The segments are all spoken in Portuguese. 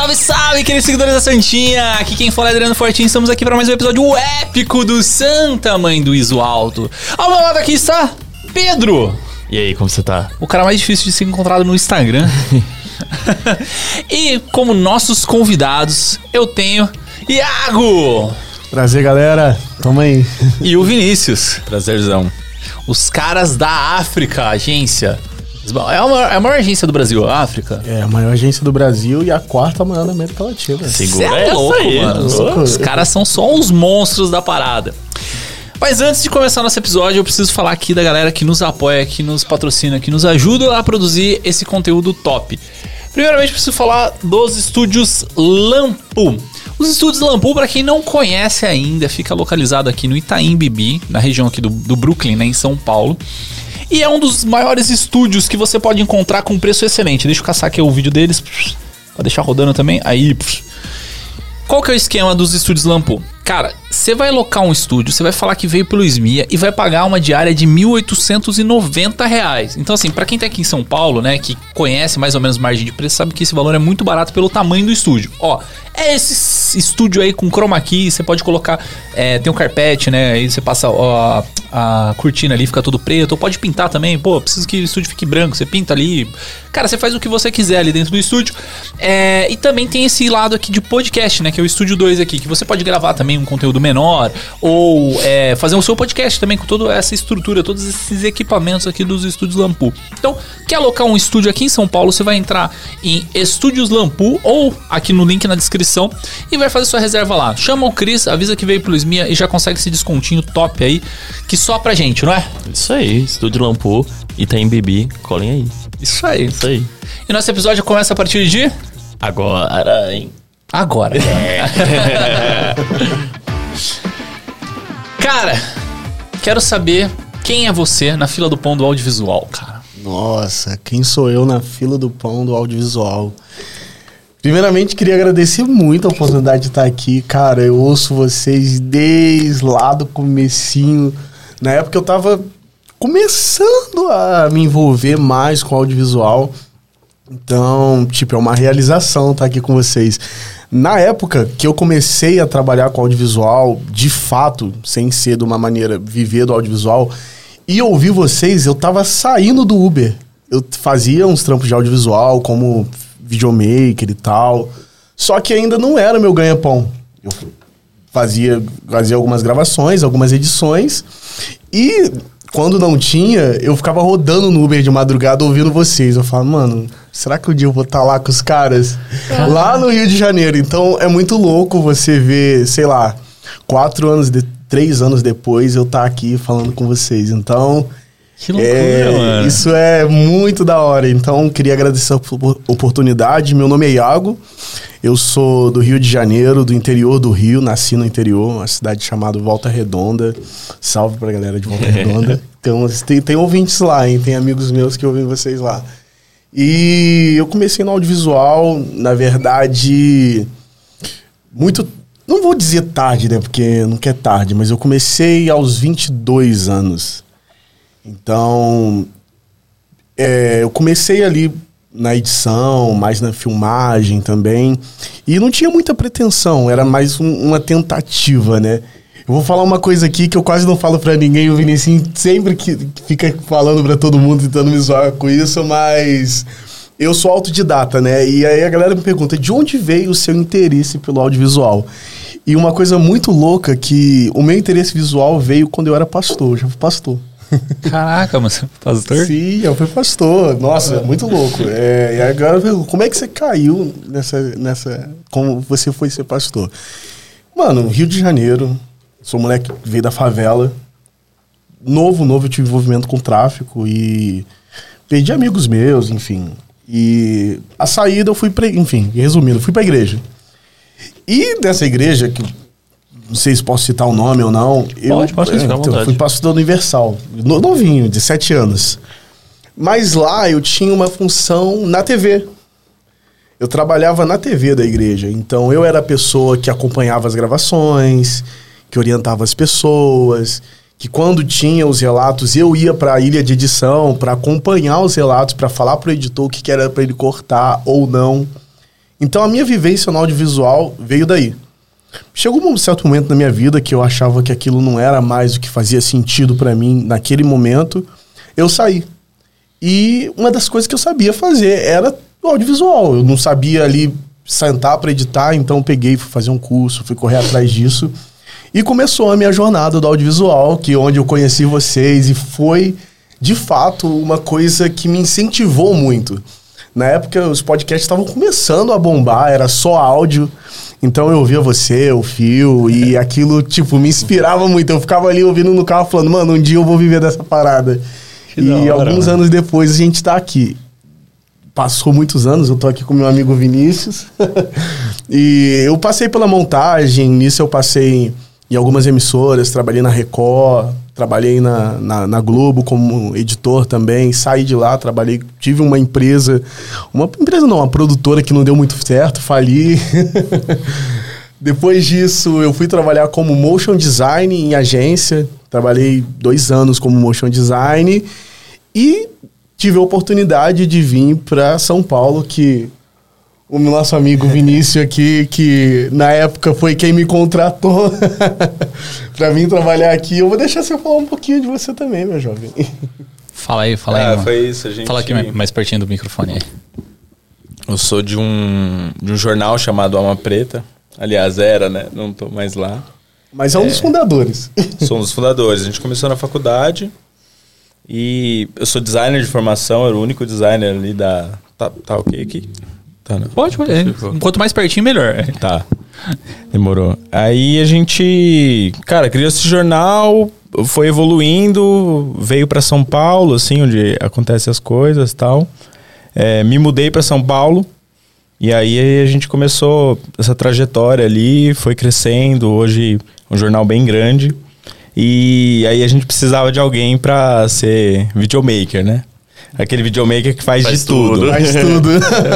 Salve, salve, queridos seguidores da Santinha! Aqui quem fala é Adriano Fortinho, estamos aqui para mais um episódio épico do Santa Mãe do Iso Alto. Ao meu lado aqui está Pedro, E aí, como você tá? o cara mais difícil de ser encontrado no Instagram. e como nossos convidados, eu tenho Iago Prazer, galera. Tamo aí. e o Vinícius. Prazerzão. Os caras da África, agência. É a maior, é a maior agência do Brasil, a África. É a maior agência do Brasil e a quarta maior da América Latina. Segura Cê é louco, aí, mano. louco. Os caras são só os monstros da parada. Mas antes de começar nosso episódio, eu preciso falar aqui da galera que nos apoia, que nos patrocina, que nos ajuda a produzir esse conteúdo top. Primeiramente, preciso falar dos estúdios Lampu. Os estúdios Lampu, para quem não conhece ainda, fica localizado aqui no Itaim Bibi, na região aqui do, do Brooklyn, né, em São Paulo. E é um dos maiores estúdios que você pode encontrar com preço excelente. Deixa eu caçar aqui o vídeo deles, pra deixar rodando também. Aí, qual que é o esquema dos estúdios Lampu? Cara, você vai locar um estúdio, você vai falar que veio pelo SMIA e vai pagar uma diária de 1.890 reais. Então, assim, pra quem tá aqui em São Paulo, né, que conhece mais ou menos margem de preço, sabe que esse valor é muito barato pelo tamanho do estúdio. Ó, é esse estúdio aí com chroma key, você pode colocar, é, tem um carpete, né, aí você passa ó, a cortina ali, fica tudo preto, ou pode pintar também, pô, preciso que o estúdio fique branco, você pinta ali. Cara, você faz o que você quiser ali dentro do estúdio. É, e também tem esse lado aqui de podcast, né, que é o Estúdio 2 aqui, que você pode gravar também um conteúdo menor, ou é, fazer o seu podcast também com toda essa estrutura, todos esses equipamentos aqui dos estúdios Lampu. Então, quer alocar um estúdio aqui em São Paulo, você vai entrar em Estúdios Lampu ou aqui no link na descrição e vai fazer sua reserva lá. Chama o Cris, avisa que veio pelo Smia e já consegue esse descontinho top aí, que só pra gente, não é? Isso aí, Estúdio Lampu, Itaim Bibi, colhem aí. Isso aí. Isso aí. E nosso episódio começa a partir de Agora, hein? Agora. Cara, quero saber quem é você na fila do pão do audiovisual, cara. Nossa, quem sou eu na fila do pão do audiovisual? Primeiramente, queria agradecer muito a oportunidade de estar aqui. Cara, eu ouço vocês desde lá do comecinho. Na época eu tava começando a me envolver mais com audiovisual. Então, tipo, é uma realização estar aqui com vocês. Na época que eu comecei a trabalhar com audiovisual, de fato, sem ser de uma maneira viver do audiovisual, e ouvir vocês, eu tava saindo do Uber. Eu fazia uns trampos de audiovisual, como videomaker e tal. Só que ainda não era meu ganha-pão. Eu fazia, fazia algumas gravações, algumas edições. E quando não tinha, eu ficava rodando no Uber de madrugada ouvindo vocês. Eu falava, mano, será que um dia eu vou estar lá com os caras? Lá no Rio de Janeiro. Então é muito louco você ver, sei lá, quatro anos, de, três anos depois eu estar aqui falando com vocês. Então. Que loucura, É, mano. isso é muito da hora. Então, queria agradecer a opor- oportunidade. Meu nome é Iago. Eu sou do Rio de Janeiro, do interior do Rio. Nasci no interior, uma cidade chamada Volta Redonda. Salve pra galera de Volta Redonda. Então, tem, tem ouvintes lá, hein? Tem amigos meus que ouvem vocês lá. E eu comecei no audiovisual, na verdade, muito. Não vou dizer tarde, né? Porque nunca é tarde, mas eu comecei aos 22 anos. Então, é, eu comecei ali na edição, mais na filmagem também. E não tinha muita pretensão, era mais um- uma tentativa, né? Eu vou falar uma coisa aqui que eu quase não falo pra ninguém, o Vinicius sempre que, fica falando pra todo mundo, tentando me zoar com isso, mas eu sou autodidata, né? E aí a galera me pergunta, de onde veio o seu interesse pelo audiovisual? E uma coisa muito louca que o meu interesse visual veio quando eu era pastor, eu já fui pastor. Caraca, mas você é pastor? Sim, eu fui pastor. Nossa, muito louco. É, e agora como é que você caiu nessa, nessa. Como você foi ser pastor? Mano, Rio de Janeiro, sou moleque que veio da favela. Novo, novo, eu tive envolvimento com tráfico e perdi amigos meus, enfim. E a saída eu fui pra. Enfim, resumindo, fui pra igreja. E dessa igreja, que não sei se posso citar o nome ou não. eu, Pode, pode, fica à então, vontade. fui pastor da Universal, no- novinho, de sete anos. Mas lá eu tinha uma função na TV. Eu trabalhava na TV da igreja, então eu era a pessoa que acompanhava as gravações, que orientava as pessoas, que quando tinha os relatos eu ia para a ilha de edição para acompanhar os relatos, para falar para o editor o que, que era para ele cortar ou não. Então a minha vivência no audiovisual veio daí. Chegou um certo momento na minha vida que eu achava que aquilo não era mais o que fazia sentido para mim naquele momento. Eu saí. E uma das coisas que eu sabia fazer era o audiovisual. Eu não sabia ali sentar para editar, então peguei, fui fazer um curso, fui correr atrás disso. E começou a minha jornada do audiovisual, que onde eu conheci vocês e foi de fato uma coisa que me incentivou muito. Na época os podcasts estavam começando a bombar, era só áudio. Então eu ouvia você, o Fio, e aquilo, tipo, me inspirava muito. Eu ficava ali ouvindo no carro falando, mano, um dia eu vou viver dessa parada. Que e hora, alguns mano. anos depois a gente tá aqui. Passou muitos anos, eu tô aqui com meu amigo Vinícius. e eu passei pela montagem, nisso eu passei em algumas emissoras, trabalhei na Record, trabalhei na, na, na Globo como editor também, saí de lá, trabalhei, tive uma empresa, uma empresa não, uma produtora que não deu muito certo, fali. Depois disso, eu fui trabalhar como motion design em agência. Trabalhei dois anos como motion design e tive a oportunidade de vir para São Paulo, que o nosso amigo Vinícius aqui, que na época foi quem me contratou para vir trabalhar aqui. Eu vou deixar você falar um pouquinho de você também, meu jovem. Fala aí, fala aí. Ah, mano. foi isso, a gente... Fala aqui mais- pertinho do microfone aí. Eu sou de um, de um jornal chamado Alma Preta. Aliás, era, né? Não tô mais lá. Mas é um dos fundadores. Sou um dos fundadores. A gente começou na faculdade e eu sou designer de formação, era o único designer ali da... Tá, tá ok aqui? Tá, né? Pode, pode. é. Quanto mais pertinho, melhor. Tá. Demorou. Aí a gente, cara, criou esse jornal, foi evoluindo, veio pra São Paulo, assim, onde acontecem as coisas e tal. É, me mudei pra São Paulo. E aí a gente começou essa trajetória ali, foi crescendo. Hoje é um jornal bem grande. E aí a gente precisava de alguém pra ser videomaker, né? Aquele videomaker que faz, Faz de tudo. tudo. Faz tudo.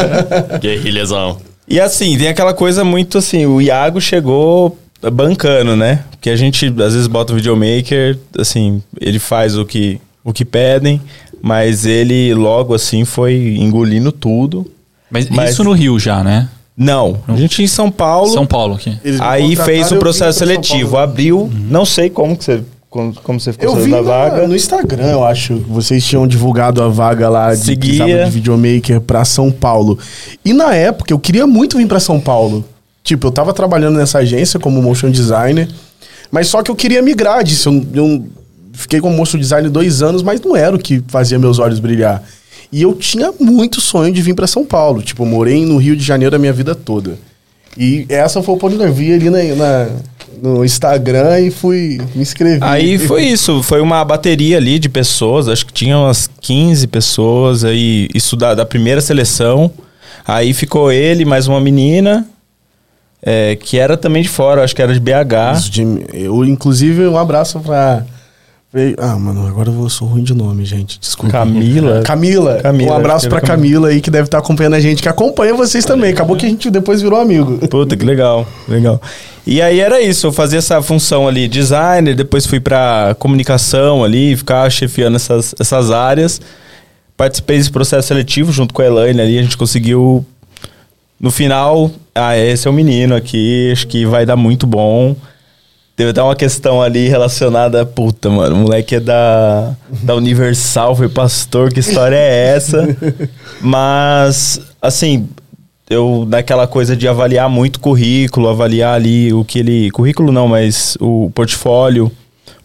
Guerrilhazão. E assim, tem aquela coisa muito assim, o Iago chegou bancando, né? Porque a gente às vezes bota o videomaker, assim, ele faz o que, o que pedem, mas ele logo assim foi engolindo tudo. Mas, Mas- isso no Rio já, né? Não, a gente em São Paulo, São Paulo aqui. Aí fez o processo seletivo, abriu, não sei como que você como, como você ficou Eu vi da na- vaga. no Instagram, eu acho. que Vocês tinham divulgado a vaga lá de Seguia. de videomaker pra São Paulo. E na época eu queria muito vir pra São Paulo. Tipo, eu tava trabalhando nessa agência como motion designer, mas só que eu queria migrar disso. Eu, eu fiquei como motion designer dois anos, mas não era o que fazia meus olhos brilhar. E eu tinha muito sonho de vir pra São Paulo. Tipo, eu morei no Rio de Janeiro a minha vida toda. E essa foi a oportunidade. Eu vi ali na, na- no Instagram e fui me inscrever. Aí foi isso, foi uma bateria ali de pessoas, acho que tinha umas 15 pessoas, aí isso da, da primeira seleção. Aí ficou ele, mais uma menina, é, que era também de fora, acho que era de BH. Isso, Jimmy. Eu, inclusive, um abraço pra. Pra- Ah, mano, agora eu sou ruim de nome, gente. Desculpa. Camila. Camila. Camila, um abraço pra Camila aí que deve estar acompanhando a gente, que acompanha vocês também. Acabou que a gente depois virou amigo. Puta, que legal, legal. E aí era isso, eu fazia essa função ali, designer, depois fui pra comunicação ali, ficar chefiando essas, essas áreas. Participei desse processo seletivo junto com a Elaine ali, a gente conseguiu. No final, ah, esse é o menino aqui, acho que vai dar muito bom. Teve até uma questão ali relacionada, puta, mano, o moleque é da, da Universal, foi pastor, que história é essa? Mas, assim, eu naquela coisa de avaliar muito currículo, avaliar ali o que ele. Currículo não, mas o portfólio.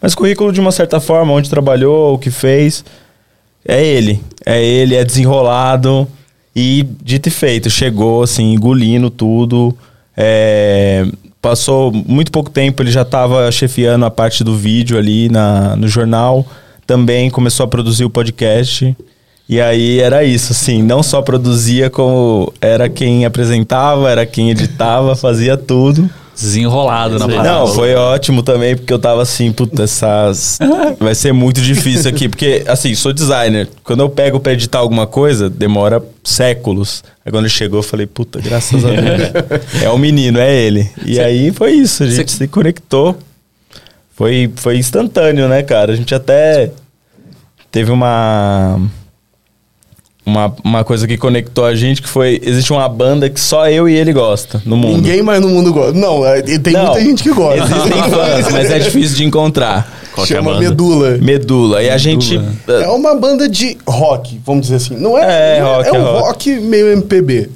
Mas currículo de uma certa forma, onde trabalhou, o que fez. É ele. É ele, é desenrolado. E dito e feito, chegou assim, engolindo tudo. É, passou muito pouco tempo, ele já estava chefiando a parte do vídeo ali na, no jornal. Também começou a produzir o podcast. E aí era isso, assim, não só produzia, como era quem apresentava, era quem editava, fazia tudo. Desenrolado na parada. Não, foi ótimo também, porque eu tava assim, puta, essas. Vai ser muito difícil aqui, porque, assim, sou designer. Quando eu pego pra editar alguma coisa, demora séculos. Aí quando ele chegou, eu falei, puta, graças a Deus. é o menino, é ele. E aí foi isso, a gente se conectou. Foi, foi instantâneo, né, cara? A gente até teve uma. Uma, uma coisa que conectou a gente que foi. Existe uma banda que só eu e ele gosta no mundo. Ninguém mais no mundo gosta. Não, é, tem Não. muita gente que gosta. Existem fãs, mas é difícil de encontrar. Qual é Chama banda? Medula. Medula. E a gente. É uma banda de rock, vamos dizer assim. Não é, É, não rock, é um é rock. rock meio MPB.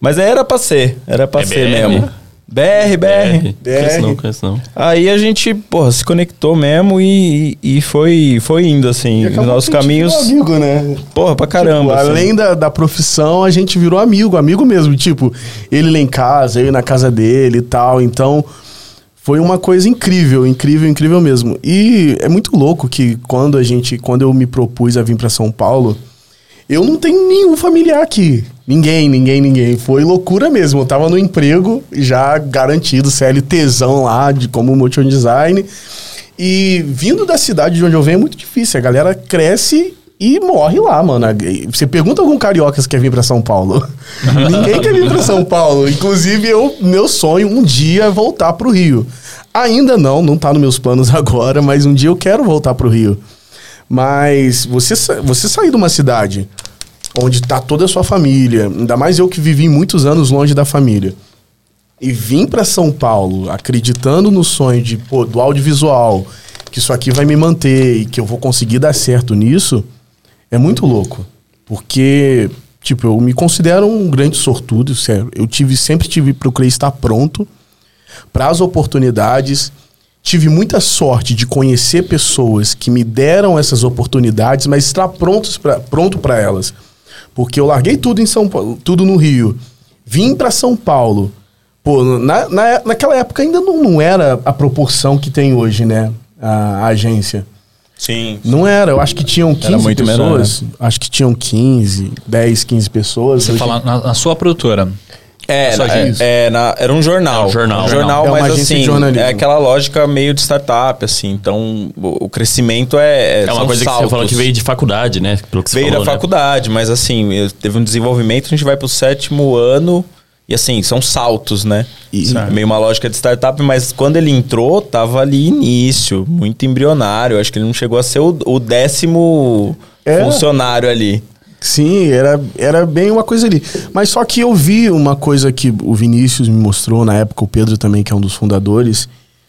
Mas era pra ser. Era pra É ser mesmo. BR, BR. Conheço não, conheço não. Aí a gente, porra, se conectou mesmo e, e foi, foi indo, assim. E nossos que a gente caminhos. virou amigo, né? Porra, pra caramba. Tipo, assim. além da, da profissão, a gente virou amigo, amigo mesmo. Tipo, ele lá em casa, eu na casa dele e tal. Então, foi uma coisa incrível, incrível, incrível mesmo. E é muito louco que quando a gente, quando eu me propus a vir pra São Paulo, eu não tenho nenhum familiar aqui. Ninguém, ninguém, ninguém. Foi loucura mesmo. Eu tava no emprego já garantido, CLTzão lá, de como motion design. E vindo da cidade de onde eu venho é muito difícil. A galera cresce e morre lá, mano. Você pergunta algum carioca se quer vir pra São Paulo. Ninguém quer vir pra São Paulo. Inclusive, eu, meu sonho um dia é voltar pro Rio. Ainda não, não tá nos meus planos agora, mas um dia eu quero voltar pro Rio. Mas você, você sair de uma cidade onde tá toda a sua família, ainda mais eu que vivi muitos anos longe da família, e vim pra São Paulo acreditando no sonho de, pô, do audiovisual, que isso aqui vai me manter e que eu vou conseguir dar certo nisso, é muito louco. Porque, tipo, eu me considero um grande sortudo, sério. Eu tive, sempre tive, procurei estar pronto para as oportunidades. Tive muita sorte de conhecer pessoas que me deram essas oportunidades, mas estar prontos pra, pronto para elas. Porque eu larguei tudo em São Paulo, tudo no Rio. Vim para São Paulo. Pô, na, na, naquela época ainda não, não era a proporção que tem hoje, né? A, a agência. Sim. Não era, eu acho que tinham 15 muito menor, pessoas. Acho que tinham 15, 10, 15 pessoas. Você Hoje- fala na, na sua produtora. É, Só é, isso. é, na- era um jornal. É um jornal. Um jornal, É uma mas assim, é aquela lógica meio de startup, assim. Então, o, o crescimento é. É uma são coisa que você saltos. falou que veio de faculdade, né? Pelo que você Veio falou, da né? faculdade, mas assim, eu- teve um desenvolvimento, a gente vai pro sétimo ano. E assim, são saltos, né? E- É meio uma lógica de startup, mas quando ele entrou, tava ali início, muito embrionário. Acho que ele não chegou a ser o, o décimo É. funcionário ali. Sim, era, era bem uma coisa ali. Mas só que eu vi uma coisa que o Vinícius me mostrou na época, o Pedro também, que é um dos fundadores,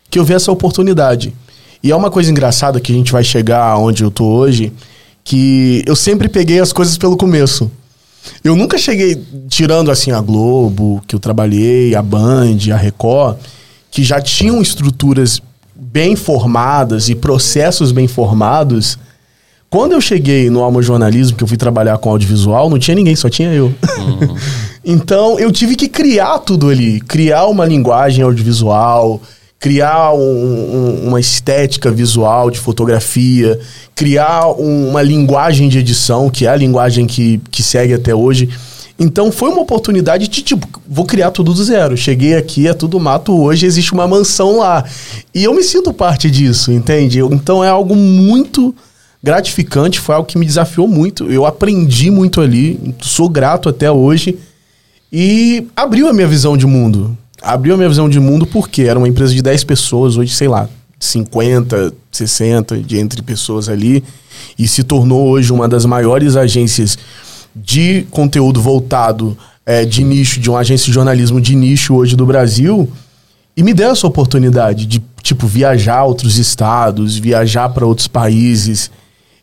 que eu vi essa oportunidade. E é uma coisa engraçada que a gente vai chegar onde eu tô hoje, que eu sempre peguei as coisas pelo começo. Eu nunca cheguei, tirando assim a Globo, que eu trabalhei, a Band, a Record, que já tinham estruturas bem formadas e processos bem formados. Quando eu cheguei no Alma Jornalismo, que eu fui trabalhar com audiovisual, não tinha ninguém, só tinha eu. então eu tive que criar tudo ali, criar uma linguagem audiovisual, criar um- um- uma estética visual de fotografia, criar um- uma linguagem de edição, que é a linguagem que, que segue até hoje. Então foi uma oportunidade de, tipo, vou criar tudo do zero. Cheguei aqui, é tudo mato hoje, existe uma mansão lá. E eu me sinto parte disso, entende? Eu- então é algo muito gratificante, foi algo que me desafiou muito. Eu aprendi muito ali, sou grato até hoje. E abriu a minha visão de mundo. Abriu a minha visão de mundo porque era uma empresa de 10 pessoas, hoje, sei lá, 50, 60 de entre pessoas ali. E se tornou hoje uma das maiores agências de conteúdo voltado eh, de nicho, de uma agência de jornalismo de nicho hoje do Brasil. E me deu essa oportunidade de, tipo, viajar a outros estados, viajar para outros países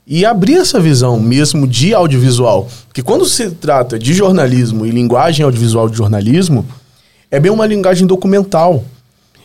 e abrir essa visão mesmo de audiovisual. Porque quando se trata de jornalismo e linguagem audiovisual de jornalismo, é bem uma linguagem documental.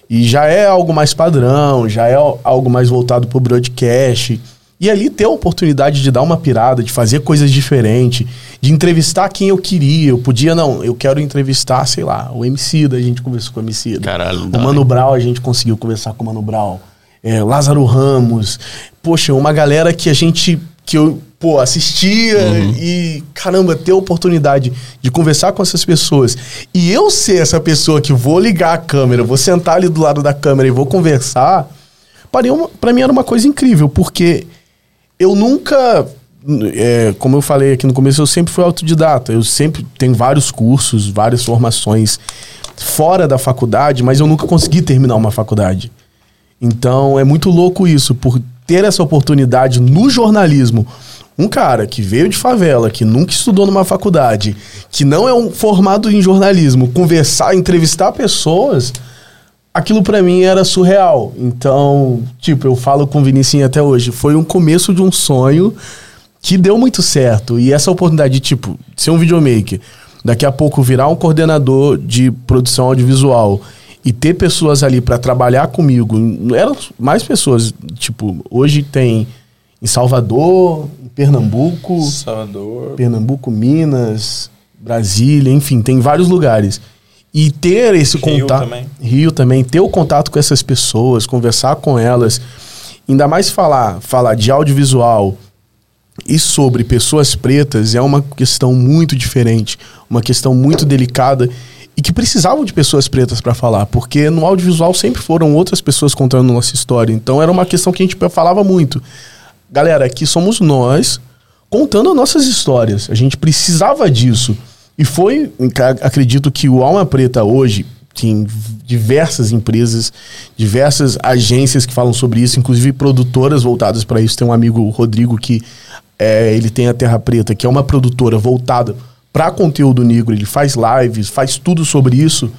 E já é algo mais padrão, já é algo mais voltado para o broadcast. E ali ter a oportunidade de dar uma pirada, de fazer coisas diferentes, de entrevistar quem eu queria. Eu podia, não, eu quero entrevistar, sei lá, o MC da, a gente conversou com o MC. Caralho, O da Mano Brown, a gente conseguiu conversar com o Mano Brown. É, Lázaro Ramos. Poxa, uma galera que a gente. que eu, pô, assistia e, caramba, ter a oportunidade de conversar com essas pessoas. E eu ser essa pessoa que vou ligar a câmera, vou sentar ali do lado da câmera e vou conversar, para mim era uma coisa incrível, porque eu nunca. é, como eu falei aqui no começo, eu sempre fui autodidata. Eu sempre tenho vários cursos, várias formações fora da faculdade, mas eu nunca consegui terminar uma faculdade. Então é muito louco isso, por ter essa oportunidade no jornalismo, Um cara que veio de favela, que nunca estudou numa faculdade, que não é um formado em jornalismo, conversar, entrevistar pessoas, aquilo pra mim era surreal. Então, tipo, eu falo com o Vinicinho até hoje, foi um começo de um sonho que deu muito certo. E essa oportunidade de, tipo, ser um videomaker, daqui a pouco virar um coordenador de produção audiovisual e ter pessoas ali pra trabalhar comigo, eram mais pessoas, tipo, hoje tem em Salvador, em Pernambuco, Salvador. Pernambuco, Minas, Brasília, enfim, tem vários lugares. E ter esse Rio contato. também. Rio também, ter o contato com essas pessoas, conversar com elas, ainda mais falar, falar de audiovisual e sobre pessoas pretas é uma questão muito diferente, uma questão muito delicada e que precisavam de pessoas pretas para falar, porque no audiovisual sempre foram outras pessoas contando nossa história. Então era uma questão que a gente falava muito. Galera, aqui somos nós contando nossas histórias. A gente precisava disso. E foi, acredito que o Alma Preta hoje tem diversas empresas, diversas agências que falam sobre isso, inclusive produtoras voltadas para isso. Tem um amigo, o Rodrigo, que é, ele tem a Terra Preta, que é uma produtora voltada para conteúdo negro. Ele faz lives, faz tudo sobre isso,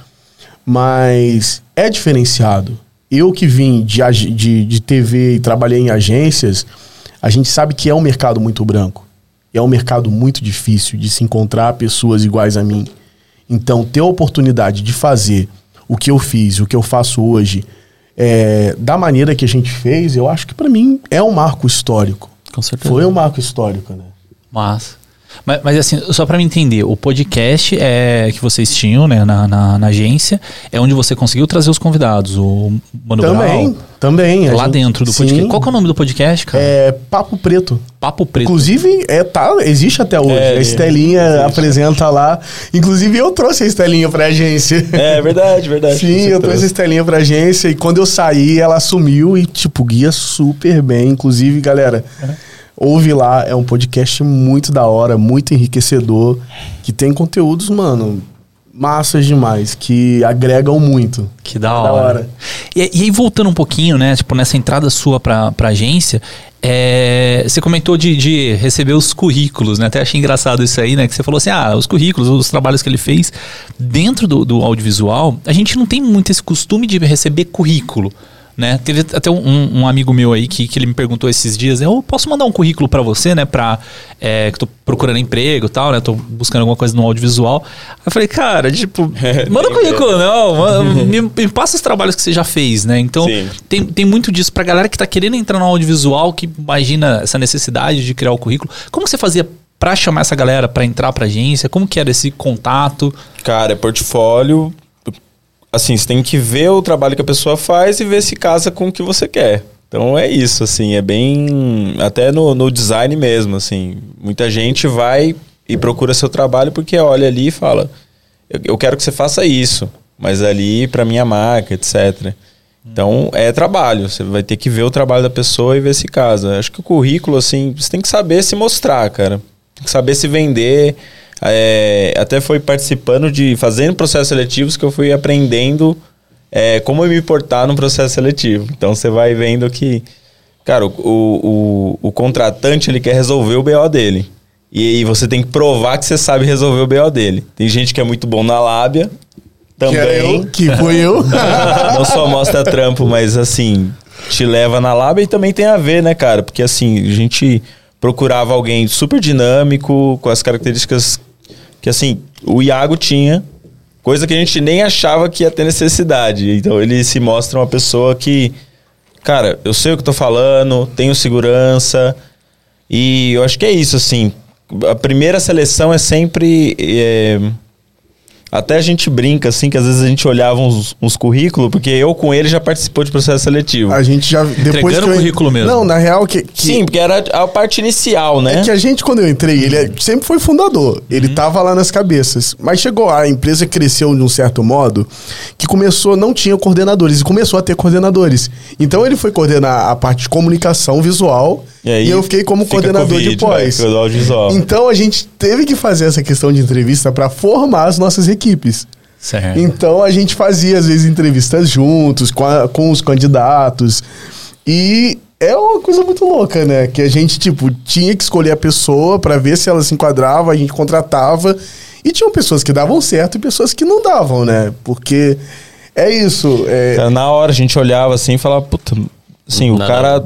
mas é diferenciado. Eu que vim de, de, de TV e trabalhei em agências, a gente sabe que é um mercado muito branco. É um mercado muito difícil de se encontrar pessoas iguais a mim. Então, ter a oportunidade de fazer o que eu fiz, o que eu faço hoje, é, da maneira que a gente fez, eu acho que para mim é um marco histórico. Com certeza. Foi um marco histórico, né? Massa. Mas, mas assim, só pra me entender, o podcast é que vocês tinham, né, na, na, na agência, é onde você conseguiu trazer os convidados, o Mano também, Brown, também. a lá gente- dentro do sim, podcast. Qual que é o nome do podcast, cara? É Papo Preto. Papo Preto. Inclusive, é, tá, existe até hoje. É, a Estelinha existe. apresenta lá. Inclusive, eu trouxe a Estelinha pra agência. É verdade, verdade. Sim, eu trouxe a trouxe. Estelinha pra agência e quando eu saí, ela assumiu e, tipo, guia super bem. Inclusive, galera, ouve lá. É um podcast muito da hora, muito enriquecedor, que tem conteúdos, mano, massas demais, que agregam muito. Que da Da hora. hora. E, e aí, voltando um pouquinho, né? Tipo, nessa entrada sua pra, pra agência, é, você comentou de, de receber os currículos, né? Até achei engraçado isso aí, né? Que você falou assim: ah, os currículos, os trabalhos que ele fez dentro do, do audiovisual, a gente não tem muito esse costume de receber currículo. Né? Teve até um, um amigo meu aí que, que ele me perguntou esses dias, eu posso mandar um currículo pra você, né? Pra, é, que tô procurando emprego e tal, né? Tô buscando alguma coisa no audiovisual. Aí eu falei, cara, tipo, manda um currículo, não. manda- me, me passa os trabalhos que você já fez, né? Então, Sim. tem, tem muito disso pra galera que tá querendo entrar no audiovisual, que imagina essa necessidade de criar o currículo. Como você fazia pra chamar essa galera pra entrar pra agência? Como que era esse contato? Cara, é portfólio. Assim, você tem que ver o trabalho que a pessoa faz e ver se casa com o que você quer. Então é isso, assim, é bem. Até no, no design mesmo, assim. Muita gente vai e procura seu trabalho porque olha ali e fala: Eu, eu quero que você faça isso, mas ali pra minha marca, etc. Então é trabalho, você vai ter que ver o trabalho da pessoa e ver se casa. Acho que o currículo, assim, você tem que saber se mostrar, cara. Tem que saber se vender. É, até foi participando de fazendo processos seletivos que eu fui aprendendo é, como me portar num processo seletivo. Então você vai vendo que, cara, o, o, o, contratante ele quer resolver o BO dele. E aí você tem que provar que você sabe resolver o BO dele. Tem gente que é muito bom na lábia, também. Que, eu, que foi eu. não só mostra trampo, mas assim, te leva na lábia e também tem a ver, né, cara? Porque assim, a gente procurava alguém super dinâmico, com as características que assim, o Iago tinha, coisa que a gente nem achava que ia ter necessidade. Então ele se mostra uma pessoa que, cara, eu sei o que tô falando, tenho segurança. E eu acho que é isso, assim. A primeira seleção é sempre. é, até a gente brinca, assim, que às vezes a gente olhava uns, uns currículos, porque eu com ele já participou de processo seletivo. A gente já. Depois Entregando o currículo mesmo. Não, na real, que. que Sim, porque era a parte inicial, né? É que a gente, quando eu entrei, ele é- sempre foi fundador. Ele Uhum. tava lá nas cabeças. Mas chegou, a empresa cresceu de um certo modo que começou, não tinha coordenadores, e começou a ter coordenadores. Então ele foi coordenar a parte de comunicação visual e, aí eu fiquei como coordenador o de vídeo, pós. né. Então a gente teve que fazer essa questão de entrevista para formar as nossas equipes. Certo. Então a gente fazia, às vezes, entrevistas juntos com, a- com os candidatos. E é uma coisa muito louca, né? Que a gente, tipo, tinha que escolher a pessoa pra ver se ela se enquadrava, a gente contratava. E tinham pessoas que davam certo e pessoas que não davam, né? Porque é isso. É, Na hora a gente olhava assim e falava, puta, assim, o cara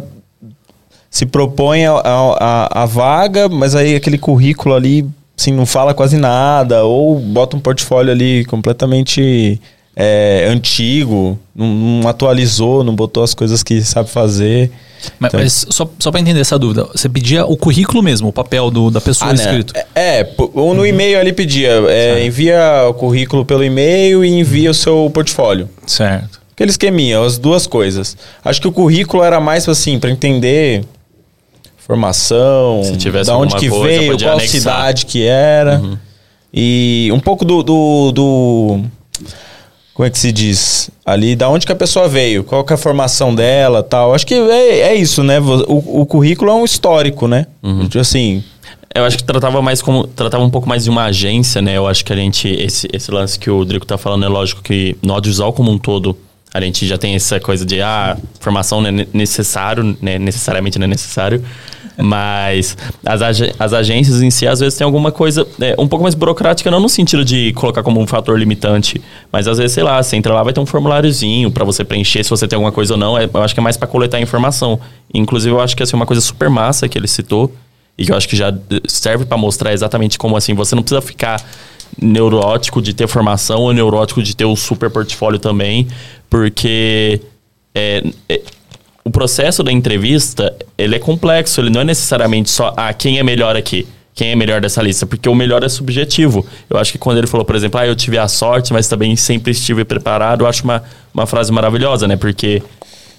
se propõe a, a, a vaga, mas aí aquele currículo ali, assim, não fala quase nada, ou bota um portfólio ali completamente é, antigo, não, não atualizou, não botou as coisas que sabe fazer. Mas, Então- mas só, só pra entender essa dúvida, você pedia o currículo mesmo, o papel do, da pessoa Ah, né? escrito. É, é, pô, ou no e-mail ali pedia, é, envia o currículo pelo e-mail e envia o seu portfólio. Certo. Aquele esqueminha, as duas coisas. Acho que o currículo era mais assim, pra entender formação, Se tivesse da onde que veio, qual anexar. cidade que era. E um pouco do, do, do- Como é que se diz? Ali, da onde que a pessoa veio, qual que é a formação dela tal. Acho que é, é isso, né? O, o currículo é um histórico, né? Assim, Eu acho que tratava mais como. Tratava um pouco mais de uma agência, né? Eu acho que a gente. Esse, esse lance que o Drico tá falando é lógico que no audiovisual como um todo, a gente já tem essa coisa de ah, formação não é ne- necessário, né? Necessariamente não é necessário. Mas as, ag- as agências em si, às vezes, tem alguma coisa é, um pouco mais burocrática, não no sentido de colocar como um fator limitante, mas às vezes, sei lá, você entra lá, vai ter um formuláriozinho pra você preencher se você tem alguma coisa ou não. É, eu acho que é mais pra coletar informação. Inclusive, eu acho que assim, uma coisa super massa que ele citou, e que eu acho que já serve pra mostrar exatamente como assim, você não precisa ficar neurótico de ter formação ou neurótico de ter o super portfólio também, porque é, é, o processo da entrevista, ele é complexo, ele não é necessariamente só, ah, quem é melhor aqui? Quem é melhor dessa lista? Porque o melhor é subjetivo. Eu acho que quando ele falou, por exemplo, ah, eu tive a sorte, mas também sempre estive preparado, eu acho uma, uma frase maravilhosa, né? Porque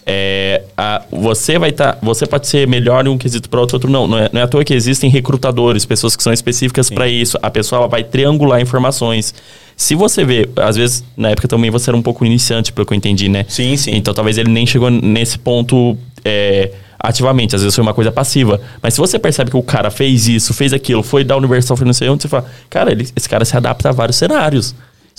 é, a- você vai estar. você pode ser melhor em um quesito para outro, outro não. Não é, não é à toa que existem recrutadores, pessoas que são específicas para isso. A pessoa ela vai triangular informações. Se você vê, às vezes, na época também você era um pouco iniciante, pelo que eu entendi, né? Sim, sim. Então talvez ele nem chegou nesse ponto é, ativamente, às vezes foi uma coisa passiva. Mas se você percebe que o cara fez isso, fez aquilo, foi da Universal, foi não sei onde, você fala, cara, ele- esse cara se adapta a vários cenários.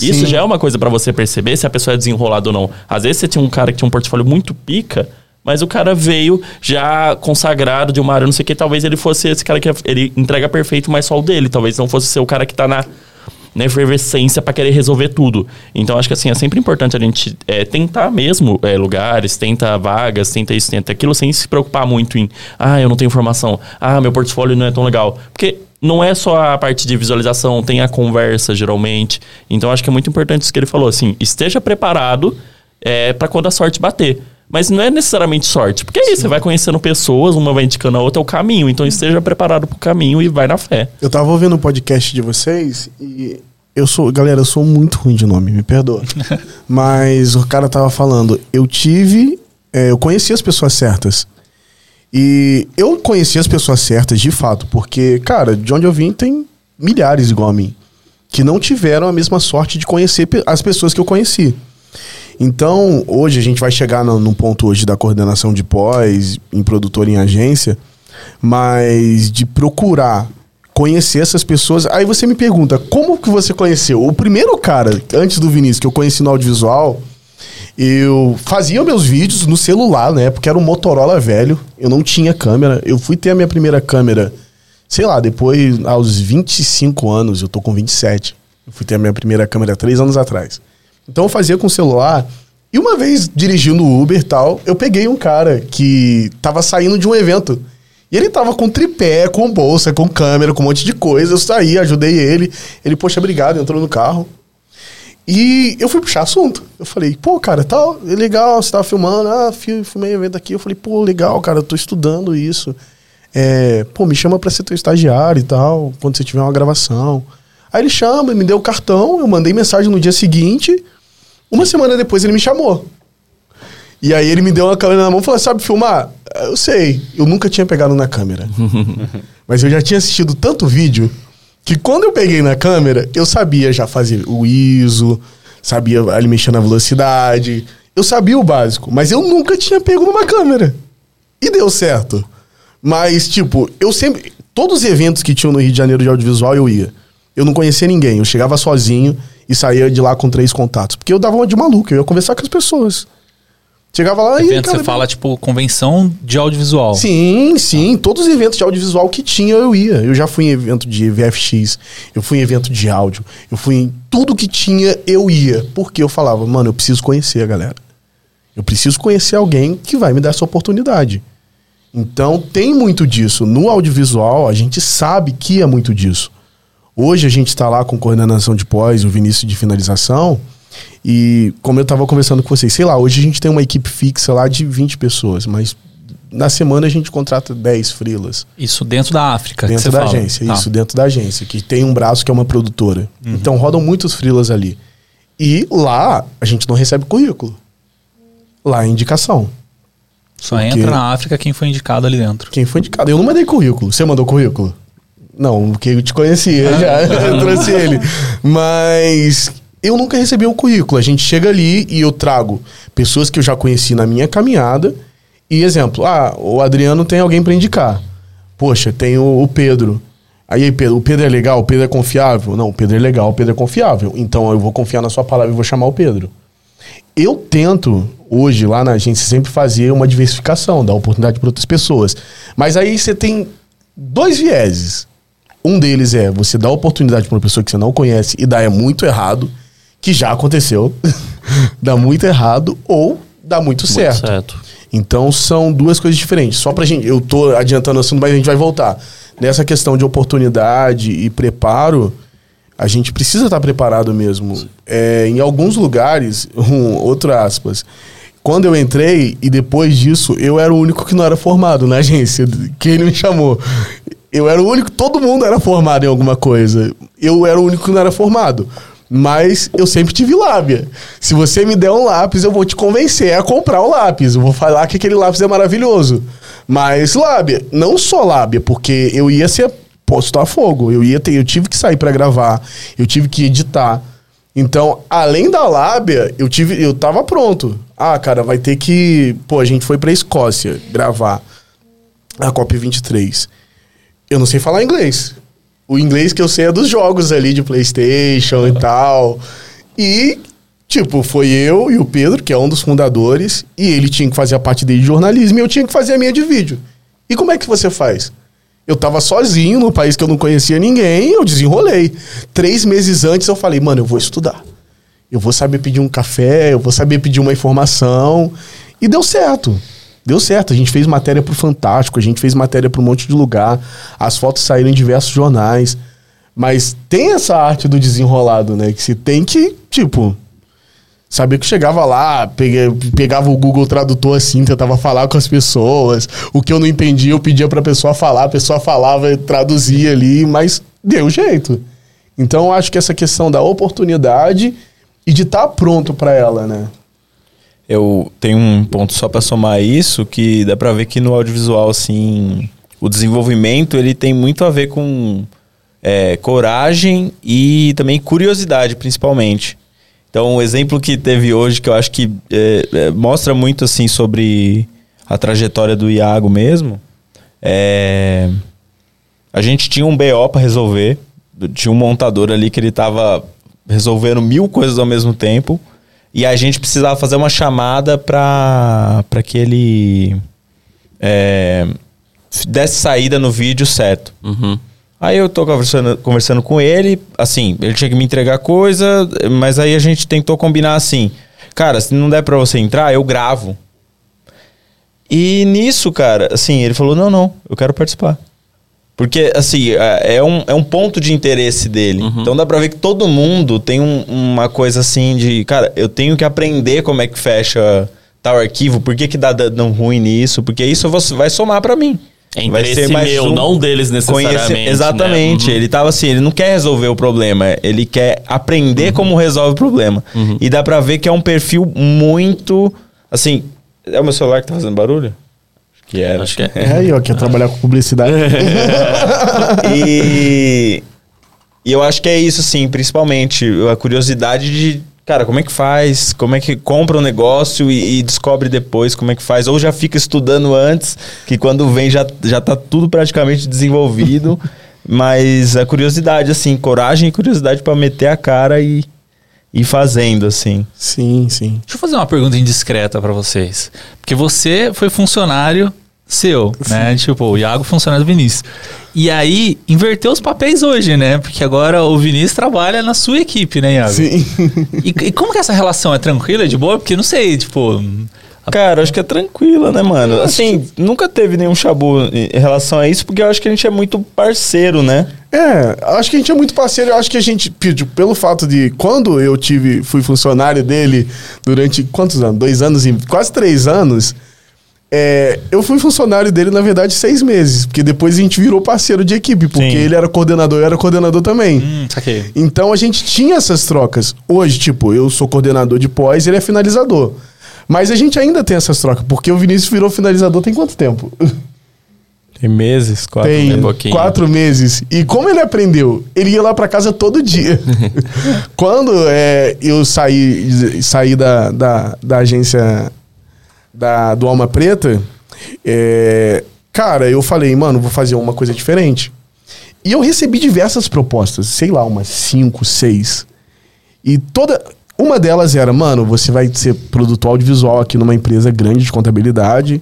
Isso já é uma coisa pra você perceber se a pessoa é desenrolada ou não. Às vezes você tinha um cara que tinha um portfólio muito pica, mas o cara veio já consagrado de uma área, não sei o que, talvez ele fosse esse cara que ele entrega perfeito, mas só o dele. Talvez não fosse ser o cara que tá na, na efervescência pra querer resolver tudo. Então acho que assim, é sempre importante a gente é, tentar mesmo é, lugares, tenta vagas, tenta isso, tenta aquilo, sem se preocupar muito em ah, eu não tenho informação, ah, meu portfólio não é tão legal. Porque não é só a parte de visualização, tem a conversa geralmente. Então acho que é muito importante isso que ele falou, assim, esteja preparado é, para quando a sorte bater. Mas não é necessariamente sorte, porque é isso, você vai conhecendo pessoas, uma vai indicando a outra, é o caminho. Então esteja preparado pro caminho e vai na fé. Eu tava ouvindo o podcast de vocês e eu sou, galera, eu sou muito ruim de nome, me perdoa. Mas o cara tava falando, eu tive, é, eu conheci as pessoas certas. E eu conheci as pessoas certas de fato, porque, cara, de onde eu vim tem milhares igual a mim que não tiveram a mesma sorte de conhecer as pessoas que eu conheci. Então, hoje a gente vai chegar no, num ponto hoje da coordenação de pós, em produtor em agência, mas de procurar conhecer essas pessoas. Aí você me pergunta, como que você conheceu? O primeiro cara, antes do Vinícius, que eu conheci no audiovisual, eu fazia meus vídeos no celular, né? Porque era um Motorola velho, eu não tinha câmera. Eu fui ter a minha primeira câmera, sei lá, depois, aos 25 anos, eu tô com 27. Eu fui ter a minha primeira câmera três anos atrás. Então eu fazia com o celular. E uma vez dirigindo o Uber e tal, eu peguei um cara que tava saindo de um evento. E ele tava com tripé, com bolsa, com câmera, com um monte de coisa. Eu saí, ajudei ele. Ele, poxa, obrigado, entrou no carro. E eu fui puxar assunto. Eu falei, pô, cara, tal, é legal, você tava filmando. Ah, fi- filmei evento aqui. Eu falei, pô, legal, cara, eu tô estudando isso. É, pô, me chama pra ser teu estagiário e tal, quando você tiver uma gravação. Aí ele chama, me deu o cartão, eu mandei mensagem no dia seguinte. Uma semana depois ele me chamou. E aí ele me deu uma câmera na mão e falou: sabe filmar? Eu sei, eu nunca tinha pegado na câmera. Mas eu já tinha assistido tanto vídeo que quando eu peguei na câmera, eu sabia já fazer o ISO, sabia ali mexer na velocidade. Eu sabia o básico, mas eu nunca tinha pego numa câmera. E deu certo. Mas, tipo, eu sempre. Todos os eventos que tinham no Rio de Janeiro de audiovisual eu ia. Eu não conhecia ninguém. Eu chegava sozinho e saía de lá com três contatos. Porque eu dava uma de maluco, eu ia conversar com as pessoas. Chegava lá e. Evento, você fala, tipo, convenção de audiovisual. Sim, sim. Todos os eventos de audiovisual que tinha, eu ia. Eu já fui em evento de VFX, eu fui em evento de áudio, eu fui em tudo que tinha, eu ia. Porque eu falava, mano, eu preciso conhecer a galera. Eu preciso conhecer alguém que vai me dar essa oportunidade. Então tem muito disso. No audiovisual, a gente sabe que é muito disso. Hoje a gente está lá com coordenação de pós, o Vinícius de finalização. E como eu estava conversando com vocês, sei lá, hoje a gente tem uma equipe fixa lá de 20 pessoas, mas na semana a gente contrata 10 frilas. Isso dentro da África. Dentro da fala. agência, Tá. isso, dentro da agência, que tem um braço que é uma produtora. Então rodam muitos frilas ali. E lá a gente não recebe currículo. Lá é indicação. Só Porque- entra na África quem foi indicado ali dentro. Quem foi indicado? Eu não mandei currículo. Você mandou currículo? Não, porque eu te conhecia já. eu trouxe ele. Mas eu nunca recebi um currículo. A gente chega ali e eu trago pessoas que eu já conheci na minha caminhada. E exemplo, ah, o Adriano tem alguém pra indicar. Poxa, tem o, o Pedro. Aí, Pedro, o Pedro é legal, o Pedro é confiável? Não, o Pedro é legal, o Pedro é confiável. Então eu vou confiar na sua palavra e vou chamar o Pedro. Eu tento, hoje, lá na agência, sempre fazer uma diversificação, dar oportunidade para outras pessoas. Mas aí você tem dois vieses. Um deles é você dar oportunidade para uma pessoa que você não conhece e dá é muito errado, que já aconteceu. dá muito errado ou dá muito certo. certo. Então são duas coisas diferentes. Só pra gente. Eu tô adiantando o assunto, mas a gente vai voltar. Nessa questão de oportunidade e preparo, a gente precisa estar preparado mesmo. É, em alguns lugares, um, outro aspas. Quando eu entrei e depois disso, eu era o único que não era formado na agência, que ele me chamou. Eu era o único, todo mundo era formado em alguma coisa. Eu era o único que não era formado. Mas eu sempre tive lábia. Se você me der um lápis, eu vou te convencer a comprar o lápis. Eu vou falar que aquele lápis é maravilhoso. Mas lábia, não só lábia, porque eu ia ser posto a fogo. Eu ia ter, eu tive que sair pra gravar, eu tive que editar. Então, além da lábia, eu tive, eu tava pronto. Ah, cara, vai ter que, pô, a gente foi pra Escócia gravar a COP 23. Eu não sei falar inglês. O inglês que eu sei é dos jogos ali de PlayStation e tal. E, tipo, foi eu e o Pedro, que é um dos fundadores, e ele tinha que fazer a parte dele de jornalismo e eu tinha que fazer a minha de vídeo. E como é que você faz? Eu tava sozinho no país que eu não conhecia ninguém, eu desenrolei. Três meses antes eu falei, mano, eu vou estudar. Eu vou saber pedir um café, eu vou saber pedir uma informação. E deu certo. Deu certo. A gente fez matéria pro Fantástico, a gente fez matéria pro um monte de lugar. As fotos saíram em diversos jornais. Mas tem essa arte do desenrolado, né? Que você tem que, tipo, saber que chegava lá, pegue- pegava o Google Tradutor assim, tentava falar com as pessoas. O que eu não entendia, eu pedia pra pessoa falar, a pessoa falava traduzia ali, mas deu jeito. Então eu acho que essa questão da oportunidade e de estar pronto pra ela, né? Eu tenho um ponto só pra somar isso, que dá pra ver que no audiovisual, assim, o desenvolvimento ele tem muito a ver com é, coragem e também curiosidade, principalmente. Então, o exemplo que teve hoje, que eu acho que é, é, mostra muito, assim, sobre a trajetória do Iago mesmo, é... A gente tinha um BO pra resolver, tinha um montador ali que ele tava resolvendo mil coisas ao mesmo tempo, e a gente precisava fazer uma chamada pra, pra que ele é, desse saída no vídeo certo. Uhum. Aí eu tô conversando, conversando com ele, assim, ele tinha que me entregar coisa, mas aí a gente tentou combinar assim, cara, se não der pra você entrar, eu gravo. E nisso, cara, assim, ele falou, não, não, eu quero participar. Porque, assim, é é um, é um ponto de interesse dele. Então dá pra ver que todo mundo tem um- uma coisa assim de, cara, eu tenho que aprender como é que fecha tal arquivo, por que que dá dano ruim nisso, porque isso vai somar pra mim. É Vai ser mais meu, um- não deles necessariamente. Conhecer- né? exatamente. Uhum. Ele tava assim, ele não quer resolver o problema, ele quer aprender Uhum. como resolve o problema. E dá pra ver que é um perfil muito. Assim. É o meu celular que tá fazendo barulho? Que era. Acho que é. É aí, ó, quer trabalhar com publicidade. e, e eu acho que é isso, sim, principalmente. A curiosidade de, cara, como é que faz? Como é que compra um negócio e, e descobre depois como é que faz? Ou já fica estudando antes, que quando vem já, já tá tudo praticamente desenvolvido. Mas a curiosidade, assim, coragem e curiosidade pra meter a cara e, ir fazendo, assim. Sim, sim. Deixa eu fazer uma pergunta indiscreta pra vocês. Porque você foi funcionário seu, né? Tipo, o Iago funcionário do Vinícius. E aí, inverteu os papéis hoje, né? Porque agora o Vinícius trabalha na sua equipe, né, Iago? Sim. E, e como que essa relação é tranquila, é de boa? Porque não sei, tipo. Cara, acho que é tranquila, né, mano? Assim, nunca teve nenhum chabu em relação a isso, porque eu acho que a gente é muito parceiro, né? É, acho que a gente é muito parceiro. Eu acho que a gente, pelo fato de quando eu tive, fui funcionário dele durante quantos anos? Dois anos e quase três anos. É, eu fui funcionário dele, na verdade, seis meses, porque depois a gente virou parceiro de equipe, porque Sim. ele era coordenador, eu era coordenador também. Hum, saquei. Então a gente tinha essas trocas. Hoje, tipo, eu sou coordenador de pós, ele é finalizador. Mas a gente ainda tem essas trocas, porque o Vinícius virou finalizador tem quanto tempo? Tem meses, quatro tem quatro meses. E como ele aprendeu? Ele ia lá pra casa todo dia. Quando é, eu saí, saí da, da, da agência da, do Alma Preta, é, cara, eu falei, mano, vou fazer uma coisa diferente. E eu recebi diversas propostas, sei lá, umas cinco, seis. E toda. Uma delas era, mano, você vai ser produtor audiovisual aqui numa empresa grande de contabilidade.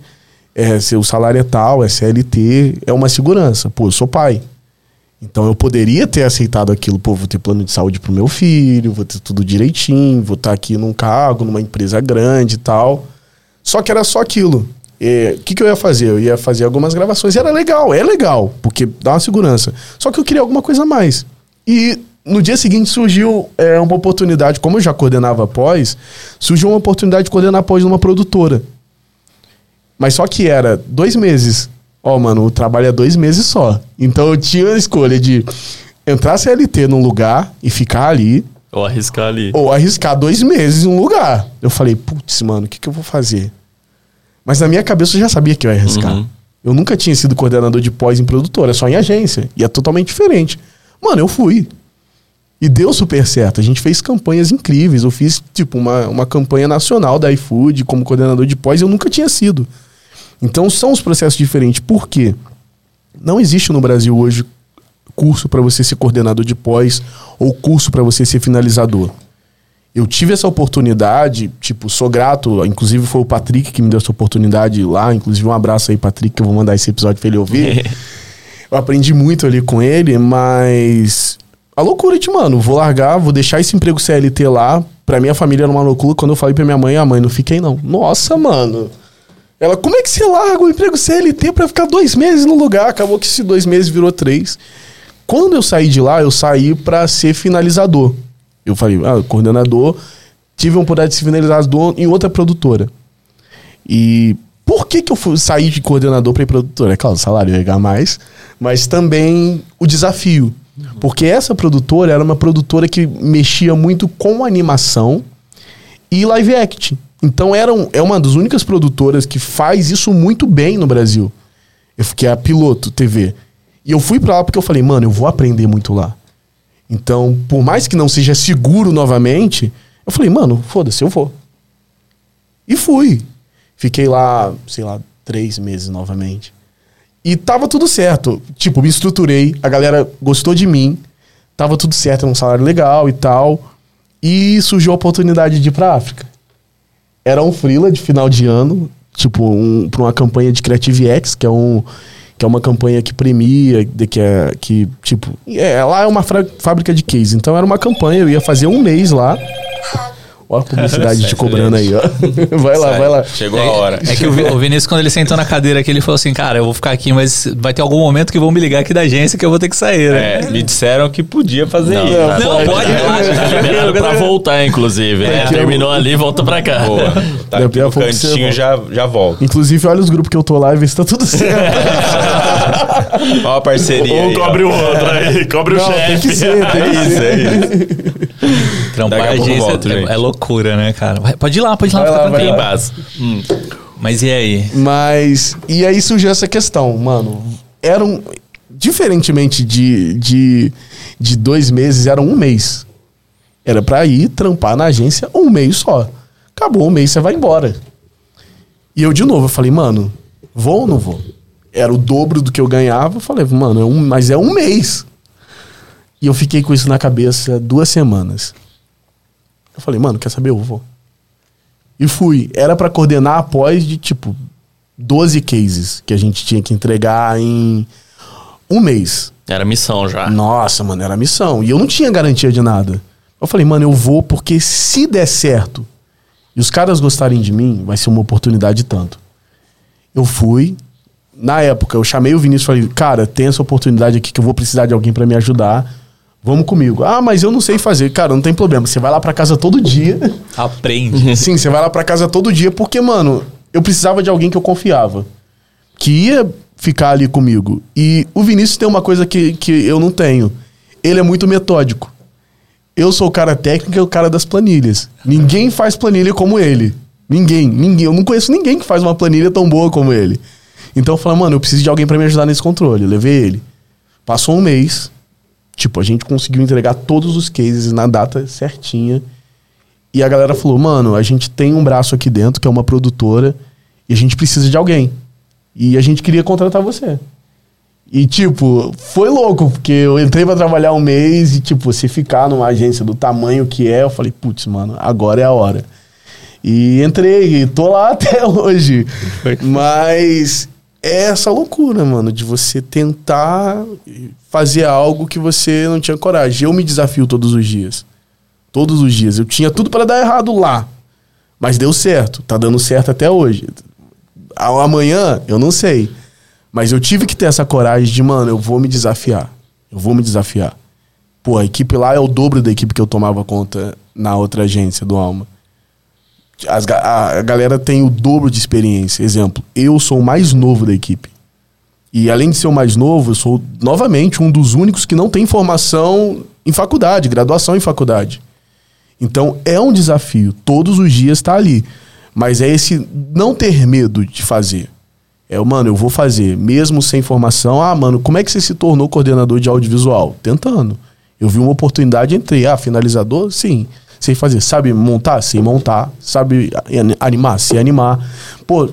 É, seu salário é tal, é CLT, é uma segurança. Pô, eu sou pai. Então eu poderia ter aceitado aquilo, pô, vou ter plano de saúde pro meu filho, vou ter tudo direitinho, vou estar aqui num cargo, numa empresa grande e tal. Só que era só aquilo. É, O que, que eu ia fazer? Eu ia fazer algumas gravações. Era legal, é legal, porque dá uma segurança. Só que eu queria alguma coisa a mais. E no dia seguinte surgiu é, uma oportunidade, como eu já coordenava pós, surgiu uma oportunidade de coordenar pós numa produtora. Mas só que era dois meses. Ó, mano, o trabalho é dois meses só. Então eu tinha a escolha de entrar CLT num lugar e ficar ali, Ou arriscar ali. ou arriscar dois meses em um lugar. Eu falei, putz, mano, o que, que eu vou fazer? Mas na minha cabeça eu já sabia que eu ia arriscar. Uhum. Eu nunca tinha sido coordenador de pós em produtora, só em agência. E é totalmente diferente. Mano, eu fui. E deu super certo. A gente fez campanhas incríveis. Eu fiz, tipo, uma, uma campanha nacional da iFood como coordenador de pós. Eu nunca tinha sido. Então são os processos diferentes. Por quê? Não existe no Brasil hoje curso para você ser coordenador de pós ou curso para você ser finalizador. Eu tive essa oportunidade, tipo, sou grato, inclusive foi o Patrick que me deu essa oportunidade lá, inclusive um abraço aí, Patrick, que eu vou mandar esse episódio pra ele ouvir. eu aprendi muito ali com ele, mas a loucura de, mano, vou largar, vou deixar esse emprego CLT lá. Pra minha família era uma loucura. Quando eu falei pra minha mãe, a mãe, não fiquei não. Nossa, mano. Ela, como é que você larga o emprego CLT pra ficar dois meses no lugar? Acabou que esses dois meses virou três. Quando eu saí de lá, eu saí pra ser finalizador. Eu falei, ah, coordenador, tive uma oportunidade de ser finalizador em outra produtora. E por que, que eu fui, saí de coordenador para ir produtora? É claro, o salário ia ganhar mais, mas também o desafio. Porque essa produtora era uma produtora que mexia muito com animação e live action. Então era um- é uma das únicas produtoras que faz isso muito bem no Brasil. Eu fiquei a piloto TV. E eu fui pra lá porque eu falei, mano, eu vou aprender muito lá. Então, por mais que não seja seguro novamente, eu falei, mano, foda-se, eu vou. E fui. Fiquei lá, sei lá, três meses novamente. E tava tudo certo. Tipo, me estruturei, a galera gostou de mim, tava tudo certo, era um salário legal e tal. E surgiu a oportunidade de ir pra África. Era um freela de final de ano, tipo, um, pra uma campanha de Creative X, que é um. Que é uma campanha que premia, que é. Que, tipo. É, lá é uma fábrica de case. Então era uma campanha, eu ia fazer um mês lá. Ó a publicidade te cobrando aí, ó. Vai lá, vai lá. Chegou a hora. É que o, o Vinícius, quando ele sentou na cadeira aqui, ele falou assim: Cara, eu vou ficar aqui, mas vai ter algum momento que vão me ligar aqui da agência que eu vou ter que sair, né? É, me disseram que podia fazer Não, isso. não, Não, pode, relaxa. Tá liberado pra voltar, inclusive. eu- Terminou ali, volta pra cá. Boa. Tá aqui no cantinho, volta. já, já volto. Inclusive, olha os grupos que eu tô lá e vê se tá tudo certo. Ó a parceria Um aí, cobre ó. o outro aí, cobre o Não, tem chefe. que ser, tem É que isso, ser. é isso. Trampar a agência volto, é, gente. Loucura, né, cara? Pode ir lá, pode ir lá, Vai lá, vai base. Hum. Mas e aí? Mas. E aí surgiu essa questão, mano. Era um. Diferentemente de, de, de dois meses, era um mês. Era pra ir trampar na agência um mês só. Acabou um mês, você vai embora. E eu, de novo, eu falei, mano, vou ou não vou? Era o dobro do que eu ganhava. Eu falei, mano, é um, mas é um mês. E eu fiquei com isso na cabeça duas semanas. Eu falei, mano, quer saber? Eu vou. E fui. Era pra coordenar após de tipo 12 cases que a gente tinha que entregar em um mês. Era missão já. Nossa, mano, era missão. E eu não tinha garantia de nada. Eu falei, mano, eu vou porque se der certo e os caras gostarem de mim, vai ser uma oportunidade tanto. Eu fui. Na época, eu chamei o Vinícius e falei, cara, tem essa oportunidade aqui que eu vou precisar de alguém pra me ajudar. Vamos comigo. Ah, mas eu não sei fazer. Cara, não tem problema. Você vai lá pra casa todo dia. Aprende. Sim, você vai lá pra casa todo dia porque, mano, eu precisava de alguém que eu confiava. Que ia ficar ali comigo. E o Vinícius tem uma coisa que, que eu não tenho. Ele é muito metódico. Eu sou o cara técnico e o cara das planilhas. Ninguém faz planilha como ele. Ninguém, ninguém. Eu não conheço ninguém que faz uma planilha tão boa como ele. Então eu falei, mano, eu preciso de alguém pra me ajudar nesse controle. Eu levei ele. Passou um mês. Tipo, a gente conseguiu entregar todos os cases na data certinha. E a galera falou, mano, a gente tem um braço aqui dentro, que é uma produtora, e a gente precisa de alguém. E a gente queria contratar você. E, tipo, foi louco, porque eu entrei pra trabalhar um mês e, tipo, você ficar numa agência do tamanho que é, eu falei, putz, mano, agora é a hora. E entrei, e tô lá até hoje. Mas é essa loucura, mano, de você tentar fazer algo que você não tinha coragem. Eu me desafio todos os dias. Todos os dias. Eu tinha tudo para dar errado lá. Mas deu certo. Tá dando certo até hoje. Amanhã, eu não sei. Mas eu tive que ter essa coragem de, mano, eu vou me desafiar. Eu vou me desafiar. Pô, a equipe lá é o dobro da equipe que eu tomava conta na outra agência do Alma. As a, a galera tem o dobro de experiência. Exemplo, eu sou o mais novo da equipe. E além de ser o mais novo, eu sou novamente um dos únicos que não tem formação em faculdade, graduação em faculdade. Então é um desafio. Todos os dias tá ali. Mas é esse não ter medo de fazer. É, mano, eu vou fazer, mesmo sem formação. Ah, mano, como é que você se tornou coordenador de audiovisual? Tentando. Eu vi uma oportunidade, entrei. Ah, finalizador? Sim. Sei fazer. Sabe montar? Sei montar. Sabe ani- animar? Sei animar. Pô,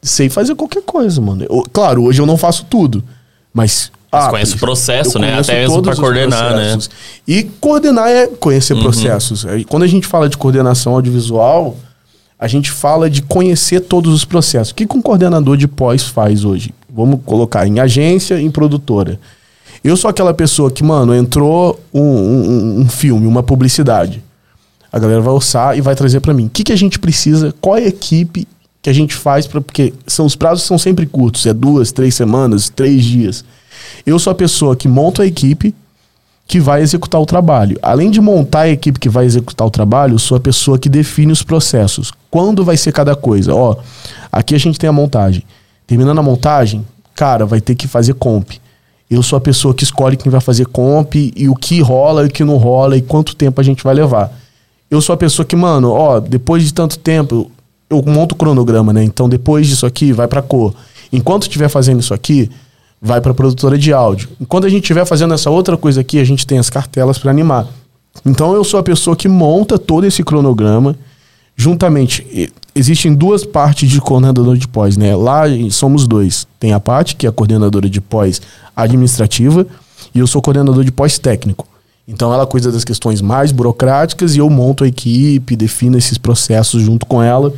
sei fazer qualquer coisa, mano. Eu- claro, hoje eu não faço tudo. Mas. Mas conhece o processo, né? Até mesmo os coordenar, né? processos. E coordenar é conhecer processos. Aí, Quando a gente fala de coordenação audiovisual, a gente fala de conhecer todos os processos. O que que um coordenador de pós faz hoje? Vamos colocar em agência, em produtora. Eu sou aquela pessoa que, mano, entrou um, um- um filme, uma publicidade. A galera vai orçar e vai trazer pra mim. O que, que a gente precisa? Qual é a equipe que a gente faz para Porque são, os prazos são sempre curtos. É duas, três semanas, três dias. Eu sou a pessoa que monta a equipe que vai executar o trabalho. Além de montar a equipe que vai executar o trabalho, sou a pessoa que define os processos. Quando vai ser cada coisa? Ó, aqui a gente tem a montagem. Terminando a montagem, cara, vai ter que fazer comp. Eu sou a pessoa que escolhe quem vai fazer comp e o que rola e o que não rola e quanto tempo a gente vai levar. Eu sou a pessoa que, mano, ó, depois de tanto tempo, eu monto o cronograma, né? Então, depois disso aqui, vai pra cor. Enquanto estiver fazendo isso aqui, vai pra produtora de áudio. Enquanto a gente estiver fazendo essa outra coisa aqui, a gente tem as cartelas para animar. Então, eu sou a pessoa que monta todo esse cronograma juntamente. Existem duas partes de coordenador de pós, né? Lá somos dois. Tem a parte que é a coordenadora de pós administrativa e eu sou coordenador de pós técnico. Então ela cuida das questões mais burocráticas e eu monto a equipe, defino esses processos junto com ela.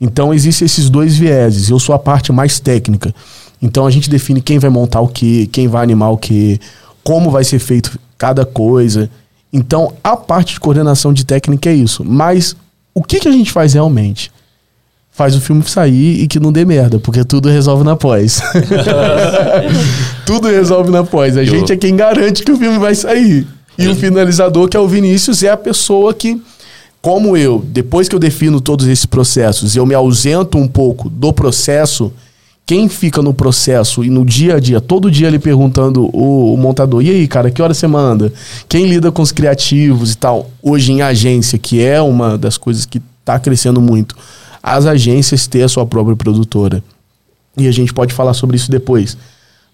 Então existem esses dois vieses. Eu sou a parte mais técnica. Então a gente define quem vai montar o que, quem vai animar o que, como vai ser feito cada coisa. Então a parte de coordenação de técnica é isso. Mas o que, que a gente faz realmente? Faz o filme sair e que não dê merda, porque tudo resolve na pós. tudo resolve na pós. A gente é quem garante que o filme vai sair. E o finalizador, que é o Vinícius, é a pessoa que, como eu, depois que eu defino todos esses processos, eu me ausento um pouco do processo, quem fica no processo e no dia a dia, todo dia ele perguntando o, o montador, e aí, cara, que hora você manda? Quem lida com os criativos e tal? Hoje em agência, que é uma das coisas que está crescendo muito, as agências ter a sua própria produtora. E a gente pode falar sobre isso depois.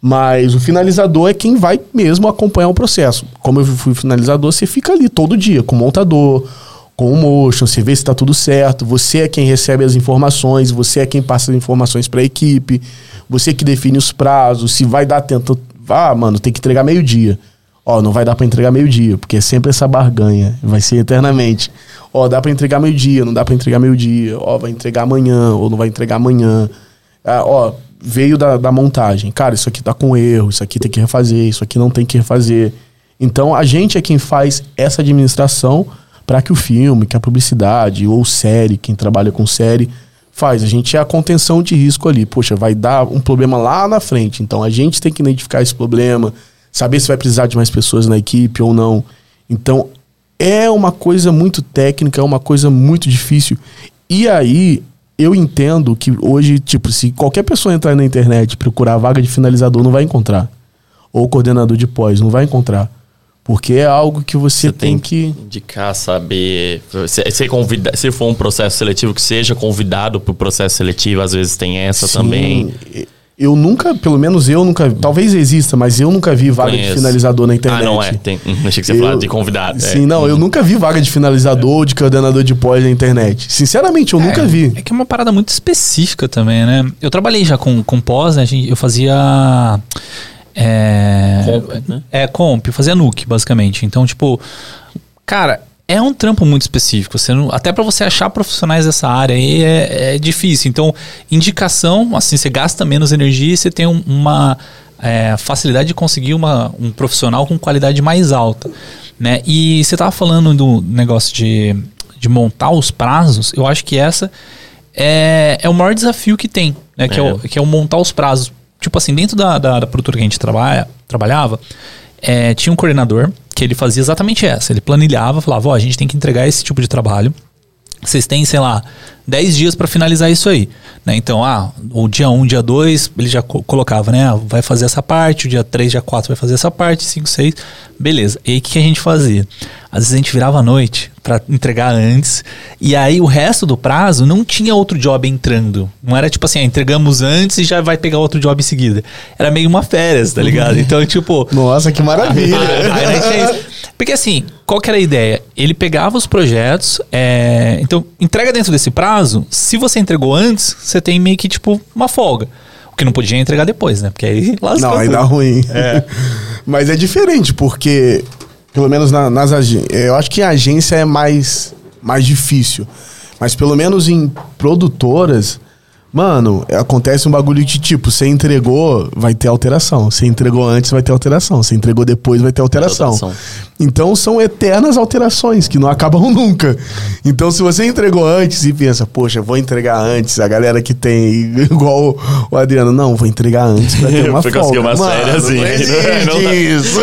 Mas o finalizador é quem vai mesmo acompanhar o processo. Como eu fui finalizador, você fica ali todo dia com o montador, com o motion, você vê se está tudo certo. Você é quem recebe as informações, você é quem passa as informações para a equipe, você que define os prazos, se vai dar tempo. Ah, mano, tem que entregar meio-dia. Ó, não vai dar pra entregar meio-dia, porque é sempre essa barganha, vai ser eternamente. Ó, dá pra entregar meio-dia, não dá pra entregar meio-dia. Ó, vai entregar amanhã, ou não vai entregar amanhã. Ah, ó, veio da, da montagem. Cara, isso aqui tá com erro, isso aqui tem que refazer, isso aqui não tem que refazer. Então a gente é quem faz essa administração para que o filme, que a publicidade ou série, quem trabalha com série, faz. A gente é a contenção de risco ali. Poxa, vai dar um problema lá na frente. Então a gente tem que identificar esse problema, saber se vai precisar de mais pessoas na equipe ou não. Então é uma coisa muito técnica, é uma coisa muito difícil. E aí eu entendo que hoje, tipo, se qualquer pessoa entrar na internet e procurar a vaga de finalizador, não vai encontrar. Ou coordenador de pós, não vai encontrar. Porque é algo que você, Você tem, tem que. indicar, saber. Se, se, convida, se for um processo seletivo, que seja convidado para o processo seletivo, às vezes tem essa Sim, também. Eu nunca, pelo menos eu nunca. Talvez exista, mas eu nunca vi vaga de Conheço. finalizador na internet. Ah, não é. Tem, hum, achei que você falava de convidado. Sim, é. não, eu nunca vi vaga de finalizador ou de coordenador de pós na internet. Sinceramente, eu nunca vi. É que é uma parada muito específica também, né? Eu trabalhei já com, com pós, né? Eu fazia. É, Comp, né? É, comp, eu fazia nuke, basicamente. Então, tipo, cara, é um trampo muito específico. Você não- até pra você achar profissionais dessa área aí é, é difícil. Então, indicação, assim, você gasta menos energia e você tem um- uma é, facilidade de conseguir uma, um profissional com qualidade mais alta. Né? E você tava falando do negócio de, de montar os prazos, eu acho que essa é, é o maior desafio que tem, né? Que, é. É. o, que é o montar os prazos. Tipo assim, dentro da, da, da produtora que a gente trabalha, trabalhava, é, tinha um coordenador que ele fazia exatamente essa. Ele planilhava, falava, ó, a gente tem que entregar esse tipo de trabalho. Vocês têm, sei lá, 10 dias para finalizar isso aí. Né? Então, ah, o dia 1, dia 2, ele já co- colocava, né? ah, Vai fazer essa parte, o dia 3, dia 4 vai fazer essa parte, 5, 6. Beleza. E aí o que, que a gente fazia? Às vezes a gente virava à noite para entregar antes. E aí o resto do prazo não tinha outro job entrando. Não era tipo assim, ah, entregamos antes e já vai pegar outro job em seguida. Era meio uma férias, tá ligado? Então, tipo. Nossa, que maravilha. Aí é. Porque assim, qual que era a ideia? Ele pegava os projetos, é, então entrega dentro desse prazo. Se você entregou antes, você tem meio que tipo uma folga. O que não podia é entregar depois, né? Porque aí lascou Não, aí dá ruim. Mas é diferente, porque, pelo menos na- nas agências. Eu acho que em agência é mais, mais difícil. Mas pelo menos em produtoras, mano, acontece um bagulho de tipo, você entregou, vai ter alteração. Você entregou antes, vai ter alteração. Você entregou depois, vai ter alteração. alteração. Então são eternas alterações que não acabam nunca. Então se você entregou antes e pensa, poxa, vou entregar antes, a galera que tem igual o- Adriano, não, vou entregar antes pra ter uma Foi folga. uma Mano, série assim. Não existe Não dá. isso.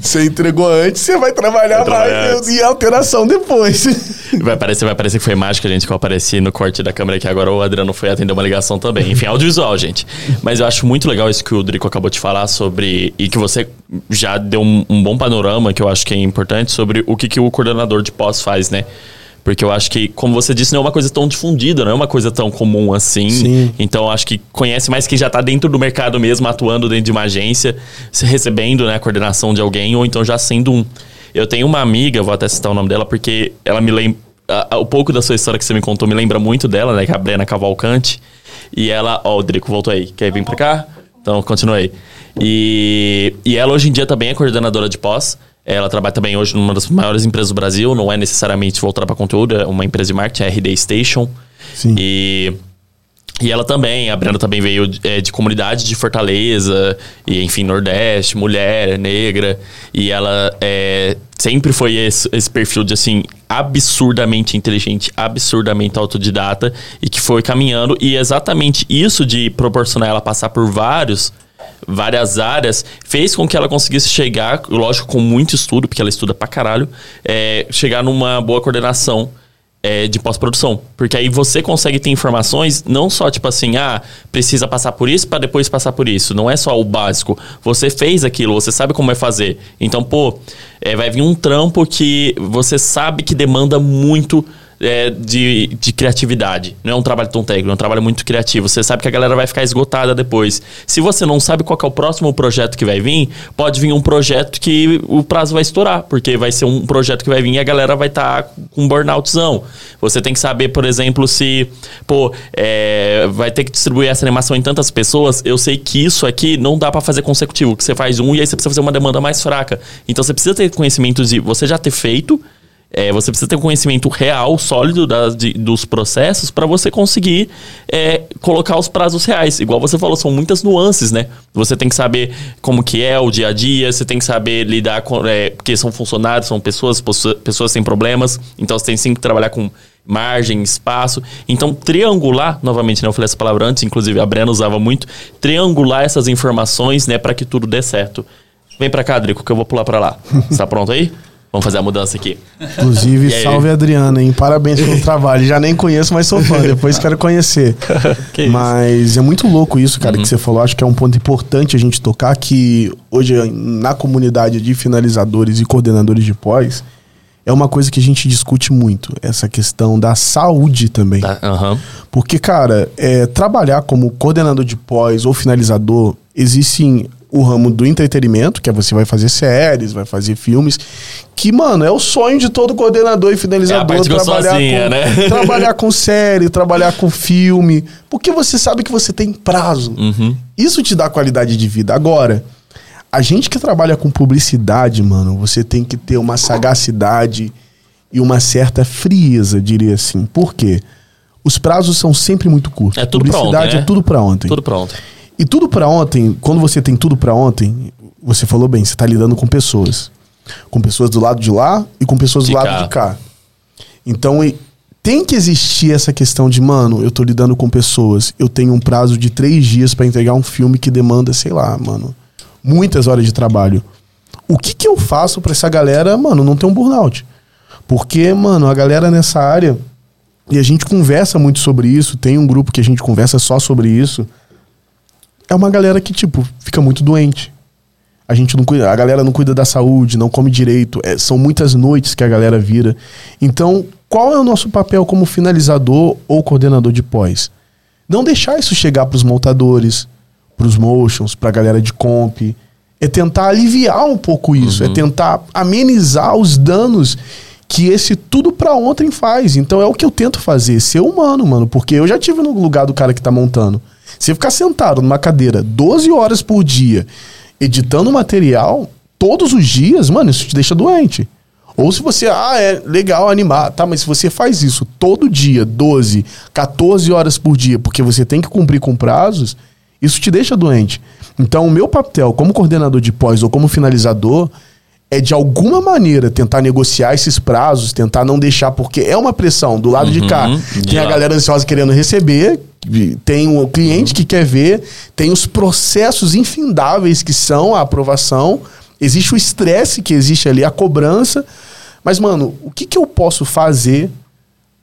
Você entregou antes, você vai trabalhar mais e alteração depois. Vai parecer, vai parecer que foi mágica, gente, que eu apareci no corte da câmera aqui agora. O Adriano foi atender uma ligação também. Enfim, audiovisual, gente. Mas eu acho muito legal isso que o Drico acabou de falar sobre. E que você já deu um, um bom panorama, que eu acho que é importante, sobre o que, que o coordenador de pós faz, né? Porque eu acho que, como você disse, não é uma coisa tão difundida, não é uma coisa tão comum assim. Sim. Então, eu acho que conhece mais quem já está dentro do mercado mesmo, atuando dentro de uma agência, se recebendo né, a coordenação de alguém, ou então já sendo um. Eu tenho uma amiga, vou até citar o nome dela, porque ela me lembra. A- a- O pouco da sua história que você me contou me lembra muito dela, né? Que é a Brena Cavalcante. E ela. Ó, o Drico voltou aí. Quer vir pra cá? Então, continua aí. E, e ela hoje em dia também é coordenadora de pós. Ela trabalha também hoje numa das maiores empresas do Brasil. Não é necessariamente voltada para conteúdo, é uma empresa de marketing, a RD Station. Sim. E, e ela também, a Brenda também veio de, é, de comunidade de Fortaleza, e enfim, Nordeste, mulher, negra. E ela é, sempre foi esse, esse perfil de assim, absurdamente inteligente, absurdamente autodidata, e que foi caminhando. E exatamente isso de proporcionar ela passar por vários várias áreas, fez com que ela conseguisse chegar, lógico, com muito estudo, porque ela estuda pra caralho, é, chegar numa boa coordenação é, de pós-produção. Porque aí você consegue ter informações, não só tipo assim, ah, precisa passar por isso para depois passar por isso. Não é só o básico. Você fez aquilo, você sabe como é fazer. Então, pô, é, vai vir um trampo que você sabe que demanda muito é, de, de criatividade. Não é um trabalho tão técnico, é um trabalho muito criativo. Você sabe que a galera vai ficar esgotada depois. Se você não sabe qual é o próximo projeto que vai vir, pode vir um projeto que o prazo vai estourar, porque vai ser um projeto que vai vir e a galera vai estar tá com burnoutzão. Você tem que saber, por exemplo, se, pô, é, vai ter que distribuir essa animação em tantas pessoas. Eu sei que isso aqui não dá para fazer consecutivo, que você faz um e aí você precisa fazer uma demanda mais fraca. Então você precisa ter conhecimento de você já ter feito é, você precisa ter um conhecimento real, sólido de, dos processos para você conseguir é, colocar os prazos reais. Igual você falou, são muitas nuances, né? Você tem que saber como que é o dia a dia, você tem que saber lidar com... É, porque são funcionários, são pessoas, pessoas têm problemas, então você tem sim que trabalhar com margem, espaço. Então, triangular, novamente, né, eu falei essa palavra antes, inclusive a Brena usava muito, triangular essas informações, né, para que tudo dê certo. Vem para cá, Drico, que eu vou pular para lá. Está pronto aí? Vamos fazer a mudança aqui. Inclusive, salve Adriana, hein? Parabéns pelo trabalho. Já nem conheço, mas sou fã. Depois quero conhecer. que mas é muito louco isso, cara, uhum. que você falou. Acho que é um ponto importante a gente tocar que hoje na comunidade de finalizadores e coordenadores de pós é uma coisa que a gente discute muito. Essa questão da saúde também. Tá, uhum. Porque, cara, é, trabalhar como coordenador de pós ou finalizador, existem o ramo do entretenimento, que é você vai fazer séries, vai fazer filmes, que, mano, é o sonho de todo coordenador e finalizador é trabalhar, com, né? trabalhar com série, trabalhar com filme, porque você sabe que você tem prazo. Uhum. Isso te dá qualidade de vida. Agora, a gente que trabalha com publicidade, mano, você tem que ter uma sagacidade e uma certa frieza, diria assim. Por quê? Os prazos são sempre muito curtos. É tudo publicidade pronto, né? é tudo para ontem. Tudo pronto. E tudo para ontem, quando você tem tudo para ontem, você falou bem, você tá lidando com pessoas. Com pessoas do lado de lá e com pessoas de do lado cá. de cá. Então, tem que existir essa questão de, mano, eu tô lidando com pessoas, eu tenho um prazo de três dias para entregar um filme que demanda, sei lá, mano, muitas horas de trabalho. O que que eu faço para essa galera, mano, não ter um burnout? Porque, mano, a galera nessa área, e a gente conversa muito sobre isso, tem um grupo que a gente conversa só sobre isso, é uma galera que, tipo, fica muito doente. A gente não cuida, a galera não cuida da saúde, não come direito. É, são muitas noites que a galera vira. Então, qual é o nosso papel como finalizador ou coordenador de pós? Não deixar isso chegar para os montadores, para os motions, para a galera de comp. É tentar aliviar um pouco isso, é uhum. é tentar amenizar os danos que esse tudo para ontem faz. Então é o que eu tento fazer, ser humano, mano, porque eu já tive no lugar do cara que tá montando. Você ficar sentado numa cadeira 12 horas por dia, editando material, todos os dias, mano, isso te deixa doente. Ou se você, ah, é legal animar, tá, mas se você faz isso todo dia, 12, 14 horas por dia, porque você tem que cumprir com prazos, isso te deixa doente. Então, o meu papel como coordenador de pós ou como finalizador é de alguma maneira tentar negociar esses prazos, tentar não deixar, porque é uma pressão do lado uhum, de cá. Tem a galera ansiosa querendo receber, tem o cliente que quer ver, tem os processos infindáveis que são a aprovação, existe o estresse que existe ali, a cobrança. Mas, mano, o que, que eu posso fazer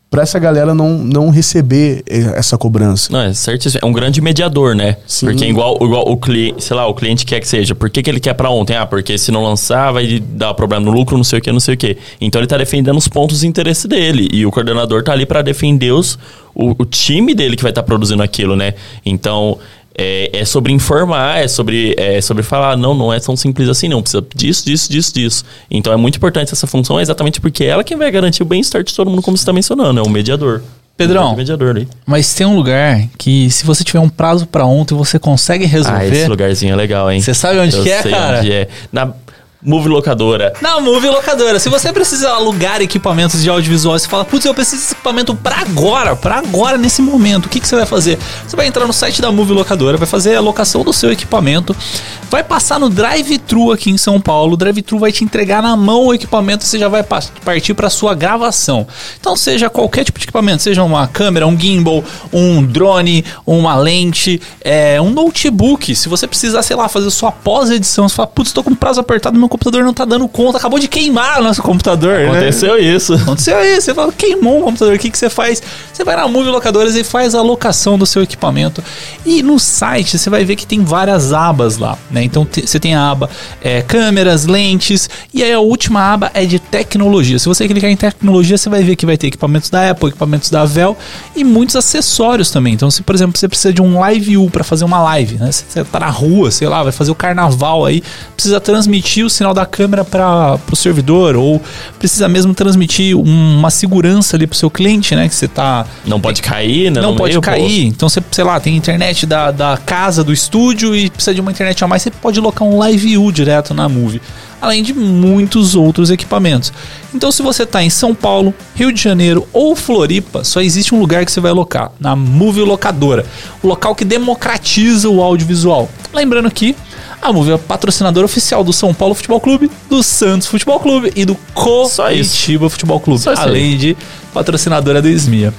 para essa galera não, não receber essa cobrança. Não, é certo. É um grande mediador, né? Sim. Porque igual, igual o cliente, sei lá, o cliente quer que seja. Por que, que ele quer para ontem? Ah, porque se não lançar vai dar problema no lucro, não sei o que, não sei o que. Então ele tá defendendo os pontos de interesse dele. E o coordenador tá ali para defender os, o, o, time dele que vai estar tá produzindo aquilo, né? Então, é, é, sobre informar, é sobre, é sobre falar, não, não é tão simples assim, não. Precisa disso, disso, disso, disso. Então é muito importante essa função, exatamente porque é ela quem vai garantir o bem-estar de todo mundo, como você está mencionando, é o mediador. Pedrão, mediador ali. mas tem um lugar que se você tiver um prazo para ontem, você consegue resolver. Ah, esse lugarzinho é legal, hein? Você sabe onde Eu que é, cara? Onde é. Na Move Locadora. Na Move Locadora. Se você precisa alugar equipamentos de audiovisual, você fala, putz, eu preciso desse equipamento pra agora, pra agora, nesse momento. O que, que você vai fazer? Você vai entrar no site da Move Locadora, vai fazer a locação do seu equipamento, vai passar no drive-thru aqui em São Paulo. O drive-thru vai te entregar na mão o equipamento, você já vai partir para sua gravação. Então, seja qualquer tipo de equipamento, seja uma câmera, um gimbal, um drone, uma lente, é, um notebook. Se você precisar, sei lá, fazer sua pós-edição, você fala, putz, tô com prazo apertado, meu computador não tá dando conta, acabou de queimar o nosso computador. né? Aconteceu isso. Aconteceu isso, você fala, queimou o computador, o que, que você faz? Você vai na Movie Locadoras e faz a locação do seu equipamento. E no site você vai ver que tem várias abas lá, né? Então você tem a aba é, câmeras, lentes, e aí a última aba é de tecnologia. Se você clicar em tecnologia, você vai ver que vai ter equipamentos da Apple, equipamentos da Vel e muitos acessórios também. Então, se por exemplo você precisa de um live view para fazer uma live, né? Você tá na rua, sei lá, vai fazer o carnaval aí, precisa transmitir o sinal da câmera para o servidor ou precisa mesmo transmitir um- uma segurança ali pro seu cliente, né? Que você tá Não pode cair, né? não pode meio, pô. cair. Então você, sei lá, tem internet da, da casa, do estúdio e precisa de uma internet a mais, você pode locar um live view direto na Movie. Além de muitos outros equipamentos. Então, se você está em São Paulo, Rio de Janeiro ou Floripa, só existe um lugar que você vai locar, na Movie Locadora. O local que democratiza o audiovisual. Lembrando que a Movie é patrocinadora oficial do São Paulo Futebol Clube, do Santos Futebol Clube e do. Coritiba Futebol Clube. Aí. além de patrocinadora do SMIA.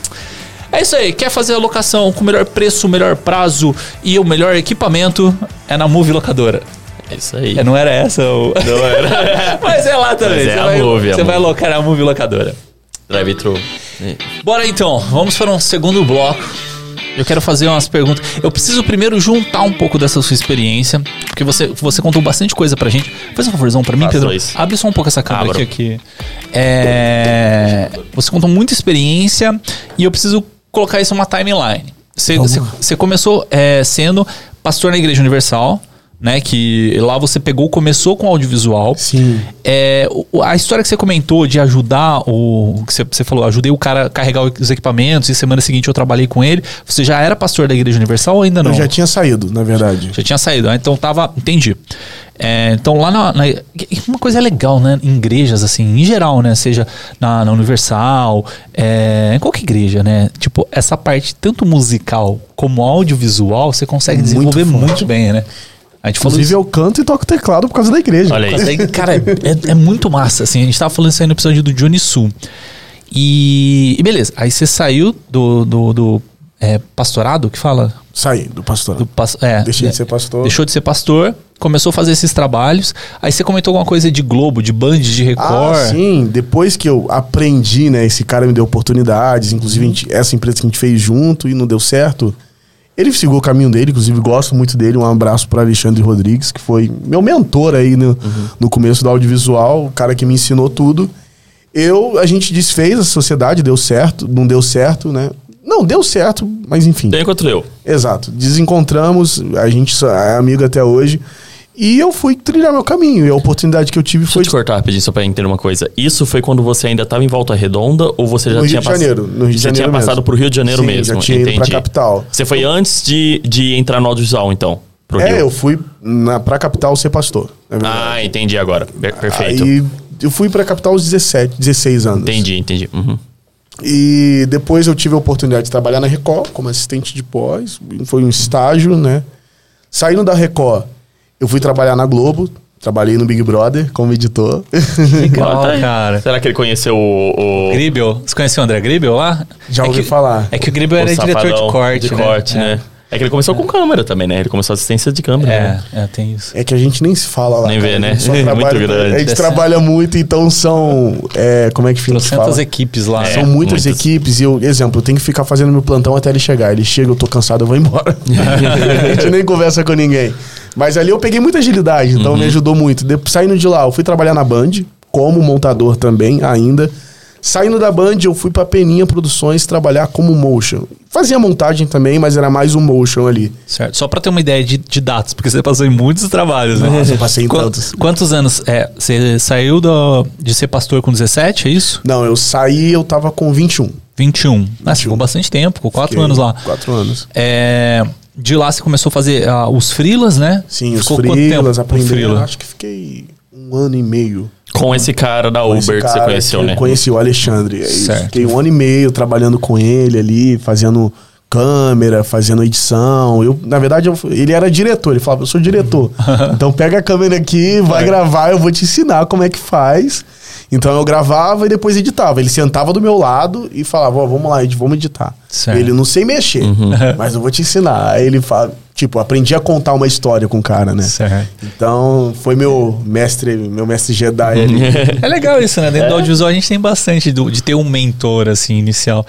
É isso aí, quer fazer a locação com o melhor preço, o melhor prazo e o melhor equipamento? É na Movie Locadora. É isso aí. É, não era essa o. Não era. Mas é lá também. Mas é você a vai, Movie, a você vai Movie. locar na Movie Locadora. Drive-thru. Bora então, vamos para um segundo bloco. Eu quero fazer umas perguntas. Eu preciso primeiro juntar um pouco dessa sua experiência, porque você, você contou bastante coisa pra gente. Faz um favorzão pra mim, Faço Pedro. isso. Abre só um pouco essa câmera aqui. aqui. É, você contou muita experiência e eu preciso colocar isso numa timeline. Você, você, você começou é, sendo pastor na Igreja Universal, né? Que lá você pegou, começou com audiovisual. Sim. É, a história que você comentou de ajudar o. que você, falou, ajudei o cara a carregar os equipamentos e semana seguinte eu trabalhei com ele. Você já era pastor da Igreja Universal ou ainda não? Eu já tinha saído, na verdade. Já tinha saído, né? então tava. Entendi. É, então lá na, na- Uma coisa legal, né? Em igrejas, assim, em geral, né? Seja na, na Universal, é, em qualquer igreja, né? Tipo, essa parte tanto musical como audiovisual, você consegue Muito desenvolver forte. muito bem, né? A gente falou Inclusive, isso- eu canto e toco teclado por causa da igreja. Olha aí. mas aí, cara, é, é muito massa, assim. A gente tava falando isso aí no episódio do Johnny Sul. E, e beleza, aí você saiu do, do, do, é, pastorado, que fala? Saí do pastor. Do pas- é, Deixei de ser pastor. Deixou de ser pastor, começou a fazer esses trabalhos. Aí você comentou alguma coisa de Globo, de Band, de Record. Ah, sim. Depois que eu aprendi, né? Esse cara me deu oportunidades. Inclusive, gente- essa empresa que a gente fez junto e não deu certo. Ele seguiu o caminho dele, inclusive gosto muito dele. Um abraço para Alexandre Rodrigues, que foi meu mentor aí no, no começo do audiovisual, o cara que me ensinou tudo. Eu, a gente desfez a sociedade, deu certo, não deu certo, né? Não, deu certo, mas enfim. Tem enquanto eu. Exato. Desencontramos, a gente é amigo até hoje. E eu fui trilhar meu caminho. E a oportunidade que eu tive Deixa eu foi te cortar rapidinho só pra entender uma coisa. Isso foi quando você ainda tava em Volta Redonda ou você já No Rio tinha de passado? Janeiro, no Rio de você Janeiro tinha passado mesmo. pro Rio de Janeiro Sim, mesmo. já tinha ido pra entendi. capital. Você foi antes de, de entrar no audiovisual, então? Pro É, Rio. eu fui na, pra capital ser pastor. Ah, entendi agora. Per- perfeito. Aí eu fui pra capital aos 17, 16 anos. Entendi, entendi. Uhum. E depois eu tive a oportunidade de trabalhar na Record como assistente de pós. Foi um estágio, né? Saindo da Record, eu fui trabalhar na Globo. Trabalhei no Big Brother como editor. Legal, cara. Será que ele conheceu o. o... Gribel. Você conheceu o André Gribel lá? Já É ouvi que- falar. É que o Gribel o era diretor de corte. De né? corte, É. né? É que ele começou com câmera também, né? Ele começou assistência de câmera. né? É, é, tem isso. É que a gente nem se fala lá. Nem cara. vê, né? A gente só Muito grande. A gente trabalha muito, então são. é, como é que fica? Trocentas equipes lá. É. São muitas, muitas. equipes e eu, exemplo, eu tenho que ficar fazendo meu plantão até ele chegar. Ele chega, eu tô cansado, eu vou embora. a gente nem conversa com ninguém. Mas ali eu peguei muita agilidade, então Uhum. me ajudou muito. De- saindo de lá, eu fui trabalhar na Band, como montador também, ainda. Saindo da Band, eu fui pra Peninha Produções trabalhar como motion. Fazia montagem também, mas era mais um motion ali. Certo. Só pra ter uma ideia de, de dados, porque você passou em muitos trabalhos, né? Nossa, eu passei em Quan- tantos. Quantos anos? É, você saiu do- de ser pastor com 17, é isso? Não, eu saí, eu tava com 21. 21. Ah, ficou bastante tempo, com 4 Fiquei anos lá. Quatro anos. É, de lá você começou a fazer ah, os freelas, né? Sim, os Ficou tempo com aprendendo. freela? Acho que fiquei um ano e meio. Com esse cara da com Uber esse que você cara conheceu, que né? Eu conheci o Alexandre. Certo. Fiquei um ano e meio trabalhando com ele ali, fazendo câmera, fazendo edição. Eu, na verdade, eu- ele era diretor. Ele falava, eu sou diretor. então pega a câmera aqui, vai gravar, eu vou te ensinar como é que faz. Então eu gravava e depois editava. Ele sentava do meu lado e falava, ó, vamos lá, Ed, vamos editar. Certo. Ele não sei mexer, Uhum. mas eu vou te ensinar. Aí ele fala, Tipo, aprendi a contar uma história com o cara, né? Certo. Então, foi meu mestre, meu mestre Jedi ali. É legal isso, né? Dentro do audiovisual a gente tem bastante do- de ter um mentor, assim, inicial.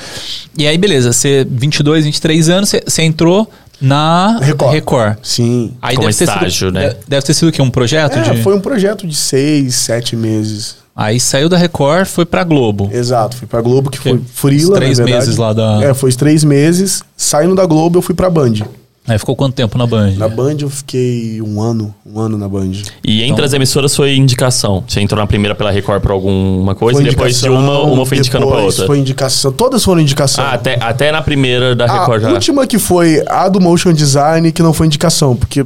E aí, beleza, você, 22, 23 anos, você, você entrou na Record. Record. Sim. Aí Como deve ter estágio, sido, né? de- Deve ter sido o quê? Um projeto? É, de... foi um projeto de seis, sete meses. Aí saiu da Record, foi pra Globo. Exato, fui pra Globo, que Que foi Frila, três na verdade. meses lá da- É, foi os três meses. Saindo da Globo, eu fui pra Band. Aí ficou quanto tempo na Band? Na Band eu fiquei um ano, um ano na Band. E entre Então- as emissoras foi indicação. Você entrou na primeira pela Record por alguma coisa e depois de indicação, uma, uma foi indicando pra outra. Foi indicação. Todas foram indicação. Ah, até, até na primeira da a Record já. última que foi a do Motion Design, que não foi indicação, porque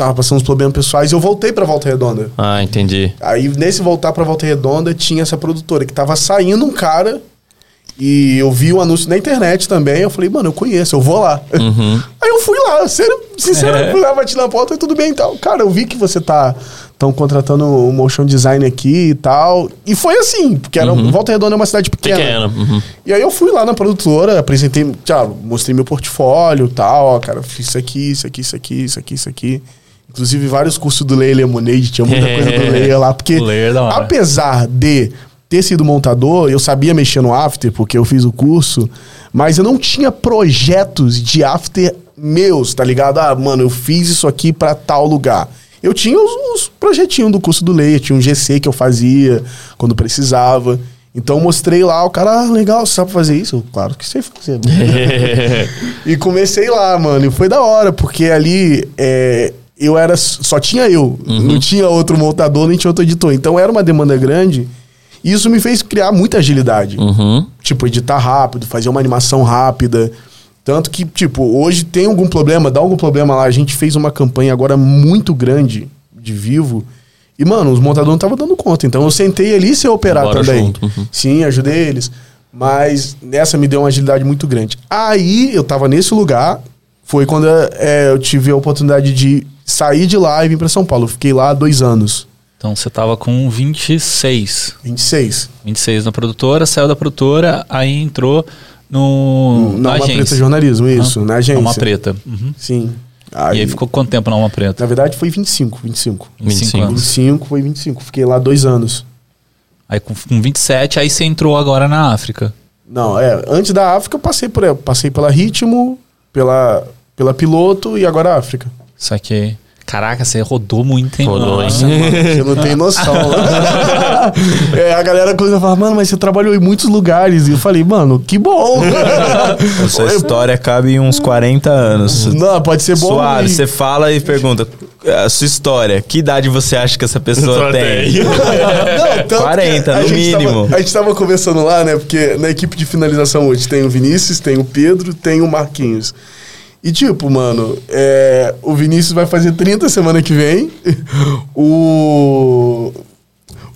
tava passando uns problemas pessoais e eu voltei pra Volta Redonda. Ah, entendi. Aí, nesse voltar pra Volta Redonda, tinha essa produtora que tava saindo um cara e eu vi o anúncio na internet também. Eu falei, mano, eu conheço, eu vou lá. Uhum. Aí eu fui lá, sério, sincero, É. fui lá, bati na porta e tudo bem e tal. Cara, eu vi que você tá tão contratando um motion design aqui e tal. E foi assim, porque era, Volta Redonda é uma cidade pequena. Pequena. uhum. E aí eu fui lá na produtora, apresentei, já, mostrei meu portfólio e tal, ó, cara, fiz isso aqui, isso aqui, isso aqui, isso aqui, isso aqui. Inclusive vários cursos do Leia Lemonade, tinha muita coisa do Leia lá, porque Leia é apesar de ter sido montador, eu sabia mexer no After, porque eu fiz o curso, mas eu não tinha projetos de After meus, tá ligado? Ah, mano, eu fiz isso aqui pra tal lugar. Eu tinha os, os projetinhos do curso do Leia, tinha um GC que eu fazia quando precisava. Então eu mostrei lá, o cara, ah, legal, você sabe fazer isso? Eu, claro que sei fazer. e comecei lá, mano, e foi da hora, porque ali é, eu era. Só tinha eu, não tinha outro montador, nem tinha outro editor. Então era uma demanda grande. E isso me fez criar muita agilidade. Uhum. Tipo, editar rápido, fazer uma animação rápida. Tanto que, tipo, hoje tem algum problema, dá algum problema lá. A gente fez uma campanha agora muito grande de vivo. E, mano, os montadores não estavam dando conta. Então eu sentei ali sem operar Bora também. uhum. Sim, ajudei eles. Mas nessa me deu uma agilidade muito grande. Aí eu tava nesse lugar. Foi quando é, eu tive a oportunidade de sair de lá e vir pra São Paulo. Fiquei lá dois anos. Então você tava com 26. 26. 26 na produtora, saiu da produtora, aí entrou no, na na Alma Preta agência. Jornalismo, isso, na agência. Uma preta. Uhum. Sim. E aí ficou quanto tempo na Alma Preta? Na verdade foi 25, 25. 25 25. anos. 25 foi 25. Fiquei lá dois anos. Aí com, com 27, aí você entrou agora na África. Não, é. Antes da África eu passei por passei pela Ritmo, pela, pela Piloto e agora África. Só que. Caraca, você rodou muito, hein? Rodou, mano? hein? Você não tem noção. é, a galera coisa fala, mano, mas você trabalhou em muitos lugares. E eu falei, mano, que bom. A sua história cabe em uns 40 anos. não, pode ser bom. Suave, você fala e pergunta a sua história. Que idade você acha que essa pessoa Só tem? tem. Não, tanto 40, que a no mínimo. Tava, a gente tava conversando lá, né? Porque na equipe de finalização hoje tem o Vinícius, tem o Pedro, tem o Marquinhos. E tipo, mano, é, o Vinícius vai fazer 30 semana que vem. O.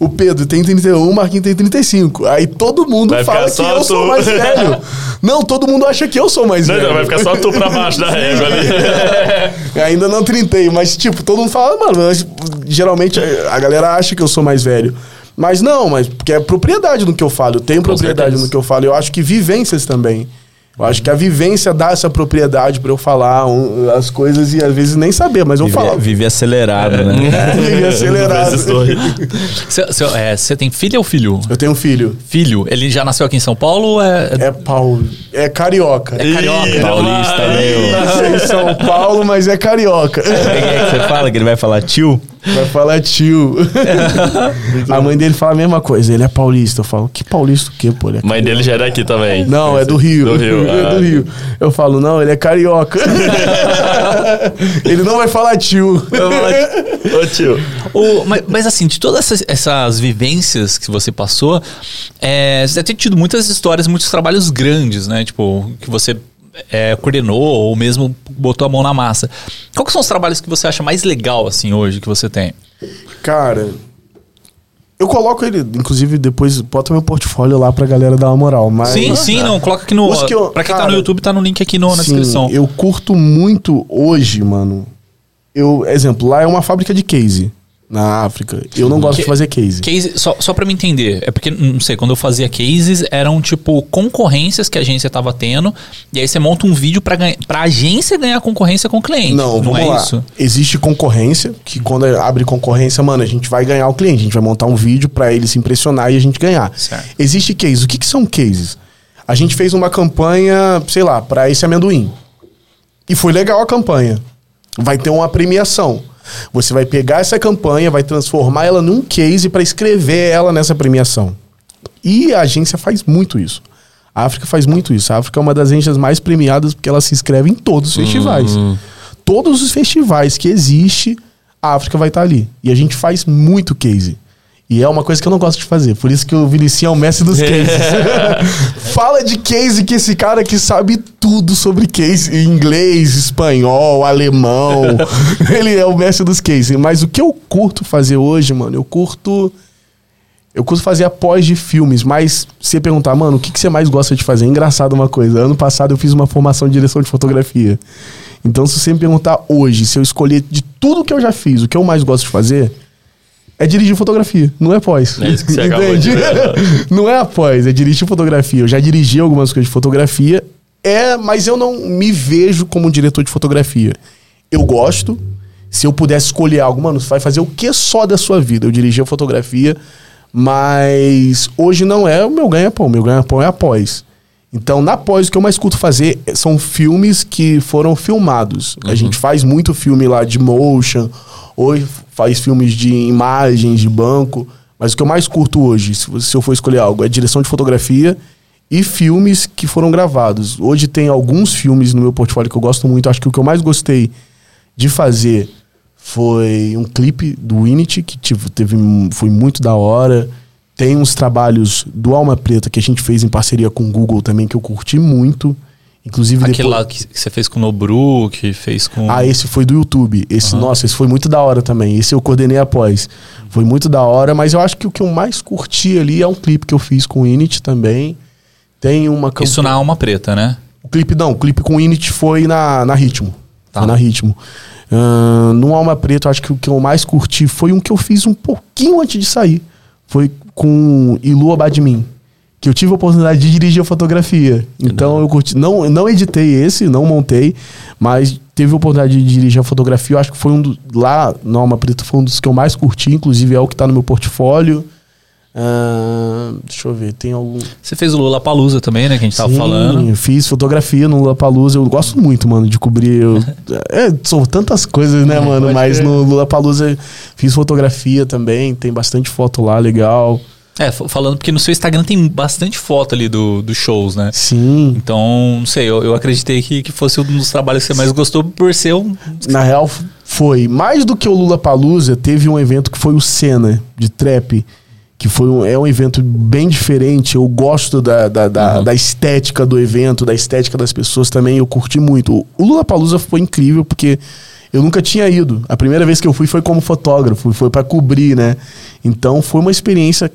O Pedro tem 31, o Marquinhos tem 35. Aí todo mundo Vai fala que eu sou tu. mais velho. Não, todo mundo acha que eu sou mais Não, velho. não, vai ficar só tu pra baixo da régua ali. Ainda não trintei, mas tipo, todo mundo fala, mano, mas, geralmente a galera acha que eu sou mais velho. Mas não, mas porque é propriedade no que eu falo. Eu tenho propriedade certeza. no que eu falo. Eu acho que vivências também. Eu acho que a vivência dá essa propriedade pra eu falar um, as coisas e às vezes nem saber, mas eu Vive, falo. vive acelerado, É. né? Vive acelerado. É, você tem filha ou filho? Eu tenho um filho. Filho, ele já nasceu aqui em São Paulo ou é. É Paulo. É carioca. É carioca. Ih, Paulista, meu. Nasceu em São Paulo, mas é carioca. Quem é que você fala que ele vai falar tio? Vai falar tio. a mãe dele fala a mesma coisa. Ele é paulista. Eu falo, que paulista o quê, pô? Ele é Mãe dele já era aqui também. Não, é do Rio. Do Rio, é ah. do Rio. Eu falo, não, ele é carioca. ele não vai falar tio. Ô tio. O- mas, mas, assim, de todas essas, essas vivências que você passou, é, você deve ter tido muitas histórias, muitos trabalhos grandes, né? Tipo, que você é, coordenou ou mesmo botou a mão na massa. Quais são os trabalhos que você acha mais legal, assim, hoje, que você tem? Cara, eu coloco ele, inclusive depois bota meu portfólio lá pra galera dar uma moral. Mas, sim, sim, não, coloca aqui no... Que eu- pra quem tá cara, no YouTube, tá no link aqui no, na Sim, descrição. Eu curto muito hoje, mano. Eu, exemplo, lá é uma fábrica de case. Na África. Eu não gosto Que- de fazer case. Case, só, só pra me entender, é porque, não sei, quando eu fazia cases, eram tipo concorrências que a agência tava tendo, e aí você monta um vídeo pra, ganha, pra agência ganhar concorrência com o cliente. Não, vamos é lá. isso? Existe concorrência, que quando abre concorrência, mano, a gente vai ganhar o cliente. A gente vai montar um vídeo pra ele se impressionar e a gente ganhar. Certo. Existe case. O que, que são cases? A gente fez uma campanha, sei lá, pra esse amendoim. E foi legal a campanha. Vai ter uma premiação. Você vai pegar essa campanha, vai transformar ela num case pra escrever ela nessa premiação. E a agência faz muito isso. A África faz muito isso. A África é uma das agências mais premiadas porque ela se inscreve em todos os festivais. Todos os festivais que existe, a África vai estar ali. E a gente faz muito case. E é uma coisa que eu não gosto de fazer. Por isso que o Vinicius é o mestre dos cases. Fala de case que esse cara que sabe tudo sobre case. Inglês, espanhol, alemão. Ele é o mestre dos cases. Mas o que eu curto fazer hoje, mano, eu curto... Eu curto fazer após de filmes, mas se você perguntar, mano, o que, que você mais gosta de fazer? É engraçado uma coisa. Ano passado eu fiz uma formação de direção de fotografia. Então, se você me perguntar hoje, se eu escolher de tudo que eu já fiz, o que eu mais gosto de fazer, é dirigir fotografia, não é pós. É isso que você Entende? ver. não é após, é dirigir fotografia. Eu já dirigi algumas coisas de fotografia, é, mas eu não me vejo como um diretor de fotografia. Eu gosto. Se eu pudesse escolher algo, mano, você vai fazer o que só da sua vida? Eu dirigi a fotografia, mas hoje não é o meu ganha-pão. Meu ganha-pão é após. Então, na pós, o que eu mais curto fazer são filmes que foram filmados. A gente faz muito filme lá de motion, ou faz filmes de imagens, de banco. Mas o que eu mais curto hoje, se, eu for escolher algo, é direção de fotografia e filmes que foram gravados. Hoje tem alguns filmes no meu portfólio que eu gosto muito. Acho que o que eu mais gostei de fazer foi um clipe do Unity, que tipo, teve, foi muito da hora. Tem uns trabalhos do Alma Preta que a gente fez em parceria com o Google também, que eu curti muito. Inclusive Aquele depois... lá que você fez com o Nobru, que fez com. Ah, esse foi do YouTube. Esse, nossa, esse foi muito da hora também. Esse eu coordenei após. Foi muito da hora, mas eu acho que o que eu mais curti ali é um clipe que eu fiz com o Init também. Tem uma campanha. Isso na alma preta, né? O clipe não, o clipe com o Init foi na, na Ritmo. Tá. Foi na Ritmo. Ahn, no Alma Preta, eu acho que o que eu mais curti foi um que eu fiz um pouquinho antes de sair. Foi com Ilu Abadmin. Que eu tive a oportunidade de dirigir a fotografia. Então eu curti. Não, não editei esse, não montei, mas teve a oportunidade de dirigir a fotografia. Eu acho que foi um do, lá no Alma Preta foi um dos que eu mais curti, inclusive é o que tá no meu portfólio. Ahn, deixa eu ver, tem algum. Você fez o Lula Palusa também, né? Que a gente tava Sim, falando. Fiz fotografia no Lollapalooza. Eu gosto muito, mano, de cobrir. Eu, é, são tantas coisas, né, mano? Mas no Lollapalooza fiz fotografia também. Tem bastante foto lá, legal. É, falando porque no seu Instagram tem bastante foto ali do, dos shows, né? Sim. Então, não sei, eu, eu acreditei que, que fosse um dos trabalhos que você mais gostou por ser um. Na real, foi. Mais do que o Lollapalooza, teve um evento que foi o Senna, de trap. Que foi um, é um evento bem diferente. Eu gosto da, da, da, da estética do evento, da estética das pessoas também. Eu curti muito. O Lollapalooza foi incrível porque eu nunca tinha ido. A primeira vez que eu fui foi como fotógrafo, foi pra cobrir, né? Então foi uma experiência.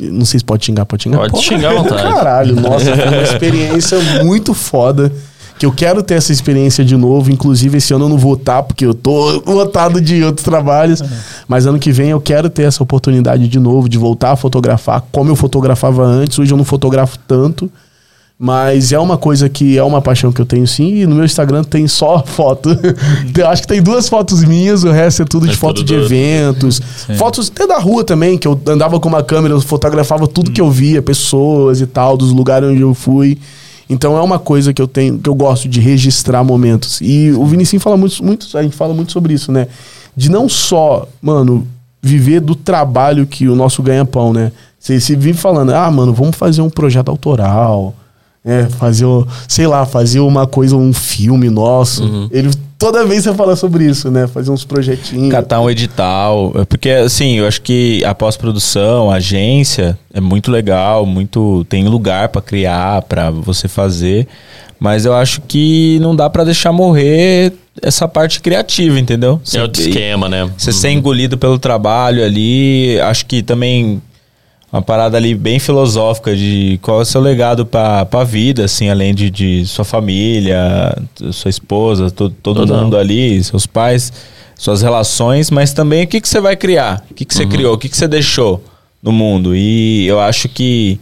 Não sei se pode xingar, pode xingar? Pode xingar à vontade. Caralho, nossa, foi uma experiência muito foda. Que eu quero ter essa experiência de novo. Inclusive, esse ano eu não vou estar, porque eu tô lotado de outros trabalhos. Mas ano que vem eu quero ter essa oportunidade de novo, de voltar a fotografar como eu fotografava antes. Hoje eu não fotografo tanto. Mas é uma coisa que é uma paixão que eu tenho sim. E no meu Instagram tem só foto. Eu acho que tem duas fotos minhas, o resto é tudo É de foto de eventos. Fotos até da rua também, que eu andava com uma câmera, eu fotografava tudo que eu via, pessoas e tal, dos lugares onde eu fui. Então é uma coisa que eu tenho, que eu gosto de registrar momentos. E o Vinicinho fala muito, muito, a gente fala muito sobre isso, né? De não só, mano, viver do trabalho que o nosso ganha-pão, né? Você se vive falando, ah, mano, vamos fazer um projeto autoral. É, fazer, o- sei lá, fazer uma coisa, um filme nosso. Ele toda vez você fala sobre isso, né? Fazer uns projetinhos. Catar um edital. É Porque, assim, eu acho que a pós-produção, a agência, é muito legal, muito. Tem lugar pra criar, pra você fazer. Mas eu acho que não dá pra deixar morrer essa parte criativa, entendeu? É outro esquema, né? Você ser engolido pelo trabalho ali, acho que também uma parada ali bem filosófica de qual é o seu legado pra, pra vida, assim, além de, de sua família, sua esposa, to- todo Total. mundo ali, seus pais. suas relações, mas também o que, que você vai criar, o que, que você criou, o que, que você deixou no mundo. E eu acho que,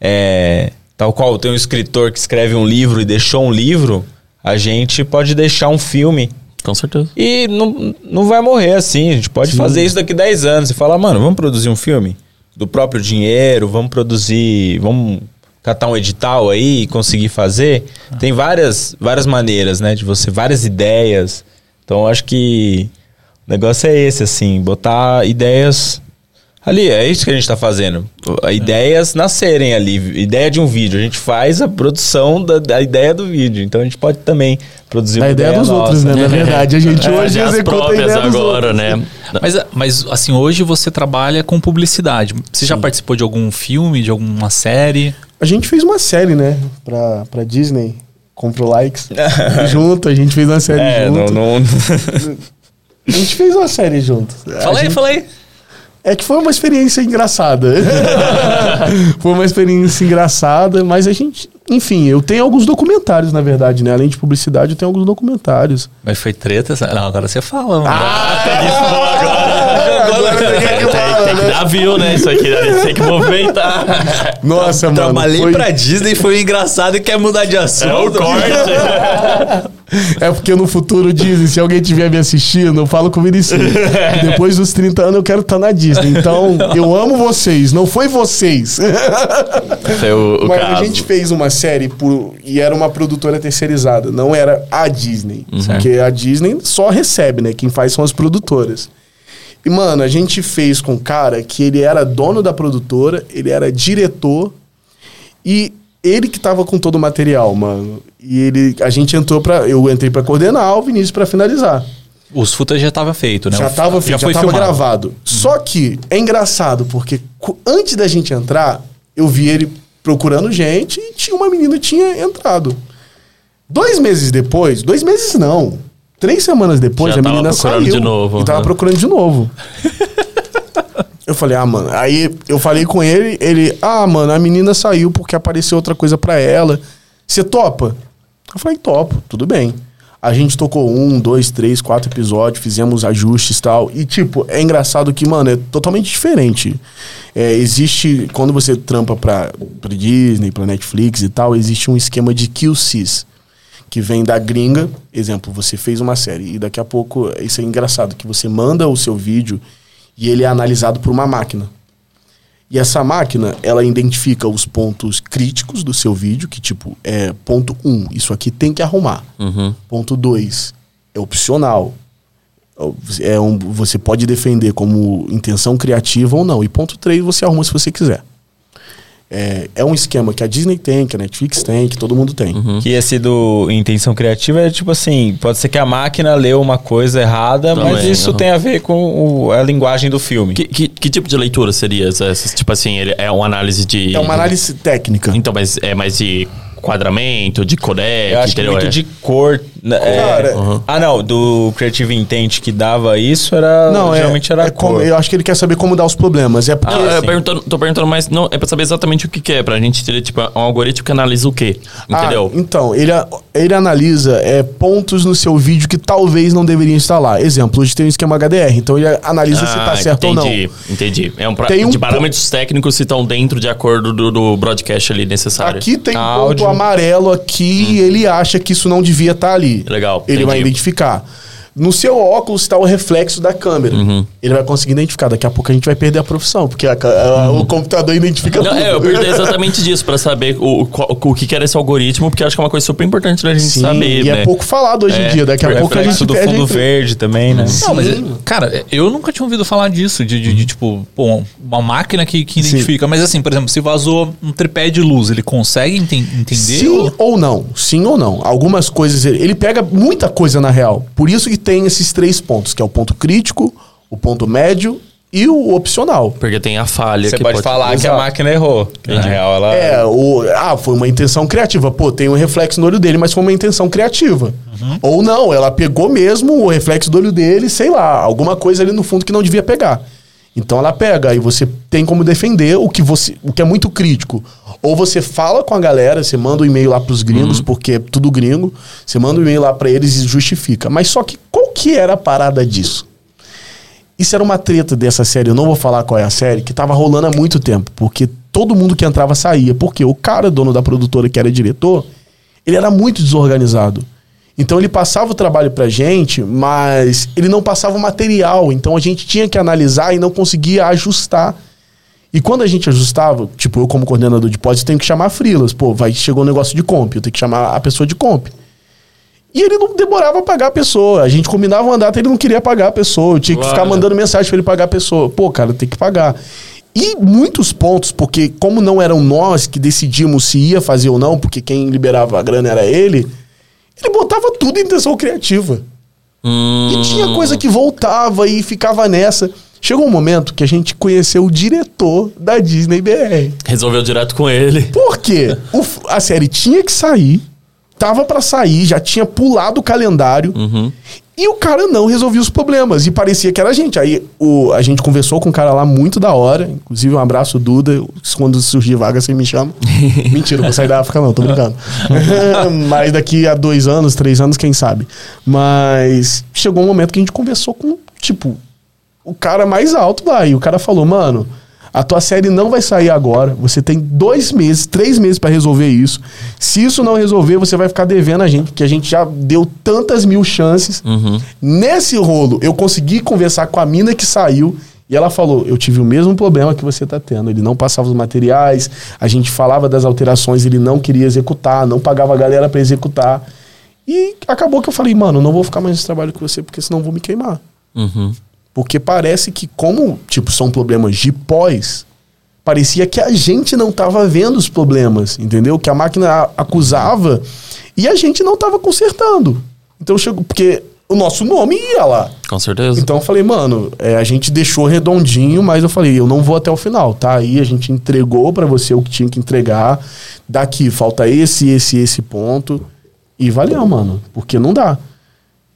é, tal qual tem um escritor que escreve um livro e deixou um livro, a gente pode deixar um filme Com certeza. e não, não vai morrer assim. A gente pode fazer isso daqui 10 anos e falar, mano, vamos produzir um filme do próprio dinheiro, vamos produzir, vamos catar um edital aí e conseguir fazer. Tem várias, várias maneiras, né, de você, várias ideias. Então acho que o negócio é esse, assim, botar ideias ali. É isso que a gente tá fazendo. Ideias nascerem ali. Ideia de um vídeo. A gente faz a produção da, da ideia do vídeo. Então a gente pode também produzir A ideia dos outros, nossa. né? Na verdade, a gente hoje É, as executa a ideia dos agora, outros. né? Mas, mas, assim, hoje você trabalha com publicidade. Você já participou de algum filme, de alguma série? A gente fez uma série, né? Pra, pra Disney. Comprou likes. junto, a gente fez uma série É, não, junto. não, A gente fez uma série junto. A Fala aí, gente- fala aí. É que foi uma experiência engraçada. foi uma experiência engraçada, mas a gente. Enfim, eu tenho alguns documentários, na verdade, né? Além de publicidade, eu tenho alguns documentários. Mas foi treta? Não, agora você fala, mano. Tem que dar view, né? Isso aqui, né? tem que movimentar. Nossa, mano. Trabalhei foi- pra Disney, foi engraçado e quer mudar de assunto. É o corte. É porque no futuro dizem, se alguém estiver me assistindo, eu falo com o Vinicius. que Depois dos 30 anos eu quero estar na Disney. Então, eu amo vocês, não foi vocês. Foi o, o Mas caso. a gente fez uma série por, e era uma produtora terceirizada, não era a Disney. Uhum. Porque a Disney só recebe, né? Quem faz são as produtoras. E, mano, a gente fez com um cara que ele era dono da produtora, ele era diretor e ele que tava com todo o material, mano. E ele, a gente entrou pra. Eu entrei pra coordenar, o Vinícius pra finalizar. Os footage já tava feito, né? Já tava, feito, já foi tava filmado. gravado. Só que é engraçado, porque antes da gente entrar, eu vi ele procurando gente e tinha uma menina tinha entrado. Dois meses depois, dois meses não, três semanas depois, Já a menina saiu de novo, e tava né? procurando de novo. eu falei, ah, mano. Aí eu falei com ele, ele, ah, mano, a menina saiu porque apareceu outra coisa pra ela. Você topa? Eu falei, topo, tudo bem. A gente tocou um, dois, três, quatro episódios, fizemos ajustes e tal. E, tipo, é engraçado que, mano, é totalmente diferente. É, existe, quando você trampa pra, pra Disney, pra Netflix e tal, existe um esquema de QCs, que vem da gringa. Exemplo, você fez uma série e daqui a pouco, isso é engraçado, que você manda o seu vídeo e ele é analisado por uma máquina. E essa máquina, ela identifica os pontos críticos do seu vídeo, que tipo, é ponto 1, um, isso aqui tem que arrumar. Uhum. Ponto 2, é opcional. É um, você pode defender como intenção criativa ou não. E ponto 3, você arruma se você quiser. É, é um esquema que a Disney tem, que a Netflix tem, que todo mundo tem. Uhum. Que esse do intenção criativa é tipo assim, pode ser que a máquina leu uma coisa errada, mas Também, isso aham. tem a ver com o- a linguagem do filme. Que, que, que tipo de leitura seria essa? Tipo assim, ele é uma análise de. É uma análise técnica. Então, mas é mais de quadramento, de codec, Eu acho que entendeu? muito É. de cor. É- Cara, Uhum. Ah, não, do Creative Intent que dava isso era. Não, é, geralmente era é como, eu acho que ele quer saber como dar os problemas. É porque Ah, eu assim. perguntando, tô perguntando, mas não, é pra saber exatamente o que, que é, pra gente ter, tipo, um algoritmo que analisa o quê? Entendeu? Ah, então, ele, ele analisa é, pontos no seu vídeo que talvez não deveriam estar lá. Exemplo, hoje tem um esquema HDR, então ele analisa se tá Ah, certo entendi, ou não. Entendi. É um pra, Tem um de parâmetros técnicos se estão dentro de acordo do, do broadcast ali necessário. Aqui tem um ponto amarelo aqui e ele acha que isso não devia estar ali. Legal, Ele vai identificar. No seu óculos está o reflexo da câmera. Uhum. Ele vai conseguir identificar. Daqui a pouco a gente vai perder a profissão, porque a a- o computador identifica Não, tudo. é, eu perguntei exatamente disso, pra saber o, o, o que era esse algoritmo, porque eu acho que é uma coisa super importante da gente Sim, saber, e né? é pouco falado hoje em É, dia. Daqui a pouco a gente reflexo do fundo verde também, né? Não, mas, é- Sim. cara, eu nunca tinha ouvido falar disso, de, de- de, tipo, pô, uma máquina que, que Sim. identifica. Mas assim, por exemplo, se vazou um tripé de luz, ele consegue enten- entender? Sim ou- ou não, sim ou não. Algumas coisas ele, ele pega muita coisa na real. Por isso que tem esses três pontos, que é o ponto crítico, o ponto médio e o opcional. Porque tem a falha Você que pode, falar que a máquina errou. Na real, ela. É, o, ah, foi uma intenção criativa. Pô, tem um reflexo no olho dele, mas foi uma intenção criativa. Ou não, ela pegou mesmo o reflexo do olho dele, sei lá, alguma coisa ali no fundo que não devia pegar. Então ela pega, aí você tem como defender o que você, o que é muito crítico. Ou você fala com a galera, você manda um e-mail lá pros gringos, porque é tudo gringo, você manda um e-mail lá pra eles e justifica. Mas só que qual que era a parada disso? Isso era uma treta dessa série, eu não vou falar qual é a série, que tava rolando há muito tempo, porque todo mundo que entrava saía. Porque o cara, dono da produtora, que era diretor, ele era muito desorganizado. Então ele passava o trabalho pra gente, mas ele não passava o material. Então a gente tinha que analisar e não conseguia ajustar. E quando a gente ajustava, tipo, eu como coordenador de pós, tenho que chamar frilas. Pô, vai, chegou um negócio de comp, eu tenho que chamar a pessoa de comp. E ele não demorava a pagar a pessoa. A gente combinava uma data, ele não queria pagar a pessoa. Eu tinha que ficar mandando mensagem pra ele pagar a pessoa. Pô, cara, tem que pagar. E muitos pontos, porque como não eram nós que decidimos se ia fazer ou não, porque quem liberava a grana era ele, ele botava tudo em intenção criativa. Hum, E tinha coisa que voltava e ficava nessa. Chegou um momento que a gente conheceu o diretor da Disney BR. Resolveu direto com ele. Por quê? O a série tinha que sair, tava pra sair, já tinha pulado o calendário. E o cara não resolvia os problemas. E parecia que era a gente. Aí o, a gente conversou com um cara lá muito da hora. Inclusive, um abraço, Duda. Quando surgir vaga, você me chama. Mentira, não vou sair da África, não, tô brincando. Mas daqui a dois anos, três anos, quem sabe. Mas chegou um momento que a gente conversou com, tipo, o cara mais alto lá. E o cara falou, mano, a tua série não vai sair agora. Você tem dois meses, três meses pra resolver isso. Se isso não resolver, você vai ficar devendo a gente, porque a gente já deu tantas mil chances. Nesse rolo, eu consegui conversar com a mina que saiu. E ela falou: Eu tive o mesmo problema que você tá tendo. Ele não passava os materiais, a gente falava das alterações, ele não queria executar, não pagava a galera pra executar. E acabou que eu falei: Mano, não vou ficar mais nesse trabalho com você, porque senão eu vou me queimar. Uhum. Porque parece que, como, tipo, são problemas de pós, parecia que a gente não tava vendo os problemas, entendeu? Que a máquina acusava e a gente não tava consertando. Então chegou. Porque o nosso nome ia lá. Com certeza. Então eu falei, mano, é, a gente deixou redondinho, mas eu falei, eu não vou até o final, tá? Aí a gente entregou pra você o que tinha que entregar. Daqui falta esse, esse, esse ponto. E valeu, mano. Porque não dá.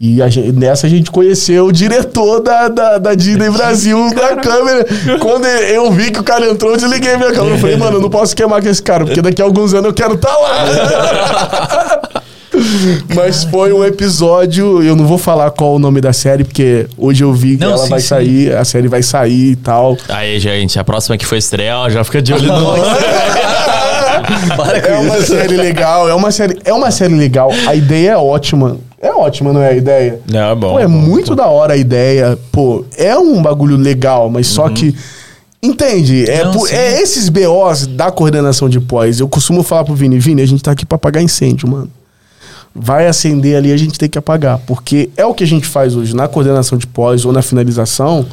E a gente- nessa a gente conheceu o diretor da, da, da Disney Brasil da câmera. Quando eu vi que o cara entrou, eu desliguei minha câmera. Eu falei, mano, eu não posso queimar com esse cara, porque daqui a alguns anos eu quero estar lá. Mas foi um episódio, eu não vou falar qual o nome da série, porque hoje eu vi que Não, ela sim, vai sim. sair, a série vai sair e tal. Aí, gente, a próxima que foi estreia, ó, já fica de olho no. Para com É uma isso. série legal, é uma série, é uma série legal. A ideia é ótima. É ótima, não é a ideia? Não, é bom. Pô, é bom, muito da hora a ideia. Pô, é um bagulho legal, mas só que. Entende? É, Não, por- é esses BOs da coordenação de pós. Eu costumo falar pro Vini, Vini, a gente tá aqui pra apagar incêndio, mano. Vai acender ali, a gente tem que apagar. Porque é o que a gente faz hoje na coordenação de pós ou na finalização.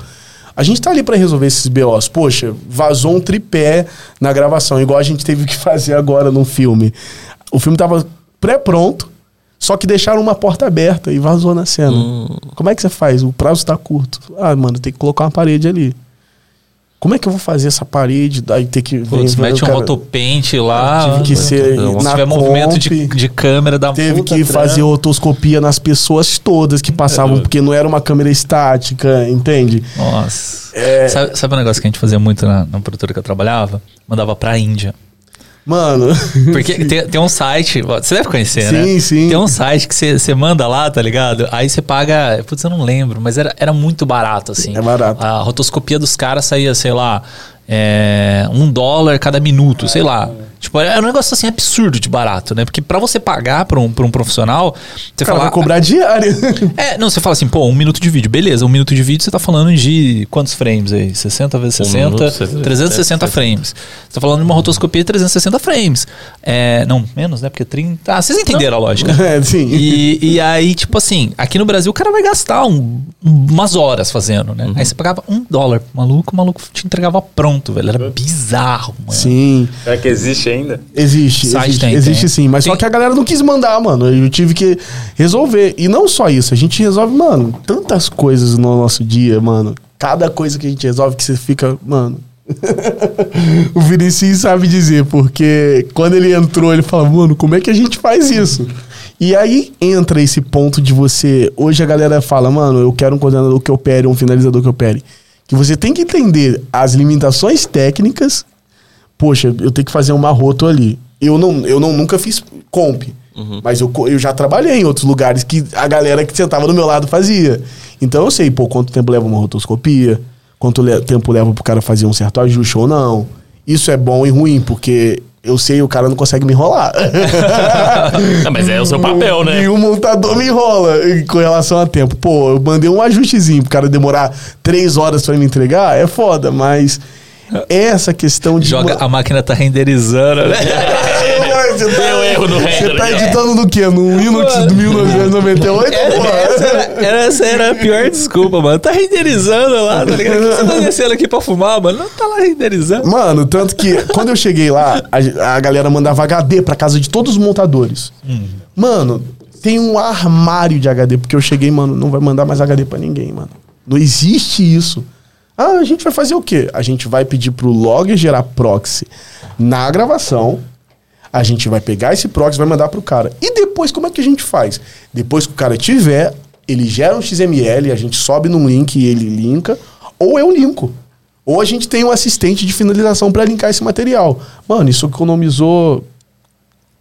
A gente tá ali pra resolver esses BOs. Poxa, vazou um tripé na gravação, igual a gente teve que fazer agora num filme. O filme tava pré-pronto, só que deixaram uma porta aberta e vazou na cena. Como é que você faz? O prazo tá curto. Ah, mano, tem que colocar uma parede ali. Como é que eu vou fazer essa parede? Daí ter que. Putz, mete um rotopente lá. Tive que ser Se na tiver movimento de, comp, de câmera, dá Teve que fazer otoscopia nas pessoas todas que passavam, porque não era uma câmera estática, entende? Nossa. É. Sabe, sabe um negócio que a gente fazia muito na, na produtora que eu trabalhava? Mandava pra Índia. Mano, Porque tem, tem um site, você deve conhecer, né? Sim, sim. Tem um site que você você manda lá, tá ligado? Aí você paga, putz, eu não lembro, mas era, era muito barato, assim. É barato. A rotoscopia dos caras saía, sei lá, é, um dólar cada minuto, sei lá. Tipo, era um negócio assim absurdo de barato, né? Porque pra você pagar pra um, pra um profissional, você o cara fala. vai cobrar diário. É, não, você fala assim, pô, um minuto de vídeo, beleza, um minuto de vídeo você tá falando de quantos frames aí? 60 vezes Um 60, minuto, 60, 360 frames. Você tá falando de uma rotoscopia de 360 frames. É, não, menos, né? Porque 30. Ah, vocês entenderam a lógica. É, sim. E, e aí, tipo assim, aqui no Brasil o cara vai gastar um- umas horas fazendo, né? Aí você pagava um dólar. Maluco, o maluco te entregava pronto, velho. Era bizarro, mano. Sim. Será que existe ainda? Existe, Site existe, tem, existe tem. sim. Mas só Tem. que a galera não quis mandar, mano. Eu tive que resolver. E não só isso, a gente resolve, mano, tantas coisas no nosso dia, mano. Cada coisa que a gente resolve que você fica, mano. o Vinicius sabe dizer, porque quando ele entrou, ele fala, mano, como é que a gente faz isso? E aí entra esse ponto de você. Hoje a galera fala, mano, eu quero um coordenador que opere, um finalizador que opere. que você tem que entender as limitações técnicas. Poxa, eu tenho que fazer uma roto ali. Eu não, eu não nunca fiz comp. Mas eu, eu já trabalhei em outros lugares que a galera que sentava do meu lado fazia. Então eu sei, pô, quanto tempo leva uma rotoscopia, quanto le- tempo leva pro cara fazer um certo ajuste ou não. Isso é bom e ruim, porque eu sei o cara não consegue me enrolar. Mas é o seu papel, né? Nenhum montador me enrola com relação a tempo. Pô, eu mandei um ajustezinho pro cara demorar três horas pra me entregar, é foda, mas essa questão de. Joga, a máquina tá renderizando, né? Você tá, Deu erro no você render. tá editando no quê? No Linux de 1998? Pô, essa, era, essa era a pior desculpa, mano. Tá renderizando lá, tá ligado? Você tá descendo aqui pra fumar, mano. Não tá lá renderizando. Mano, tanto que quando eu cheguei lá, a, a galera mandava HD pra casa de todos os montadores. Mano, tem um armário de HD, porque eu cheguei, mano, não vai mandar mais HD pra ninguém, mano. Não existe isso. Ah, a gente vai fazer o quê? A gente vai pedir pro logger gerar proxy na gravação. A gente vai pegar esse proxy vai mandar pro cara. E depois, como é que a gente faz? Depois que o cara tiver, ele gera um XML, a gente sobe num link e ele linka, ou eu linko. Ou a gente tem um assistente de finalização para linkar esse material. Mano, isso economizou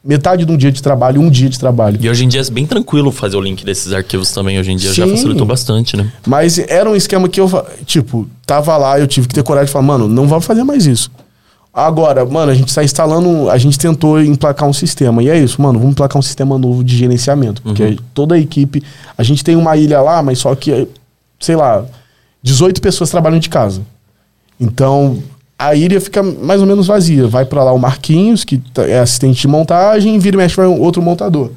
metade de um dia de trabalho, um dia de trabalho. E hoje em dia é bem tranquilo fazer o link desses arquivos também. Hoje em dia já Sim. facilitou bastante, né? Mas era um esquema que eu, tipo, tava lá, eu tive que ter coragem de falar, mano, não vamos fazer mais isso. Agora, mano, a gente está instalando, a gente tentou emplacar um sistema. E é isso, mano, vamos emplacar um sistema novo de gerenciamento. Porque toda a equipe, a gente tem uma ilha lá, mas só que, sei lá, 18 pessoas trabalham de casa. Então, a ilha fica mais ou menos vazia. Vai pra lá o Marquinhos, que tá- é assistente de montagem, vira e mexe vai um outro montador.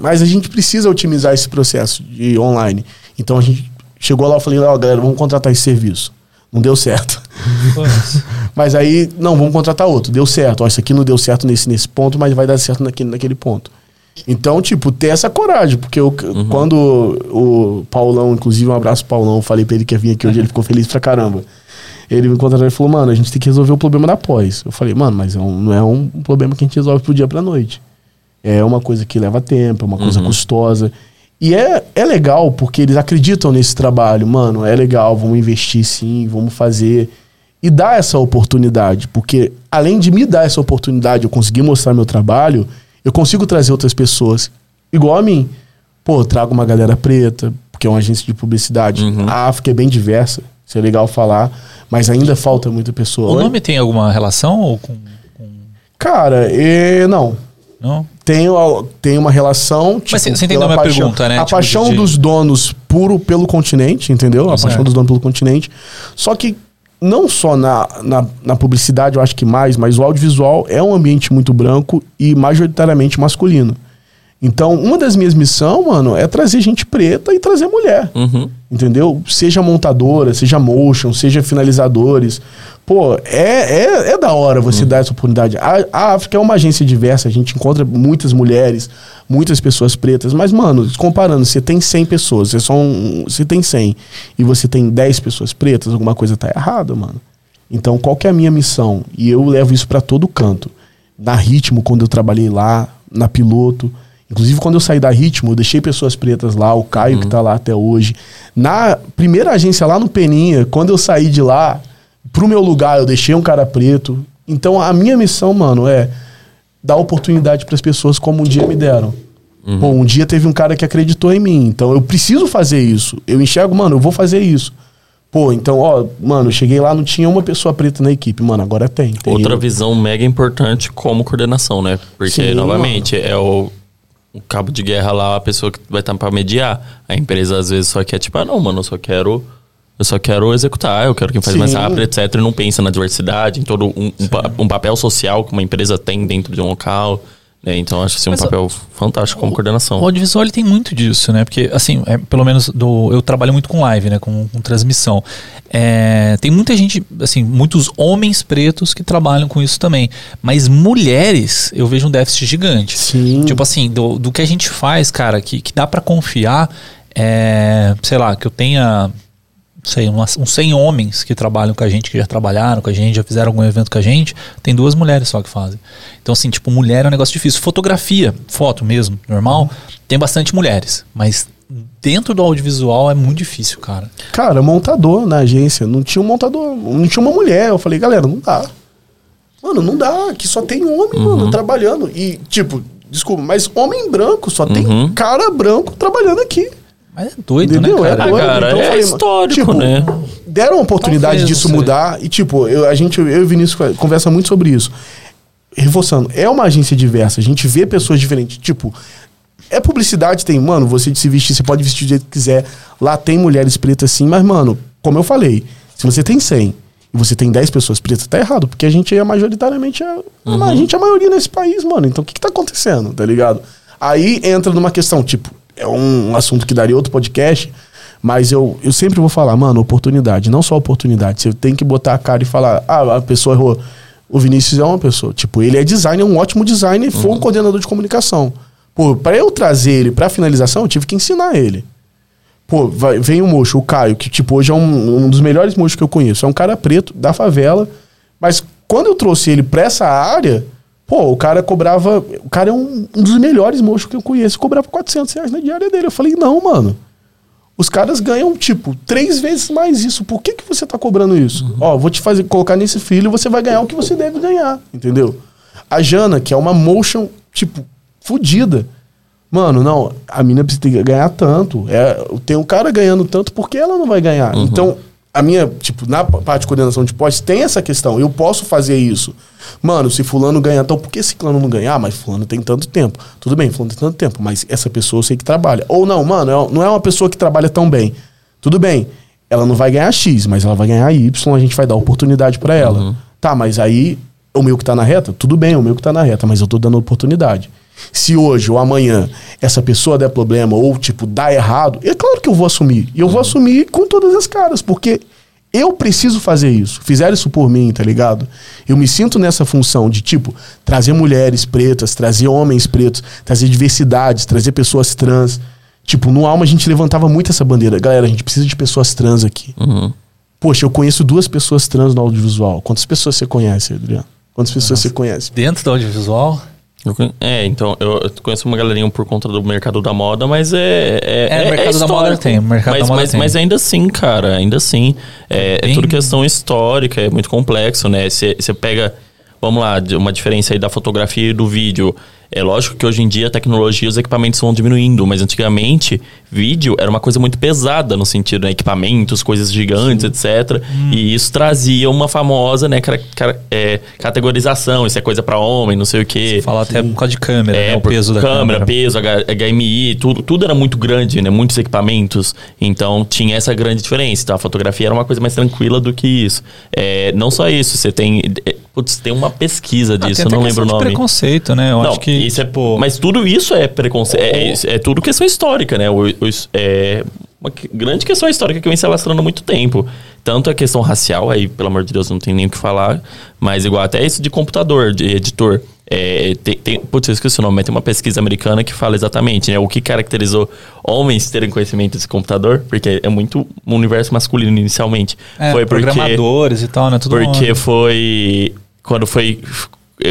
Mas a gente precisa otimizar esse processo de online. Então a gente chegou lá e falei, ó, galera, vamos contratar esse serviço. Não deu certo. mas aí, não, vamos contratar outro. Deu certo. Ó, isso aqui não deu certo nesse, nesse ponto, mas vai dar certo naquele, naquele ponto. Então, tipo, ter essa coragem, porque eu, quando o Paulão, inclusive um abraço Paulão, eu falei pra ele que ia vir aqui hoje, ele ficou feliz pra caramba. Ele me contratou e falou, mano, a gente tem que resolver o problema da pós. Eu falei, mano, mas é um- não é um problema que a gente resolve pro dia pra noite. É uma coisa que leva tempo, é uma coisa custosa. E é, é legal porque eles acreditam nesse trabalho. Mano, é legal, vamos investir sim, vamos fazer. E dar essa oportunidade. Porque além de me dar essa oportunidade, eu conseguir mostrar meu trabalho, eu consigo trazer outras pessoas igual a mim. Pô, trago uma galera preta, porque é uma agência de publicidade. A África é bem diversa, isso é legal falar. Mas ainda falta muita pessoa. O Oi? nome tem alguma relação ou com. Cara, é, não. Não? tem, tem uma relação. Tipo, Mas você- entendeu a minha paixão- pergunta, né? A Tipo, paixão de- dos donos puro pelo continente, entendeu? A paixão dos donos pelo continente. Só que não só na, na, na publicidade, eu acho que mais, mas o audiovisual é um ambiente muito branco e majoritariamente masculino. Então, uma das minhas missões, mano, é trazer gente preta e trazer mulher. Uhum. Entendeu? Seja montadora, seja motion, seja finalizadores. Pô, é, é, é da hora você dar essa oportunidade. A, a África é uma agência diversa, a gente encontra muitas mulheres, muitas pessoas pretas, mas, mano, comparando, você tem 100 pessoas, você, só um, você tem 100 e você tem 10 pessoas pretas, alguma coisa tá errada, mano. Então, qual que é a minha missão? E eu levo isso pra todo canto. Na Ritmo, quando eu trabalhei lá, na Piloto. Inclusive, quando eu saí da Ritmo, eu deixei pessoas pretas lá, o Caio, que tá lá até hoje. Na primeira agência lá no Peninha, quando eu saí de lá, pro meu lugar, eu deixei um cara preto. Então, a minha missão, mano, é dar oportunidade para as pessoas como um dia me deram. Pô, um dia teve um cara que acreditou em mim. Então, eu preciso fazer isso. Eu enxergo, mano, eu vou fazer isso. Pô, então, ó, mano, eu cheguei lá, não tinha uma pessoa preta na equipe. Mano, agora tem. tem Outra eu. visão mega importante como coordenação, né? Porque, Sim, novamente, é o, o cabo de guerra lá, a pessoa que vai estar pra mediar. A empresa às vezes só quer, tipo, ah, não, mano, eu só quero. Eu só quero executar, eu quero quem faz mais Sim. rápido, etc. E não pensa na diversidade, em todo um, um, pa- um papel social que uma empresa tem dentro de um local. Né? Então, acho assim, um Mas, papel fantástico como coordenação. O audiovisual ele tem muito disso, né? Porque, assim, é, pelo menos do, eu trabalho muito com live, né? Com, com transmissão. É, tem muita gente, assim, muitos homens pretos que trabalham com isso também. Mas mulheres, eu vejo um déficit gigante. Sim. Tipo assim, do, do que a gente faz, cara, que, que dá pra confiar, é, sei lá, que eu tenha sei, umas, uns 100 homens que trabalham com a gente, que já trabalharam com a gente, já fizeram algum evento com a gente, tem duas mulheres só que fazem. Então, assim, tipo, mulher é um negócio difícil. Fotografia, foto mesmo, normal, tem bastante mulheres, mas dentro do audiovisual é muito difícil, cara. Cara, montador na agência. Não tinha um montador, não tinha uma mulher. Eu falei, galera, não dá. Mano, não dá. Que só tem homem, mano, trabalhando. E, tipo, desculpa, mas homem branco, só tem Uhum. cara branco trabalhando aqui. Mas é doido, Entendeu? né, É cara? doido. cara, Então é falei, histórico, tipo, né? Deram a oportunidade Talvez, disso sei. mudar. E, tipo, eu, a gente, eu e o Vinícius conversa muito sobre isso. Reforçando, é uma agência diversa. A gente vê pessoas diferentes. Tipo, é publicidade, tem, mano, você de se vestir, você pode vestir do jeito que quiser. Lá tem mulheres pretas sim, mas, mano, como eu falei, se você tem 100 e você tem 10 pessoas pretas, tá errado, porque a gente é majoritariamente a, a gente é a maioria nesse país, mano. Então o que, que tá acontecendo, tá ligado? Aí entra numa questão, tipo, é um assunto que daria outro podcast, mas eu, eu sempre vou falar, mano, oportunidade, não só oportunidade. Você tem que botar a cara e falar, ah, a pessoa errou. O Vinícius é uma pessoa, tipo, ele é designer, é um ótimo designer e foi um coordenador de comunicação. Pô, pra eu trazer ele pra finalização, eu tive que ensinar ele. Pô, vai- vem o mocho, o Caio, que tipo, hoje é um, um dos melhores mochos que eu conheço. É um cara preto, da favela. Mas quando eu trouxe ele pra essa área, pô, o cara cobrava. O cara é um, um dos melhores mochos que eu conheço. Cobrava 400 reais na diária dele. Eu falei, não, mano. Os caras ganham, tipo, três vezes mais isso. Por que, que você tá cobrando isso? Ó, vou te fazer colocar nesse filho e você vai ganhar o que você deve ganhar, entendeu? A Jana, que é uma motion, tipo, fodida. Mano, não, a mina precisa ganhar tanto. É, tem um cara ganhando tanto, por que ela não vai ganhar? Então, a minha, tipo, na parte de coordenação de pós, tem essa questão. Eu posso fazer isso. Mano, se fulano ganha, então por que ciclano não ganhar? Ah, mas fulano tem tanto tempo. Tudo bem, fulano tem tanto tempo, mas essa pessoa eu sei que trabalha. Ou não, mano, é- não é uma pessoa que trabalha tão bem. Tudo bem, ela não vai ganhar X, mas ela vai ganhar Y, a gente vai dar oportunidade pra ela. Tá, mas aí o meu que tá na reta, tudo bem, o meu que tá na reta, mas eu tô dando oportunidade. Se hoje ou amanhã essa pessoa der problema ou, tipo, dá errado, é claro que eu vou assumir. E eu vou assumir com todas as caras, porque eu preciso fazer isso. Fizeram isso por mim, tá ligado? Eu me sinto nessa função de, tipo, trazer mulheres pretas, trazer homens pretos, trazer diversidades, trazer pessoas trans. Tipo, no Alma a gente levantava muito essa bandeira. Galera, a gente precisa de pessoas trans aqui. Uhum. Poxa, eu conheço duas pessoas trans no audiovisual. Quantas pessoas você conhece, Adriano? Quantas pessoas você conhece? Dentro do audiovisual, É, então, eu conheço uma galerinha por conta do mercado da moda, mas é. É, É, o mercado da moda tem, mercado mas, da moda mas, tem. mas ainda assim, cara, ainda assim. É, é tudo questão histórica, é muito complexo, né? Você pega, vamos lá, uma diferença aí da fotografia e do vídeo. É lógico que hoje em dia a tecnologia e os equipamentos vão diminuindo, mas antigamente vídeo era uma coisa muito pesada no sentido, né? Equipamentos, coisas gigantes, etc. Hum. E isso trazia uma famosa, né, cara- cara- é, categorização, isso é coisa pra homem, não sei o quê. fala até por causa de câmera, né? O peso da câmera, câmera. peso, HMI, tudo, tudo era muito grande, né? Muitos equipamentos. Então tinha essa grande diferença. Então a fotografia era uma coisa mais tranquila do que isso. É, não só isso, você tem. é, Putz, tem uma pesquisa Ah, disso, tem eu não lembro o nome. preconceito, né? Eu Não, acho que, isso é, mas tudo isso é preconceito. É, é, é tudo questão histórica, né? O, o- é uma grande questão histórica que vem se alastrando há muito tempo. Tanto a questão racial, aí, pelo amor de Deus, não tem nem o que falar. Mas igual até isso de computador, de editor. É, tem, tem, putz, eu esqueci o nome, mas tem uma pesquisa americana que fala exatamente, né? O que caracterizou homens terem conhecimento desse computador, porque é muito um universo masculino inicialmente. é, foi porque programadores e tal, né? Tudo porque foi. Quando foi.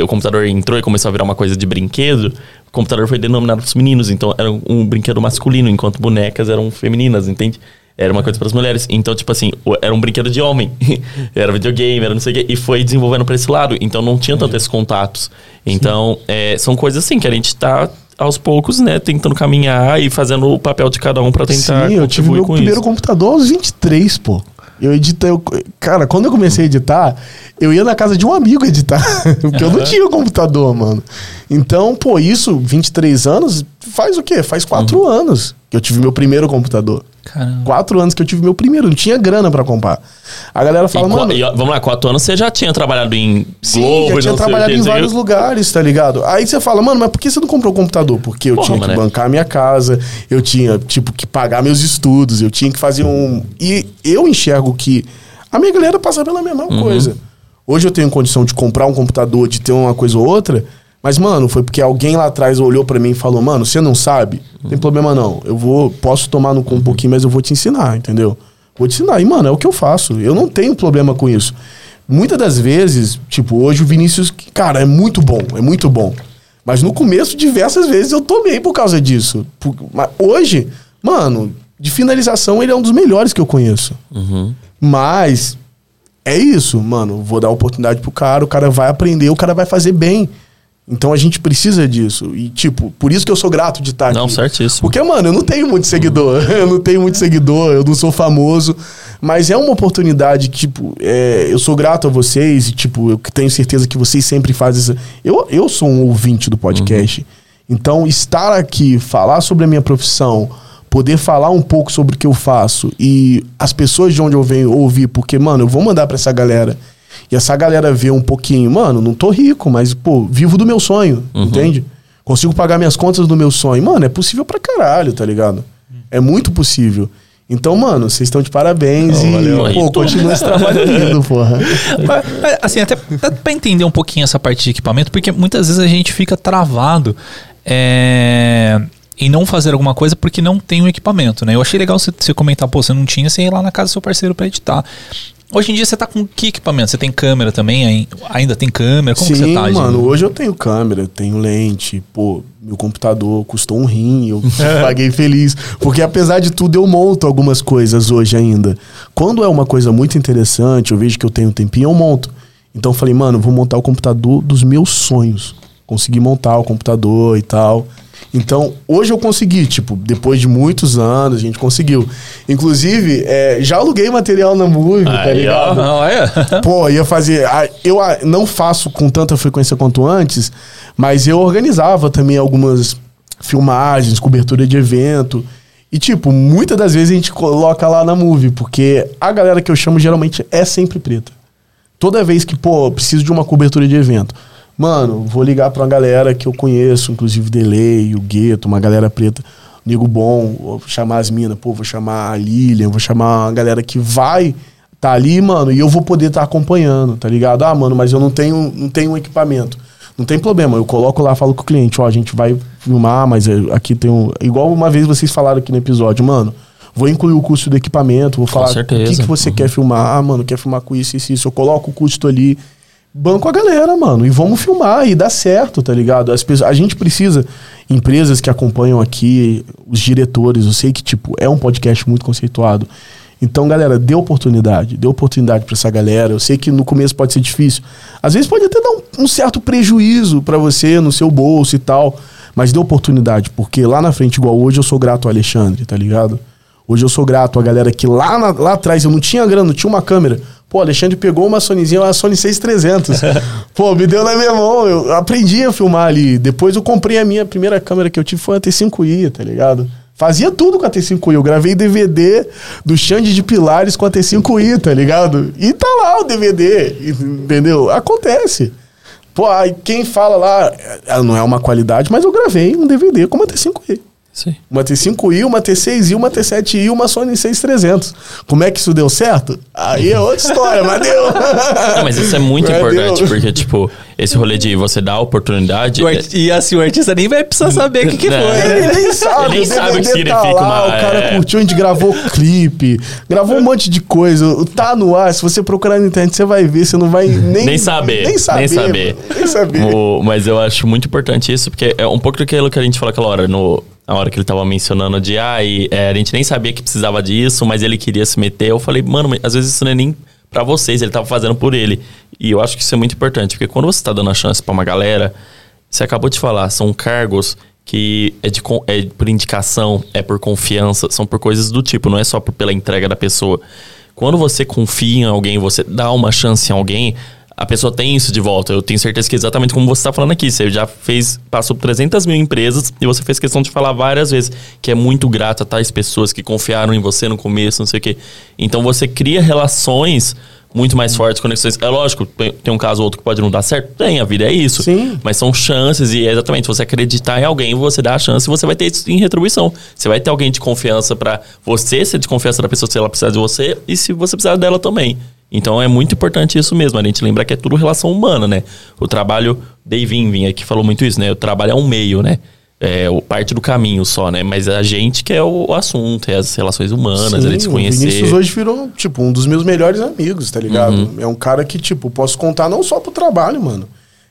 O computador entrou e começou a virar uma coisa de brinquedo, o computador foi denominado para os meninos. Então era um, brinquedo masculino, enquanto bonecas eram femininas, entende? Era uma coisa para as mulheres. Então, tipo assim, era um brinquedo de homem. era videogame, era não sei o quê. E foi desenvolvendo para esse lado. Então não tinha tanto esses contatos. Então, é, são coisas assim que a gente tá aos poucos, né, tentando caminhar e fazendo o papel de cada um para tentar Sim, eu tive meu primeiro isso. computador aos 23, pô. Eu editei. eu- cara, quando eu comecei a editar, eu ia na casa de um amigo editar. Porque eu não tinha computador, mano. Então, pô, isso, 23 anos, faz o quê? Faz quatro Uhum. anos que eu tive meu primeiro computador. Caramba. Quatro anos que eu tive meu primeiro, não tinha grana pra comprar. A galera E fala, qua- mano. e, vamos lá, quatro anos você já tinha trabalhado em Sim, Globo, já e tinha trabalhado em vários quê. lugares, tá ligado? Aí você fala, mano, mas por que você não comprou o computador? Porque eu Porra, tinha que mané. bancar minha casa, eu tinha, tipo, que pagar meus estudos, eu tinha que fazer um. E eu enxergo que a minha galera passa pela mesma Uhum. coisa. Hoje eu tenho condição de comprar um computador, de ter uma coisa ou outra, mas, mano, foi porque alguém lá atrás olhou pra mim e falou, mano, você não sabe? Não tem problema não. Eu vou, posso tomar no cu um pouquinho, mas eu vou te ensinar, entendeu? Vou te ensinar. E, mano, é o que eu faço. Eu não tenho problema com isso. Muitas das vezes, tipo, hoje o Vinícius, cara, é muito bom, é muito bom. Mas no começo, diversas vezes eu tomei por causa disso. Por- mas hoje, Mano, de finalização ele é um dos melhores que eu conheço. Mas é isso, mano. Vou dar oportunidade pro cara, o cara vai aprender, o cara vai fazer bem. Então a gente precisa disso. E, tipo, por isso que eu sou grato de estar Não, aqui. certíssimo. Porque, mano, eu não tenho muito seguidor. Eu não tenho muito seguidor, eu não sou famoso. Mas é uma oportunidade, tipo, é, eu sou grato a vocês e, tipo, eu tenho certeza que vocês sempre fazem isso. Eu, eu sou um ouvinte do podcast. Então, estar aqui, falar sobre a minha profissão, poder falar um pouco sobre o que eu faço e as pessoas de onde eu venho ouvir, porque, mano, eu vou mandar pra essa galera. E essa galera vê um pouquinho, mano, não tô rico, mas, pô, vivo do meu sonho, entende? Consigo pagar minhas contas do meu sonho. Mano, é possível pra caralho, tá ligado? É muito possível. Então, mano, vocês estão de parabéns e, valeu. pô, continua esse trabalho lindo, porra. Assim, até dá pra entender um pouquinho essa parte de equipamento, porque muitas vezes a gente fica travado é, em não fazer alguma coisa porque não tem um equipamento, né? Eu achei legal você, você comentar, pô, você não tinha, você ia lá na casa do seu parceiro pra editar. Hoje em dia você tá com que equipamento? Você tem câmera também? Ai- Ainda tem câmera? Como que Sim, você tá? mano, Gino? hoje eu tenho câmera, tenho lente, pô, meu computador custou um rim, eu paguei feliz. Porque apesar de tudo, eu monto algumas coisas hoje ainda. Quando é uma coisa muito interessante, eu vejo que eu tenho um tempinho, eu monto. Então eu falei, mano, vou montar o computador dos meus sonhos. Consegui montar o computador e tal. Então, hoje eu consegui, tipo, depois de muitos anos, a gente conseguiu. Inclusive, é, já aluguei material na Movie, tá ligado? Não, é? Pô, ia fazer. Eu não faço com tanta frequência quanto antes, mas eu organizava também algumas filmagens, cobertura de evento. E, tipo, muitas das vezes a gente coloca lá na movie, porque a galera que eu chamo geralmente é sempre preta. Toda vez que, pô, preciso de uma cobertura de evento. Mano, vou ligar pra uma galera que eu conheço, inclusive Delay, o Gueto, uma galera preta, nego bom, vou chamar as minas, pô, vou chamar a Lilian, vou chamar uma galera que vai tá ali, mano, e eu vou poder estar acompanhando, tá ligado? Ah, mano, mas eu não tenho, não tenho um equipamento. Não tem problema, eu coloco lá, falo com o cliente, ó, a gente vai filmar, mas é, aqui tem um. Igual uma vez vocês falaram aqui no episódio, mano. Vou incluir o custo do equipamento, vou falar o que, que você quer filmar. Ah, mano, quer filmar com isso, isso, isso. Eu coloco o custo ali. Banco a galera, mano. E vamos filmar e dá certo, tá ligado? As pessoas, a gente precisa, empresas que acompanham aqui, os diretores, eu sei que, tipo, é um podcast muito conceituado. Então, galera, dê oportunidade, dê oportunidade pra essa galera. Eu sei que no começo pode ser difícil. Às vezes pode até dar um, um certo prejuízo pra você no seu bolso e tal. Mas dê oportunidade, porque lá na frente, igual hoje, eu sou grato ao Alexandre, tá ligado? Hoje eu sou grato à galera que lá, na- lá atrás eu não tinha grana, não tinha uma câmera. Pô, Alexandre pegou uma Sonyzinha, uma Sony 6300. Pô, me deu na minha mão, eu aprendi a filmar ali. Depois eu comprei a minha primeira câmera que eu tive foi a T5i, tá ligado? Fazia tudo com a T5i. Eu gravei DVD do Xande de Pilares com a T5i, tá ligado? E tá lá o DVD, entendeu? Acontece. Pô, aí quem fala lá, ah, não é uma qualidade, mas eu gravei um DVD com uma T5i. Sim. Uma T5i, uma T6i, uma T7i e uma Sony 6300. Como é que isso deu certo? Aí é outra história, mas deu. Não, mas isso é muito Mas importante, deu. porque, tipo, esse rolê de você dar a oportunidade. O arti- E assim, o artista nem vai precisar saber o que, que foi. Ele né? nem sabe, Ele nem o sabe o que DVD significa tá lá, uma- O cara é. curtiu, a gente gravou clipe, gravou um monte de coisa. Tá no ar, se você procurar na internet, você vai ver, você não vai nem... Nem saber, Nem saber. nem saber. nem saber. O- mas eu acho muito importante isso, porque é um pouco daquilo que a gente falou aquela hora, no, na hora que ele tava mencionando de, ah, e, é, a gente nem sabia que precisava disso, mas ele queria se meter. Eu falei, mano, às vezes isso não é nem pra vocês, ele tava fazendo por ele. E eu acho que isso é muito importante, porque quando você tá dando a chance pra uma galera, você acabou de falar, são cargos que é, de, é por indicação, é por confiança, são por coisas do tipo, não é só por, pela entrega da pessoa. Quando você confia em alguém, você dá uma chance em alguém, a pessoa tem isso de volta. Eu tenho certeza que é exatamente como você está falando aqui. Você já fez, passou por 300 mil empresas e você fez questão de falar várias vezes que é muito grato a tais pessoas que confiaram em você no começo, não sei o quê. Então você cria relações muito mais fortes, conexões. É lógico, tem tem um caso ou outro que pode não dar certo. Tem, a vida é isso. Sim. Mas são chances e é exatamente, você acreditar em alguém, você dá a chance e você vai ter isso em retribuição. Você vai ter alguém de confiança pra você ser de confiança da pessoa se ela precisar de você e se você precisar dela também. Então é muito importante isso mesmo, a gente lembrar que é tudo relação humana, né? O trabalho, Dave Invin aqui falou muito isso, né? O trabalho é um meio, né? É o parte do caminho só, né? Mas a gente que é o, o assunto, é as relações humanas, é de se o conhecer. Vinícius hoje virou, tipo, um dos meus melhores amigos, tá ligado? Uhum. É um cara que, tipo, posso contar não só pro trabalho, mano.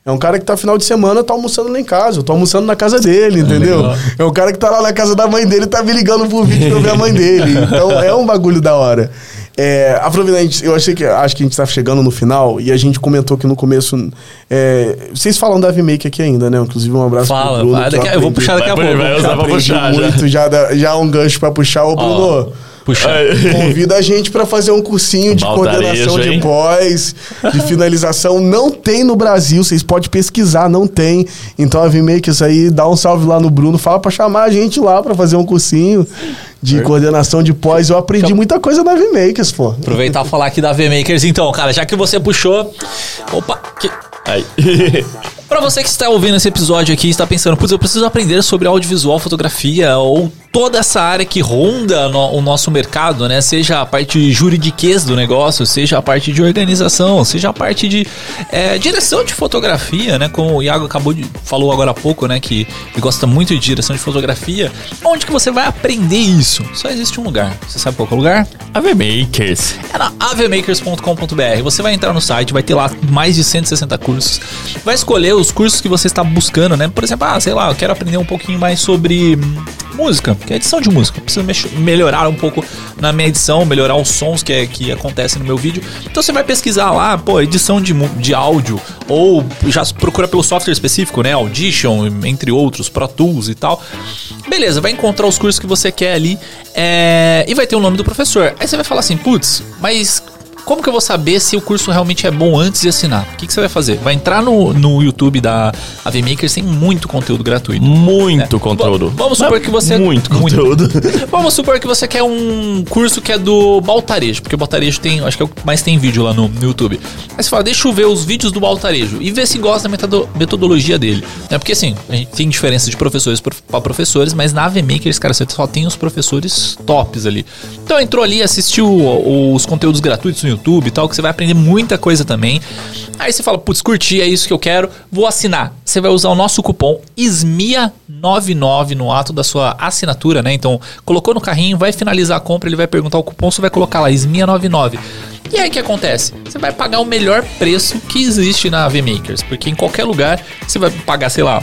É um cara que tá final de semana, tá almoçando lá em casa. Eu tô almoçando na casa dele, entendeu? legal. É um cara que tá lá na casa da mãe dele, tá me ligando por vídeo pra ver a mãe dele. Então é um bagulho da hora. É, aproveitando, a gente- eu achei que acho que a gente tá chegando no final e a gente comentou que no começo. é, vocês falam da VMake aqui ainda, né? Inclusive, um abraço Fala, pro Bruno. vai, daqui- eu vou puxar daqui a Vai, pouco. vai, aprendi puxar, já. muito, já, dá- já um gancho pra puxar. Ô, Bruno. Puxa. Convida a gente pra fazer um cursinho de Baltarejo, coordenação de pós, de finalização. Não tem no Brasil, vocês podem pesquisar, não tem. Então a VMakers aí, dá um salve lá no Bruno, fala pra chamar a gente lá pra fazer um cursinho de coordenação de pós. Eu aprendi muita coisa na VMakers, pô. Aproveitar e falar aqui da V-Makers, então, cara, já que você puxou. Opa! Que... Aí. Pra você que está ouvindo esse episódio aqui e está pensando, putz, eu preciso aprender sobre audiovisual, fotografia ou toda essa área que ronda no- o nosso mercado, né? Seja a parte juridiquez do negócio, seja a parte de organização, seja a parte de é, direção de fotografia, né? Como o Iago acabou de falou agora há pouco, né? Que ele gosta muito de direção de fotografia. Onde que você vai aprender isso? Só existe um lugar. Você sabe qual é o lugar? AV Makers. É na avemakers.com.br. Você vai entrar no site, vai ter lá mais de 160 cursos. Vai escolher os cursos que você está buscando, né? Por exemplo, ah, sei lá, eu quero aprender um pouquinho mais sobre hum, música, que é edição de música. Eu preciso melhorar um pouco na minha edição, melhorar os sons que, é, que acontecem no meu vídeo. Então você vai pesquisar lá, pô, edição de, de áudio, ou já procura pelo software específico, né? Audition, entre outros, Pro Tools e tal. Beleza, vai encontrar os cursos que você quer ali é, e vai ter o nome do professor. Aí você vai falar assim, putz, mas como que eu vou saber se o curso realmente é bom antes de assinar? O que, que você vai fazer? Vai entrar no, no YouTube da AV Makers, tem muito conteúdo gratuito. Muito É. conteúdo. Va- Vamos supor que você. Muito conteúdo. Vamos supor que você quer um curso que é do Baltarejo, porque o Baltarejo tem, acho que é o que mais tem vídeo lá no, no YouTube. Aí você fala, deixa eu ver os vídeos do Baltarejo e ver se gosta da metodo- metodologia dele. Né? Porque assim, a gente tem diferença de professores para professores, mas na AV Makers, cara, você só tem os professores tops ali. Então entrou ali, assistiu os conteúdos gratuitos no YouTube e tal, que você vai aprender muita coisa também. Aí você fala, putz, curti, é isso que eu quero, vou assinar. Você vai usar o nosso cupom ISMIA99 no ato da sua assinatura, né? Então, colocou no carrinho, vai finalizar a compra, ele vai perguntar o cupom, você vai colocar lá ISMIA99. E aí o que acontece? Você vai pagar o melhor preço que existe na VMakers, porque em qualquer lugar você vai pagar, sei lá,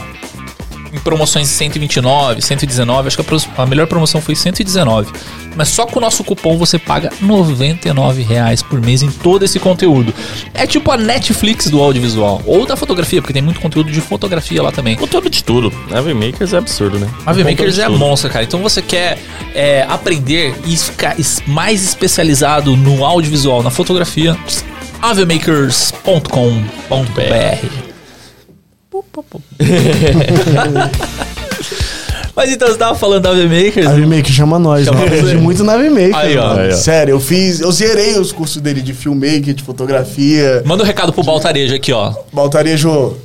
em promoções de 129, 119, acho que a, a melhor promoção foi 119. Mas só com o nosso cupom você paga 99 reais por mês em todo esse conteúdo. É tipo a Netflix do audiovisual, ou da fotografia, porque tem muito conteúdo de fotografia lá também. Conteúdo de tudo. AV Makers é absurdo, né? A VMakers Conteúdo de é tudo. monstra, cara. Então você quer é, aprender e ficar mais especializado no audiovisual, na fotografia, avemakers.com.br. Mas então você tava falando da VMakers? A VMaker chama nós, Chama eu aprendi você. muito na Aí, ó. mano. Aí, ó. Sério, eu fiz. Eu zerei os cursos dele de filmmaker, de fotografia. Manda um recado pro Baltarejo aqui, ó. Baltarejo,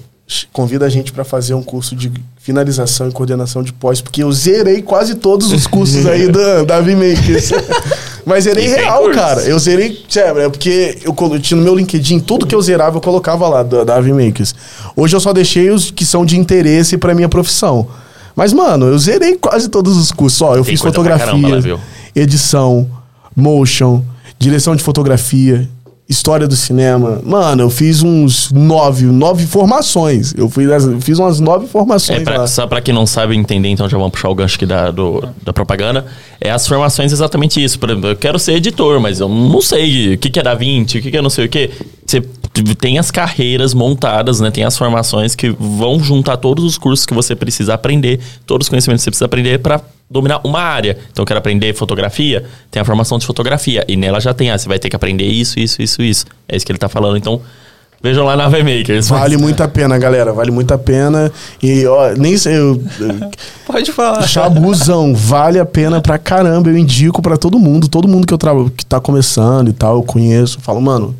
convida a gente pra fazer um curso de finalização e coordenação de pós, porque eu zerei quase todos os cursos aí da, da VMakers. Mas zerei real, curso. cara. Eu zerei, sério, é porque eu tinha no meu LinkedIn, tudo que eu zerava eu colocava lá da, da VMakers. Hoje eu só deixei os que são de interesse pra minha profissão. Mas, mano, eu zerei quase todos os cursos. Ó, eu Tem fiz fotografia, caramba edição, motion, direção de fotografia, história do cinema. Mano, eu fiz uns nove, nove formações. Eu fiz, as- fiz umas nove formações É, pra- só pra quem não sabe entender, então já vamos puxar o gancho aqui da, do- da propaganda. É as formações exatamente isso. Por exemplo, eu quero ser editor, mas eu não sei o que, que é da 20, o que, que é não sei o que. Você tem as carreiras montadas, né? Tem as formações que vão juntar todos os cursos que você precisa aprender, todos os conhecimentos que você precisa aprender pra dominar uma área. Então, eu quero aprender fotografia, tem a formação de fotografia. E nela já tem, ah, você vai ter que aprender isso, isso, isso, isso. É isso que ele tá falando. Então, vejam lá na VMakers. Vale muito a pena, galera. Vale muito a pena. E, ó, nem sei. Eu, Pode falar. Chabuzão, vale a pena pra caramba. Eu indico pra todo mundo. Todo mundo que eu trabalho, que tá começando e tal, eu conheço. Eu falo, mano,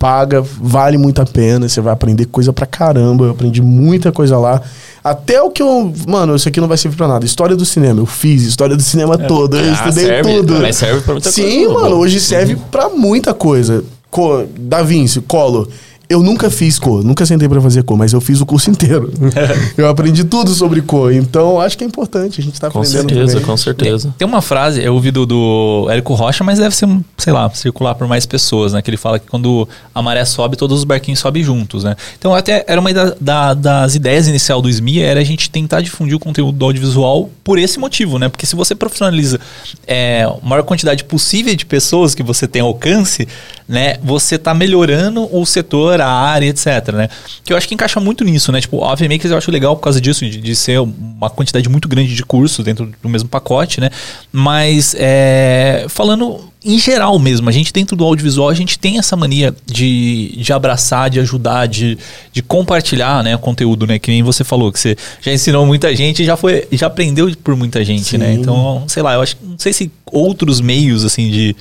paga, vale muito a pena. Você vai aprender coisa pra caramba. Eu aprendi muita coisa lá. Até o que eu. Mano, isso aqui não vai servir pra nada. História do cinema. Eu fiz história do cinema toda. Eu Ah, estudei serve, tudo. mas serve pra muita Sim, coisa, mano, pô. hoje serve pra muita coisa. Co da Vinci, Collor. Eu nunca fiz cor, nunca sentei pra fazer cor, mas eu fiz o curso inteiro. eu aprendi tudo sobre cor, então acho que é importante a gente tá Com aprendendo certeza, também. com certeza. Tem uma frase, eu ouvi do, do Érico Rocha, mas deve ser, sei lá, circular por mais pessoas, né? Que ele fala que quando a maré sobe, todos os barquinhos sobem juntos, né? Então, até era uma da- da- das ideias inicial do SMI, era a gente tentar difundir o conteúdo do audiovisual por esse motivo, né? Porque se você profissionaliza é, a maior quantidade possível de pessoas que você tem alcance, né? Você tá melhorando o setor, a área, etc, né? Que eu acho que encaixa muito nisso, né? Tipo, a AVMakers eu acho legal por causa disso, de, de ser uma quantidade muito grande de cursos dentro do mesmo pacote, né? Mas, é, falando em geral mesmo, a gente dentro do audiovisual, a gente tem essa mania de, de abraçar, de ajudar, de, de compartilhar, né, o conteúdo, né? Que nem você falou, que você já ensinou muita gente e já foi, já aprendeu por muita gente, né? Sim. Então, sei lá, eu acho, não sei se outros meios, assim, de,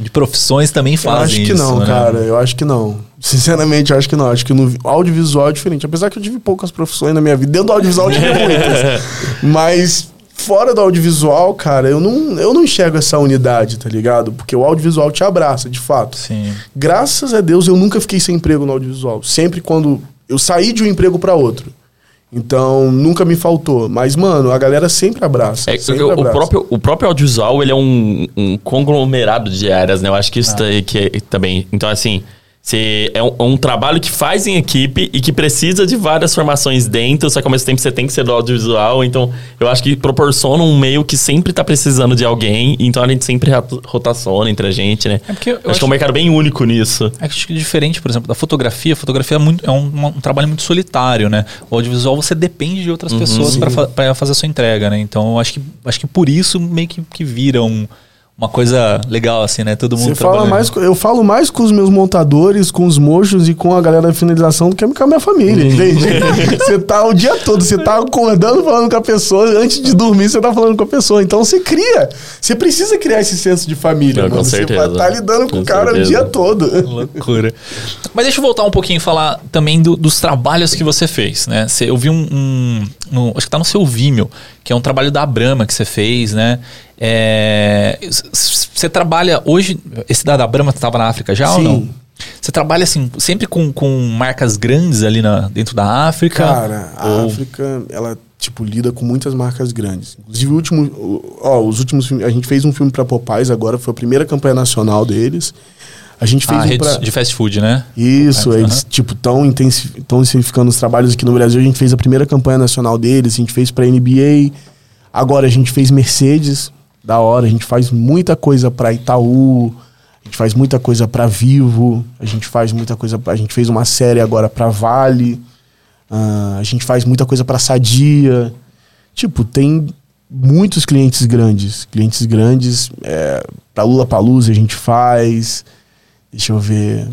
de profissões também Eu fazem acho que isso, não, né? cara. Eu acho que não. Sinceramente, acho que não. Acho que no audiovisual é diferente. Apesar que eu tive poucas profissões na minha vida. Dentro do audiovisual eu tive muitas. Mas fora do audiovisual, cara, eu não, eu não enxergo essa unidade, tá ligado? Porque o audiovisual te abraça, de fato. Sim. Graças a Deus eu nunca fiquei sem emprego no audiovisual. Sempre quando eu saí de um emprego para outro. Então, nunca me faltou. Mas, mano, a galera sempre abraça. É, sempre o, o abraça. próprio, o próprio audiovisual, ele é um, um conglomerado de áreas, né? Eu acho que isso tá- que é, também... Então, assim, você, é, um, é um trabalho que faz em equipe e que precisa de várias formações dentro, só que ao mesmo tempo você tem que ser do audiovisual. Então, eu acho que proporciona um meio que sempre tá precisando de alguém. Então, a gente sempre rota- rotaciona entre a gente, né? É porque eu acho, acho que é um mercado bem único nisso. É acho que é diferente, por exemplo, da fotografia. A fotografia é, muito, é um, um trabalho muito solitário, né? O audiovisual você depende de Uhum. outras pessoas para fa fazer a sua entrega, né? Então eu acho que, acho que por isso meio que, que vira um- uma coisa legal, assim, né? Todo mundo Você fala mais, eu falo mais com os meus montadores, com os mochos e com a galera da finalização do que com a minha família, entende? Você tá o dia todo, você tá acordando falando com a pessoa, antes de dormir você tá falando com a pessoa. Então você cria, você precisa criar esse senso de família, Não, com mano. Você certeza. vai estar lidando com, Com o cara certeza. o dia todo. Loucura. Mas deixa eu voltar um pouquinho e falar também do- dos trabalhos que você fez, né? Você, eu vi um, um- no- acho que tá no seu Vimeo, que é um trabalho da Brahma que você fez, né? É, você trabalha hoje, esse da, da Brahma estava na África já ou Sim. não? Você trabalha assim, sempre com, com marcas grandes ali na, dentro da África? Cara, a Ou- África, ela, tipo, lida com muitas marcas grandes. Inclusive, o último, ó, os últimos filmes, a gente fez um filme pra Popeyes agora, foi a primeira campanha nacional deles. A gente fez Ah, um pra... de fast food, né? Isso, É, eles, aham. tipo, estão intensificando os trabalhos aqui no Brasil. A gente fez a primeira campanha nacional deles, a gente fez pra NBA. Agora a gente fez Mercedes, da hora. A gente faz muita coisa pra Itaú, a gente faz muita coisa pra Vivo, a gente faz muita coisa. pra- A gente fez uma série agora pra Vale, ah, a gente faz muita coisa pra Sadia. Tipo, tem muitos clientes grandes. Clientes grandes, é, pra Lula Palusa a gente faz. Deixa eu ver.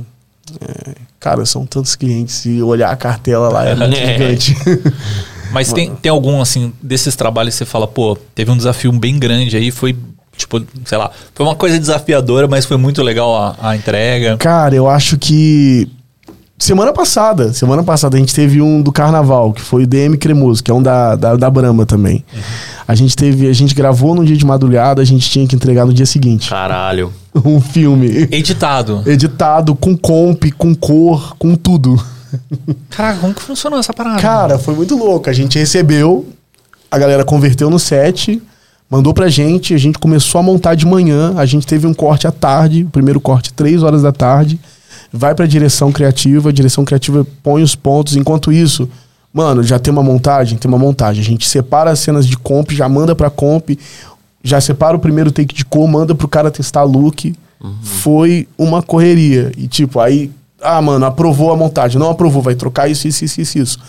É, cara, são tantos clientes e olhar a cartela lá é muito É. gigante. Mas tem, tem algum, assim, desses trabalhos que você fala, pô, teve um desafio bem grande aí, foi, tipo, sei lá, foi uma coisa desafiadora, mas foi muito legal a, a entrega. Cara, eu acho que. Semana passada, semana passada a gente teve um do carnaval, que foi o DM Cremoso, que é um da, da, da Brahma também. A gente teve, a gente gravou no dia de madrugada, a gente tinha que entregar no dia seguinte. Caralho. Um filme Editado. editado, com comp, com cor, com tudo. Caraca, como que funcionou essa parada? Cara, foi muito louco. A gente recebeu, a galera converteu no set, mandou pra gente, a gente começou a montar de manhã, a gente teve um corte à tarde, o primeiro corte três horas da tarde, vai pra direção criativa, a direção criativa põe os pontos, enquanto isso, mano, já tem uma montagem, tem uma montagem, a gente separa as cenas de comp, já manda pra comp, já separa o primeiro take de cor, manda pro cara testar look, foi uma correria, e tipo, aí, ah, mano, aprovou a montagem, não aprovou, vai trocar isso, isso, isso, isso, isso.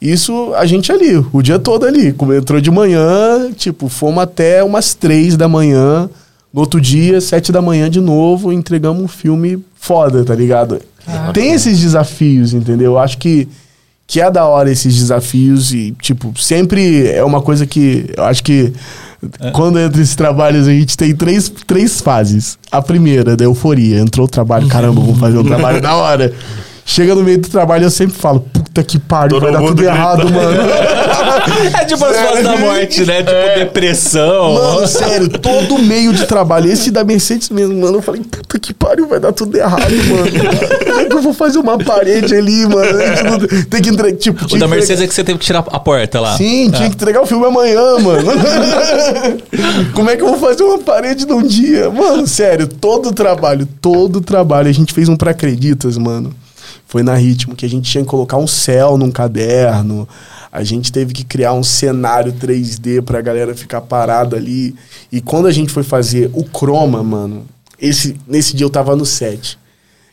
Isso a gente ali, o dia todo ali. Como entrou de manhã, tipo, fomos até umas três da manhã. No outro dia, sete da manhã de novo, entregamos um filme foda, tá ligado? Tem esses desafios, entendeu? Eu acho que, que é da hora esses desafios e, tipo, sempre é uma coisa que eu acho que quando entra esses trabalhos a gente tem três, três fases. A primeira, da euforia. Entrou o trabalho, caramba, vamos fazer um trabalho da hora. Chega no meio do trabalho eu sempre falo, puta que pariu, Todo vai dar tudo errado, mano. É tipo as fases da morte, né? Tipo depressão. Mano, sério, todo meio de trabalho. Esse da Mercedes mesmo, mano. Eu falei, puta que pariu, vai dar tudo errado, mano. Como é que eu vou fazer uma parede ali, mano? Tem que entregar, tipo... o da Mercedes é que você teve que tirar a porta lá. Sim, tinha que entregar o filme amanhã, mano. Como é que eu vou fazer uma parede num dia? Mano, sério, todo trabalho, todo trabalho. A gente fez um pra Acreditas, mano. Foi na Ritmo, que a gente tinha que colocar um céu num caderno. A gente teve que criar um cenário 3D pra galera ficar parada ali. E quando a gente foi fazer o Chroma, mano, esse, nesse dia eu tava no set.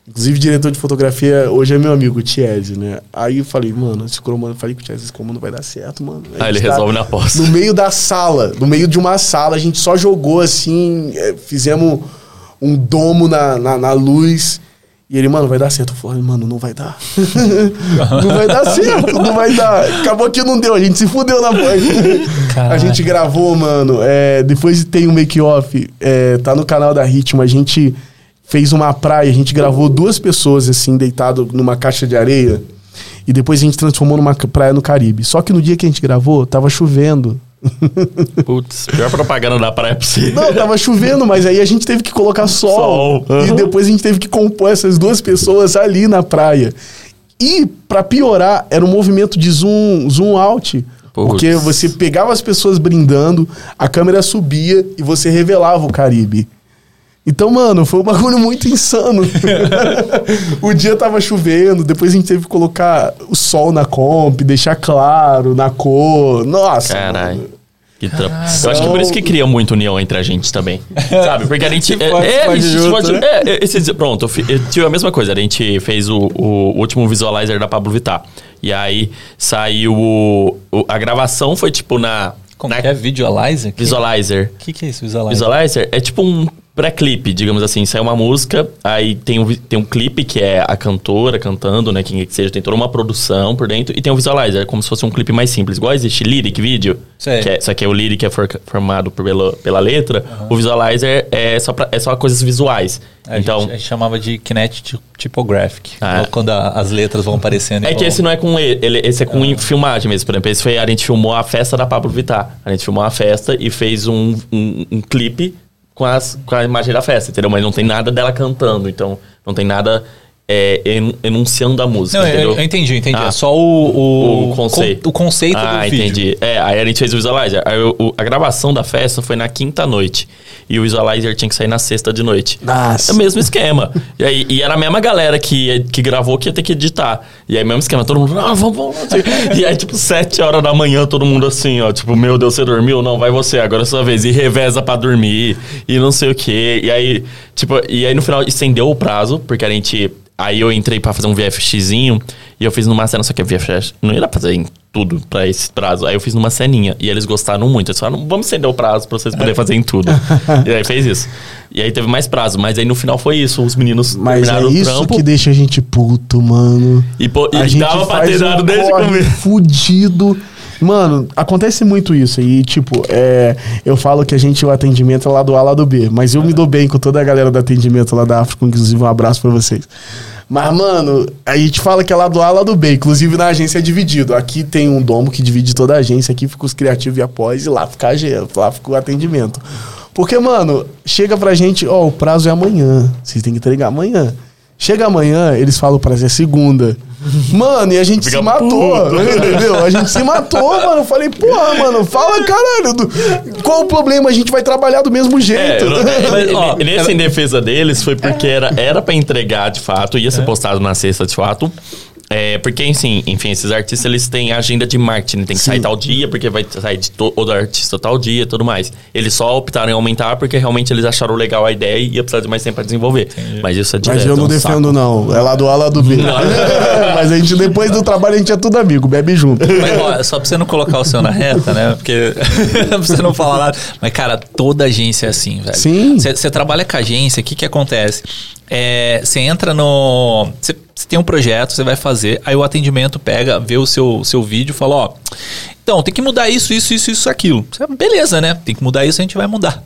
Inclusive, diretor de fotografia hoje é meu amigo, o Tiese, né? Aí eu falei, mano, esse croma, eu falei com o Tiese, esse croma não vai dar certo, mano. Aí ele gente tá resolve na aposta. No meio da sala, no meio de uma sala, a gente só jogou assim, é, fizemos um domo na, na, na luz. E ele, mano, vai dar certo. Eu falei, mano, não vai dar. não vai dar certo, não vai dar. Acabou que não deu, a gente se fudeu na voz. a gente gravou, mano. é, depois tem um make-off, é, tá no canal da Ritmo. A gente fez uma praia, a gente gravou duas pessoas, assim, deitado numa caixa de areia. E depois a gente transformou numa praia no Caribe. Só que no dia que a gente gravou, tava chovendo. Putz, pior propaganda da praia pra você. Não, tava chovendo, mas aí a gente teve que colocar sol. Sol, E aham. depois a gente teve que compor essas duas pessoas ali na praia. E, pra piorar, era um movimento de zoom, zoom out. Putz. Porque você pegava as pessoas brindando, a câmera subia e você revelava o Caribe. Então, mano, foi um bagulho muito insano. o dia tava chovendo, depois a gente teve que colocar o sol na comp, deixar claro, na cor. Nossa. Caralho. Que trampo. Eu acho que por isso que cria muita união entre a gente também. Sabe? Porque a gente. é, é, pode a gente junto, pode- né? é, é, esse pronto, eu, tive a mesma coisa. A gente fez o, o último visualizer da Pablo Vittar. E aí saiu o, o- a gravação foi tipo na. Como na que é? Visualizer? O Visualizer. que, que é isso, Visualizer? Visualizer é tipo um pré-clipe, digamos assim. Sai uma música, aí tem um, tem um clipe que é a cantora cantando, né? Quem que seja, tem toda uma produção por dentro. E tem um visualizer, é como se fosse um clipe mais simples. Igual existe lyric vídeo. Sei. Que é, só que o lyric é for- formado por- pela, pela letra. O visualizer é só, pra- é só coisas visuais. A então. gente, a gente chamava de Kinetic Typographic. Ah. Quando a- as letras vão aparecendo. É que igual- esse não é com ele, esse é com em filmagem mesmo, por exemplo. Esse foi, a gente filmou a festa da Pablo Vittar. A gente filmou a festa e fez um, um, um clipe com, as, com a imagem da festa, entendeu? Mas não tem nada dela cantando, então não tem nada é, en- enunciando a música, Não, eu, entendeu? eu entendi, eu entendi. Ah. é só o, o, O conceito. con- o conceito ah, do vídeo. entendi. É, aí a gente fez o visualizer. O- a gravação da festa foi na quinta noite. E o visualizer tinha que sair na sexta de noite. Nossa. É o mesmo esquema. e, aí, e era a mesma galera que, que gravou que ia ter que editar. E aí, mesmo esquema, todo mundo, ah, vamos, vamos. e aí, tipo, sete horas da manhã, todo mundo assim, ó, tipo, meu Deus, você dormiu? Não, vai você, agora é sua vez. E reveza pra dormir, e não sei o quê. E aí, tipo, e aí no final estendeu o prazo, porque a gente. Aí eu entrei pra fazer um VFXzinho e eu fiz numa cena, só que a VFX não ia dar pra fazer em tudo pra esse prazo. Aí eu fiz numa ceninha e eles gostaram muito. Eles falaram, vamos estender o prazo pra vocês poderem fazer em tudo. e aí fez isso. E aí teve mais prazo, mas aí no final foi isso. Os meninos Mas é terminaram o isso trampo. que deixa a gente puto, mano. E, pô, e a gente dava pra ter dado um desde o começo. fudido. Mano, acontece muito isso. E, tipo, é, eu falo que a gente, o atendimento é lá do A, lá do B. Mas eu me dou bem com toda a galera do atendimento lá da África. Inclusive, um abraço pra vocês. Mas, mano, a gente fala que é lá do A, lá do B. Inclusive, na agência é dividido. Aqui tem um domo que divide toda a agência. Aqui fica os criativos e após. E lá fica a lá fica o atendimento. Porque, mano, chega pra gente, ó, o prazo é amanhã. Vocês têm que entregar amanhã. Chega amanhã, eles falam o prazo é segunda. Mano, e a gente Fica se matou, entendeu? A gente se matou, mano. Eu falei, porra, mano, fala caralho. do- Qual o problema? A gente vai trabalhar do mesmo É, jeito. Mas, ó, nesse em defesa deles foi porque era, era pra entregar de fato, ia ser postado na sexta de fato. É, porque, enfim, enfim, esses artistas eles têm agenda de marketing, tem que sair tal dia, porque vai sair de todo artista tal dia e tudo mais. Eles só optaram em aumentar porque realmente eles acharam legal a ideia e ia precisar de mais tempo pra desenvolver. Mas isso é direto. Mas eu não é um defendo, saco. não. É lá do A, lá do B. Mas a gente, depois do trabalho, a gente é tudo amigo, bebe junto. Mas, ó, é só pra você não colocar o seu na reta, né? Porque pra você não falar nada. Mas, cara, toda agência é assim, velho. Sim. Você você trabalha com agência, o que que acontece? É, Você entra no... Você você tem um projeto, você vai fazer, aí o atendimento pega, vê o seu, seu vídeo e fala, ó... Então, tem que mudar isso, isso, isso, isso, aquilo. Você, Beleza, né? Tem que mudar isso, a gente vai mudar.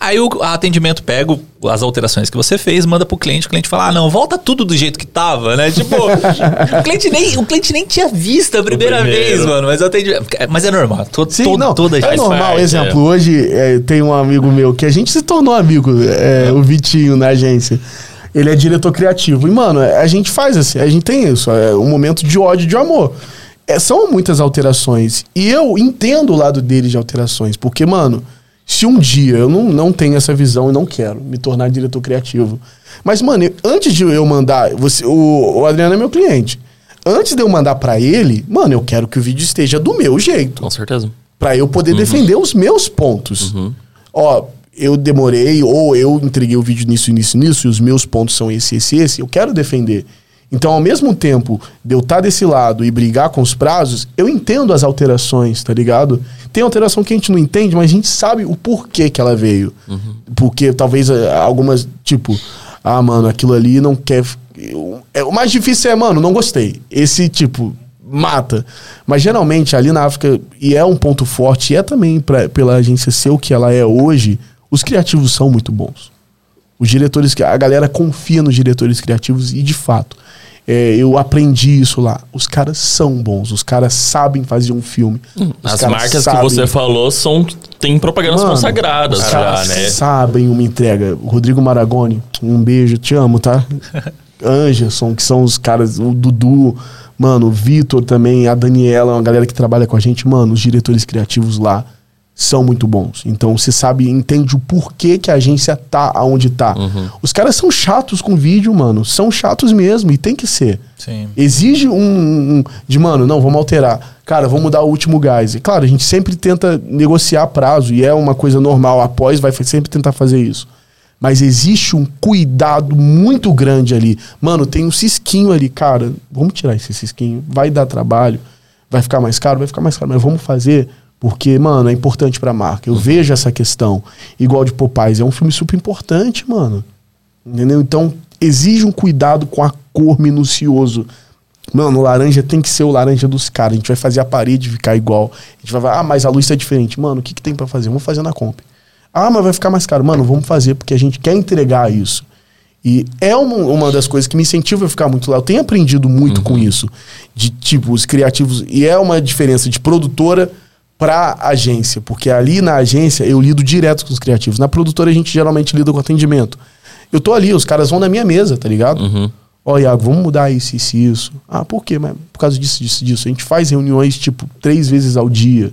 Aí o atendimento pega as alterações que você fez, manda pro cliente, o cliente fala: ah, não, volta tudo do jeito que tava, né? Tipo, o, cliente nem, o cliente nem tinha visto a primeira vez, mano. Mas, o atendimento, mas é normal. To, Sim, to- não, toda é gente. normal. parte, exemplo, hoje é, tem um amigo meu que a gente se tornou amigo, é, o Vitinho, na agência. Ele é diretor criativo. E, mano, a gente faz assim, a gente tem isso. É um momento de ódio e de amor. É, são muitas alterações. E eu entendo o lado dele de alterações. Porque, mano, se um dia eu não, não tenho essa visão e não quero me tornar diretor criativo. Mas, mano, eu- antes de eu mandar. Você, o, o Adriano é meu cliente. Antes de eu mandar pra ele, mano, eu quero que o vídeo esteja do meu jeito. Com certeza. Pra eu poder defender os meus pontos. Ó, eu demorei, ou eu entreguei o vídeo nisso, nisso, nisso, e os meus pontos são esse, esse, esse, eu quero defender. Então, ao mesmo tempo de eu estar desse lado e brigar com os prazos, eu entendo as alterações, tá ligado? Tem alteração que a gente não entende, mas a gente sabe o porquê que ela veio. Porque talvez eh, algumas, tipo, ah, mano, aquilo ali não quer. é, o mais difícil é, mano, não gostei. Esse tipo, mata. Mas geralmente ali na África, e é um ponto forte, e é também pra, pela agência ser o que ela é hoje, os criativos são muito bons. Os diretores, que- a galera confia nos diretores criativos e de fato. é, eu aprendi isso lá. Os caras são bons, os caras sabem fazer um filme. Os As marcas sabem- que você falou são tem propagandas Mano, consagradas os já, caras né? sabem uma entrega. O Rodrigo Maragoni, um beijo, te amo, tá? Anderson, que são os caras, o Dudu, mano, o Vitor também, a Daniela, uma galera que trabalha com a gente, mano, os diretores criativos lá são muito bons. Então você sabe, entende o porquê que a agência tá aonde tá. Uhum. Os caras são chatos com vídeo, mano. São chatos mesmo, e tem que ser. Sim. Exige um, um- de, mano, não, vamos alterar. Cara, vamos mudar o último gás. E claro, a gente sempre tenta negociar prazo, e é uma coisa normal. Após vai sempre tentar fazer isso. Mas existe um cuidado muito grande ali. Mano, tem um cisquinho ali, cara. Vamos tirar esse cisquinho. Vai dar trabalho. Vai ficar mais caro? Vai ficar mais caro. Mas vamos fazer porque, mano, é importante pra marca. Eu vejo essa questão. Igual de Popeyes. É um filme super importante, mano. Entendeu? Então, exige um cuidado com a cor minucioso. Mano, o laranja tem que ser o laranja dos caras. A gente vai fazer a parede ficar igual. A gente vai falar, ah, mas a luz tá diferente. Mano, o que, que tem pra fazer? Vamos fazer na comp. Ah, mas vai ficar mais caro. Mano, vamos fazer porque a gente quer entregar isso. E é uma, uma das coisas que me incentiva a ficar muito lá. Eu tenho aprendido muito com isso. De tipo, os criativos. E é uma diferença de produtora pra agência. Porque ali na agência eu lido direto com os criativos. Na produtora a gente geralmente lida com atendimento. Eu tô ali, os caras vão na minha mesa, tá ligado? Uhum. Ó, Iago, vamos mudar isso, isso isso. Ah, por quê? Mas por causa disso, disso, disso. A gente faz reuniões, tipo, três vezes ao dia.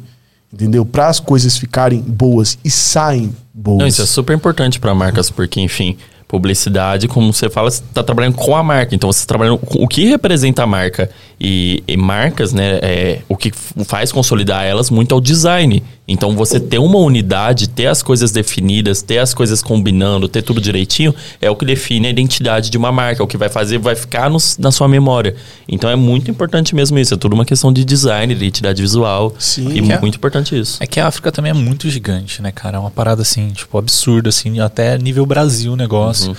Entendeu? Para as coisas ficarem boas e saem boas. Não, isso é super importante para marcas, porque, enfim, publicidade, como você fala, você está trabalhando com a marca. Então, você está trabalhando com o que representa a marca. E, e marcas, né, é, o que faz consolidar elas muito é o design. Então, você ter uma unidade, ter as coisas definidas, ter as coisas combinando, ter tudo direitinho, é o que define a identidade de uma marca. É o que vai fazer, vai ficar nos- na sua memória. Então, é muito importante mesmo isso. É tudo uma questão de design, de identidade visual. Sim. E Que é- muito importante isso. É que a África também é muito gigante, né, cara? É uma parada assim, tipo, absurda, assim, até nível Brasil o negócio.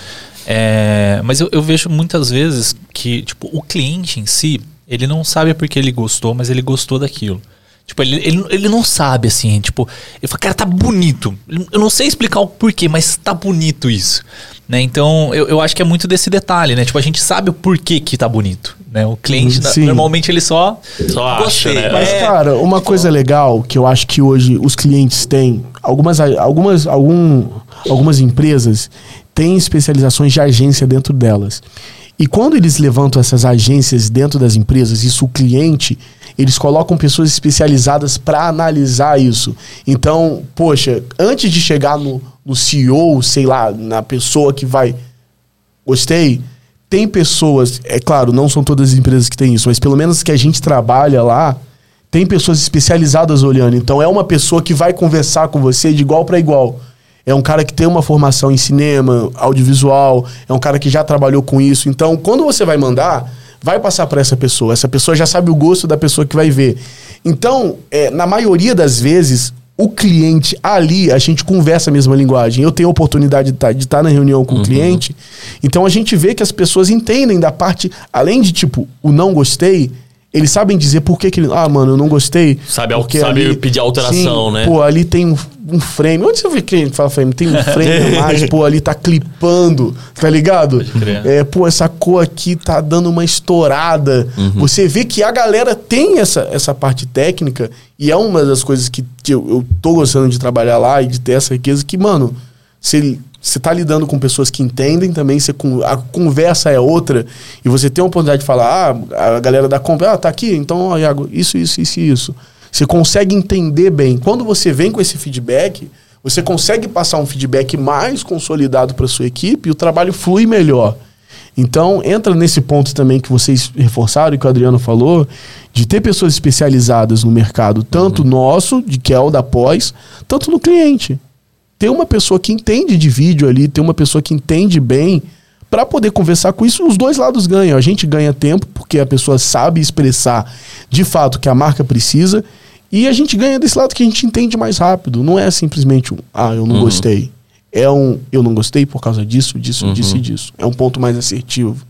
É, mas eu, eu vejo muitas vezes que, tipo, o cliente em si, ele não sabe porque ele gostou, mas ele gostou daquilo. Tipo, ele, ele, ele não sabe, assim, tipo, ele fala, cara, tá bonito. Eu não sei explicar o porquê, mas tá bonito isso. Né? Então, eu, eu acho que é muito desse detalhe, né? Tipo, a gente sabe o porquê que tá bonito. Né? O cliente, Sim. normalmente, ele só. Só acha, Gostei. né? Mas, É. cara, uma coisa legal que eu acho que hoje os clientes têm, algumas, algumas, algum, algumas empresas têm especializações de agência dentro delas. E quando eles levantam essas agências dentro das empresas, isso o cliente, eles colocam pessoas especializadas para analisar isso. Então, poxa, antes de chegar no, no CEO, sei lá, na pessoa que vai gostei. Tem pessoas, é claro, não são todas as empresas que têm isso, mas pelo menos que a gente trabalha lá, tem pessoas especializadas olhando. Então é uma pessoa que vai conversar com você de igual para igual. É um cara que tem uma formação em cinema, audiovisual, é um cara que já trabalhou com isso. Então, quando você vai mandar, vai passar para essa pessoa. Essa pessoa já sabe o gosto da pessoa que vai ver. Então, é, na maioria das vezes, o cliente ali, a gente conversa a mesma linguagem. Eu tenho a oportunidade de estar tá, na reunião com o cliente. Então a gente vê que as pessoas entendem da parte, além de tipo, o não gostei, eles sabem dizer por que, que ele. Ah, mano, eu não gostei. Sabe porque sabe pedir alteração, sim, né? Pô, ali tem um. um frame. Onde você vê que a gente fala frame? Tem um frame a mais, pô, ali tá clipando, tá ligado? crer. É, pô, essa cor aqui tá dando uma estourada. Você vê que a galera tem essa, essa parte técnica e é uma das coisas que eu, eu tô gostando de trabalhar lá e de ter essa riqueza que, mano, você você tá lidando com pessoas que entendem também, você, a conversa é outra, e você tem a oportunidade de falar, ah, a galera da compra, ah, tá aqui, então, ó, Iago, isso, isso, isso isso. Você consegue entender bem. Quando você vem com esse feedback, você consegue passar um feedback mais consolidado para sua equipe e o trabalho flui melhor. Então, entra nesse ponto também que vocês reforçaram e que o Adriano falou, de ter pessoas especializadas no mercado, tanto nosso, de que é o da pós, tanto no cliente. Ter uma pessoa que entende de vídeo ali, ter uma pessoa que entende bem, para poder conversar com isso, os dois lados ganham. A gente ganha tempo, porque a pessoa sabe expressar de fato o que a marca precisa, e a gente ganha desse lado que a gente entende mais rápido. Não é simplesmente um, ah, eu não gostei. É um, eu não gostei por causa disso, disso, disso e disso. É um ponto mais assertivo.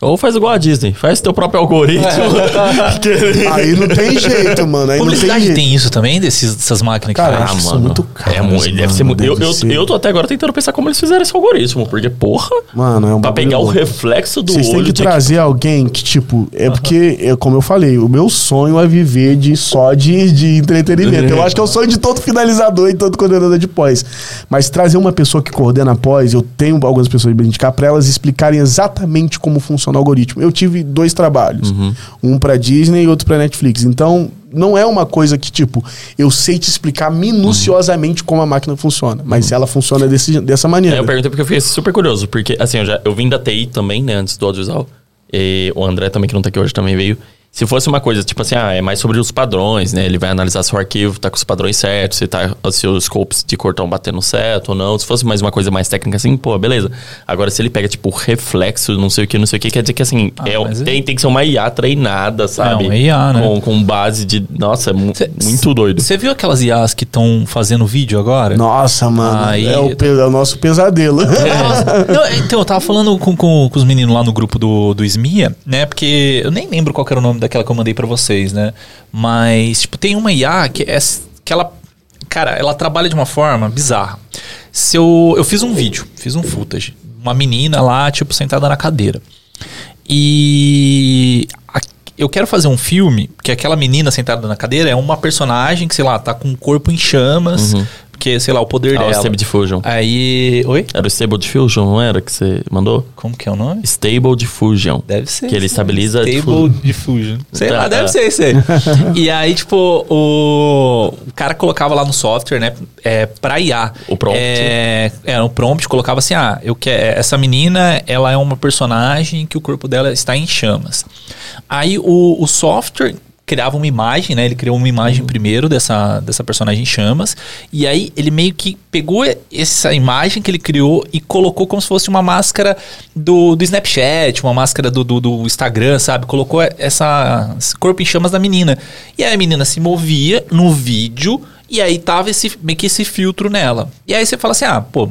Ou faz igual a Disney, faz teu próprio algoritmo. Que- Aí não tem jeito, mano. Aí não tem Publicidade jeito. tem isso também, desses, dessas máquinas que Cara, faz? acho que são muito caros, É, mu- deve ser mano, muito. Eu, deve eu, ser. eu tô até agora tentando pensar como eles fizeram esse algoritmo, porque, porra, Mano, é um pra pegar o reflexo do Vocês têm olho. que trazer alguém que, tipo, é porque, é, como eu falei, o meu sonho é viver de só de, de entretenimento. Eu acho que é o sonho de todo finalizador e todo coordenador de pós. Mas trazer uma pessoa que coordena pós, eu tenho algumas pessoas pra indicar pra elas explicarem exatamente como funciona o algoritmo. Eu tive dois trabalhos, um pra Disney e outro pra Netflix. Então, não é uma coisa que, tipo, eu sei te explicar minuciosamente como a máquina funciona, mas ela funciona desse, dessa maneira. É, eu perguntei porque eu fiquei super curioso, porque assim, eu, já, eu vim da TI também, né, antes do audiovisual. E o André também, que não tá aqui hoje, também veio. Se fosse uma coisa, tipo assim, ah, é mais sobre os padrões, né? Ele vai analisar se o arquivo tá com os padrões certos, se, tá, se os scopes de cor estão batendo certo ou não. Se fosse mais uma coisa mais técnica assim, pô, beleza. Agora, se ele pega, tipo, reflexo, não sei o que, não sei o que, quer dizer que assim, Ah, é, mas é- tem, tem que ser uma IA treinada, sabe? um IA, né? Com, com base de. Nossa, é Cê- muito doido. Você viu aquelas IAs que estão fazendo vídeo agora? Nossa, mano. Aí- é, o, pe- é o nosso pesadelo. É. Não, então, eu tava falando com, com, com os meninos lá no grupo do, do SMIA, né? Porque eu nem lembro qual era o nome daquela que eu mandei pra vocês, né? Mas, tipo, tem uma IA que, é, que ela. Cara, ela trabalha de uma forma bizarra. Se eu, eu fiz um vídeo, fiz um footage. Uma menina lá, tipo, sentada na cadeira. E. a- eu quero fazer um filme que aquela menina sentada na cadeira é uma personagem que, sei lá, tá com o corpo em chamas, porque, sei lá, o poder Ah, o dela. Stable Diffusion. Aí. Oi? Era o Stable Diffusion, não era que você mandou? Como que é o nome? Stable Diffusion. Deve ser. Que ele sim. estabiliza Stable difu- Diffusion. Sei Tá, lá, deve tá. ser isso aí. e aí, tipo, o, o cara colocava lá no software, né? É, pra IA. O prompt. É, é, no prompt colocava assim: ah, eu quero, essa menina, ela é uma personagem que o corpo dela está em chamas. Aí o, o software criava uma imagem, né? Ele criou uma imagem Uhum. primeiro dessa, dessa personagem em chamas. E aí ele meio que pegou essa imagem que ele criou e colocou como se fosse uma máscara do, do Snapchat, uma máscara do, do, do Instagram, sabe? Colocou essa, esse corpo em chamas da menina. E aí a menina se movia no vídeo e aí tava esse, meio que esse filtro nela. E aí você fala assim, ah, pô,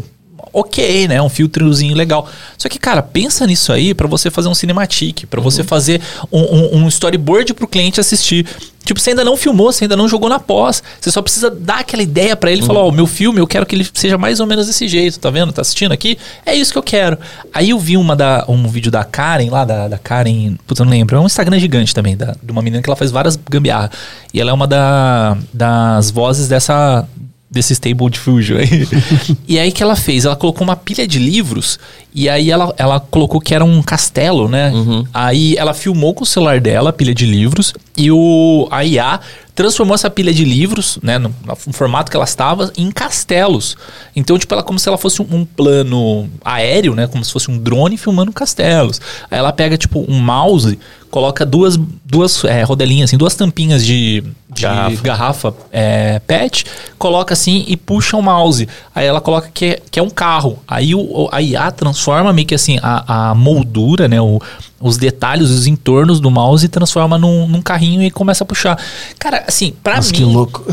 ok, né? Um filtrozinho legal. Só que, cara, pensa nisso aí pra você fazer um cinematic, pra você fazer um, um, um storyboard pro cliente assistir. Tipo, você ainda não filmou, você ainda não jogou na pós. Você só precisa dar aquela ideia pra ele e falar: Ó, o meu filme, eu quero que ele seja mais ou menos desse jeito, tá vendo? Tá assistindo aqui? É isso que eu quero. Aí eu vi uma da, um vídeo da Karen lá, da, da Karen. Putz, eu não lembro. É um Instagram gigante também, da, de uma menina que ela faz várias gambiarra. E ela é uma da, das vozes dessa desse Stable Diffusion aí. e aí que ela fez? Ela colocou uma pilha de livros e aí ela, ela colocou que era um castelo, né? Aí ela filmou com o celular dela a pilha de livros e o a IA transformou essa pilha de livros, né, no, no formato que ela estava, em castelos. Então, tipo, ela como se ela fosse um, um plano aéreo, né, como se fosse um drone filmando castelos. Aí ela pega, tipo, um mouse, coloca duas, duas é, rodelinhas, assim, duas tampinhas de, de Garrafa. garrafa é, PET, coloca assim e puxa o mouse. Aí ela coloca que é, que é um carro. Aí o, o- a IA transforma meio que assim a, a moldura, né? O, os detalhes, os entornos do mouse e transforma num, num carrinho e começa a puxar. Cara, assim, pra Nossa, mim que louco.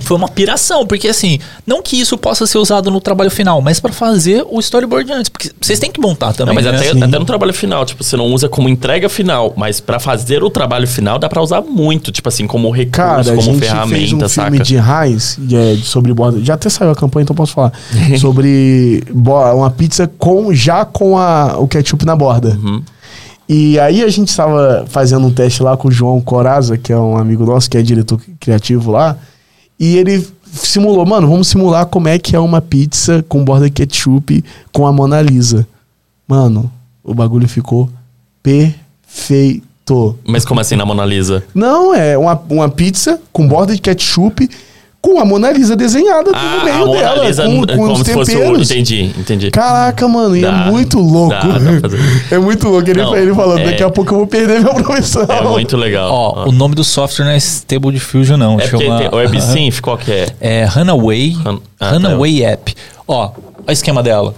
foi uma piração, porque assim, não que isso possa ser usado no trabalho final, mas pra fazer o storyboard antes, porque vocês têm que montar também. Não, mas né? até, Sim. até no trabalho final, tipo, você não usa como entrega final, mas pra fazer o trabalho final dá pra usar muito, tipo assim, como recurso, Cara, a como gente fez ferramenta, um saca? filme de raiz é, sobre borda. Já até saiu a campanha, então posso falar. sobre uma pizza com já com a, o ketchup na borda. Uhum. E aí a gente estava fazendo um teste lá com o João Coraza, que é um amigo nosso, que é diretor criativo lá. E ele simulou, mano, vamos simular como é que é uma pizza com borda ketchup com a Mona Lisa. Mano, o bagulho ficou perfeito. Mas como assim na Mona Lisa? Não, é uma, uma pizza com borda de ketchup com a Mona Lisa desenhada Ah, no meio dela, Lisa com, com como os se fosse o... temperos. Entendi, entendi. Caraca, mano, e Dá, é muito louco. dá, é muito louco. Ele, Não, ele falando, é- daqui a pouco eu vou perder minha profissão. É muito legal. Ó, o nome do software não é Stable Diffusion, não. é chama, tem, o WebSynth, qual que é? É Runaway, Run- ah, Runaway App. Ó, olha o esquema dela.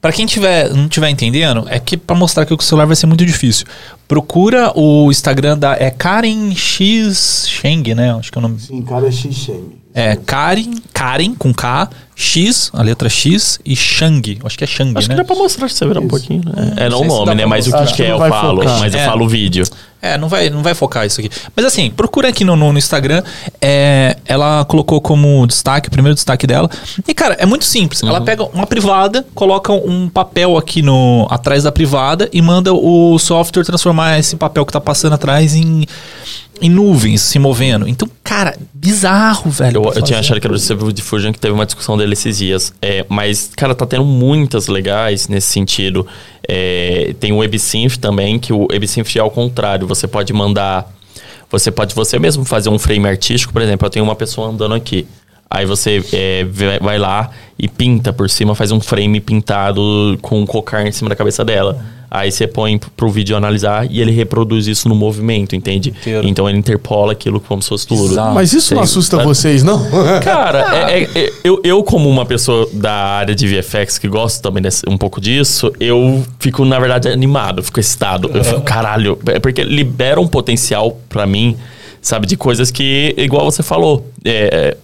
Pra quem tiver, não tiver entendendo, é que pra mostrar que o celular vai ser muito difícil. Procura o Instagram da é Karen X Sheng, né? Acho que é o nome. Sim, cara, é xixeme. É Karen, Karen com K, X, a letra X e Shang. Acho que é Shang, Acho né? que dá pra mostrar se você virar um pouquinho, né? É, não sei o nome, né? Mas o que, que é não eu falo, focar. mas eu É. falo o vídeo. É, não vai, não vai focar isso aqui. Mas assim, procura aqui no, no, no Instagram. É, ela colocou como destaque, o primeiro destaque dela. E, cara, é muito simples. Ela pega uma privada, coloca um papel aqui no atrás da privada e manda o software transformar esse papel que tá passando atrás em, em nuvens, se movendo. Então, cara, bizarro, velho. Eu, eu tinha achado que era o Stable Diffusion, que teve uma discussão dele esses dias. É, mas, cara, tá tendo muitas legais nesse sentido. É, tem o WebSynth também, que o WebSynth é ao contrário. Você pode mandar... Você pode você mesmo fazer um frame artístico. Por exemplo, eu tenho uma pessoa andando aqui. Aí você é, vai- lá e pinta por cima, faz um frame pintado com um cocar em cima da cabeça dela. Aí você põe pro vídeo analisar e ele reproduz isso no movimento, entende? Inteiro. Então ele interpola aquilo como se fosse tudo. Mas isso não assusta tá- vocês, não? Cara, é- é- é- eu, eu, como uma pessoa da área de VFX que gosto também desse- um pouco disso, eu fico, na verdade, animado, fico excitado. Eu fico, caralho, é porque libera um potencial pra mim, sabe, de coisas que, igual você falou, é,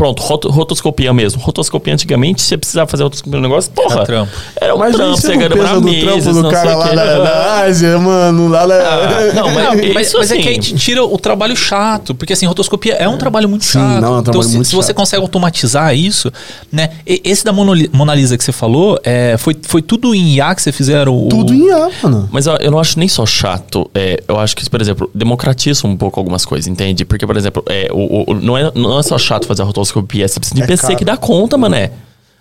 pronto, rot- rotoscopia mesmo. Rotoscopia antigamente, você precisava fazer rotoscopia no negócio, porra. Era trampo. Era um Mas trampo, você você não demorar pensa no meses, trampo do não cara o lá da, da Ásia, mano, lá na... Ah, não, mas, mas, isso mas é assim, que aí te tira o trabalho chato, porque assim, rotoscopia é um trabalho muito Sim, chato. não, é um então, trabalho se, muito se você chato. consegue automatizar isso, né? E- esse da Mona Lisa que você falou, é, foi, foi tudo em IA que você fizeram? o- Tudo em IA, mano. Mas eu, eu não acho nem só chato. é, eu acho que, por exemplo, democratiza um pouco algumas coisas, entende? Porque, por exemplo, é, o, o- não, é, não é só chato fazer a rotoscopia, você precisa de É PC caro. que dá conta, mané.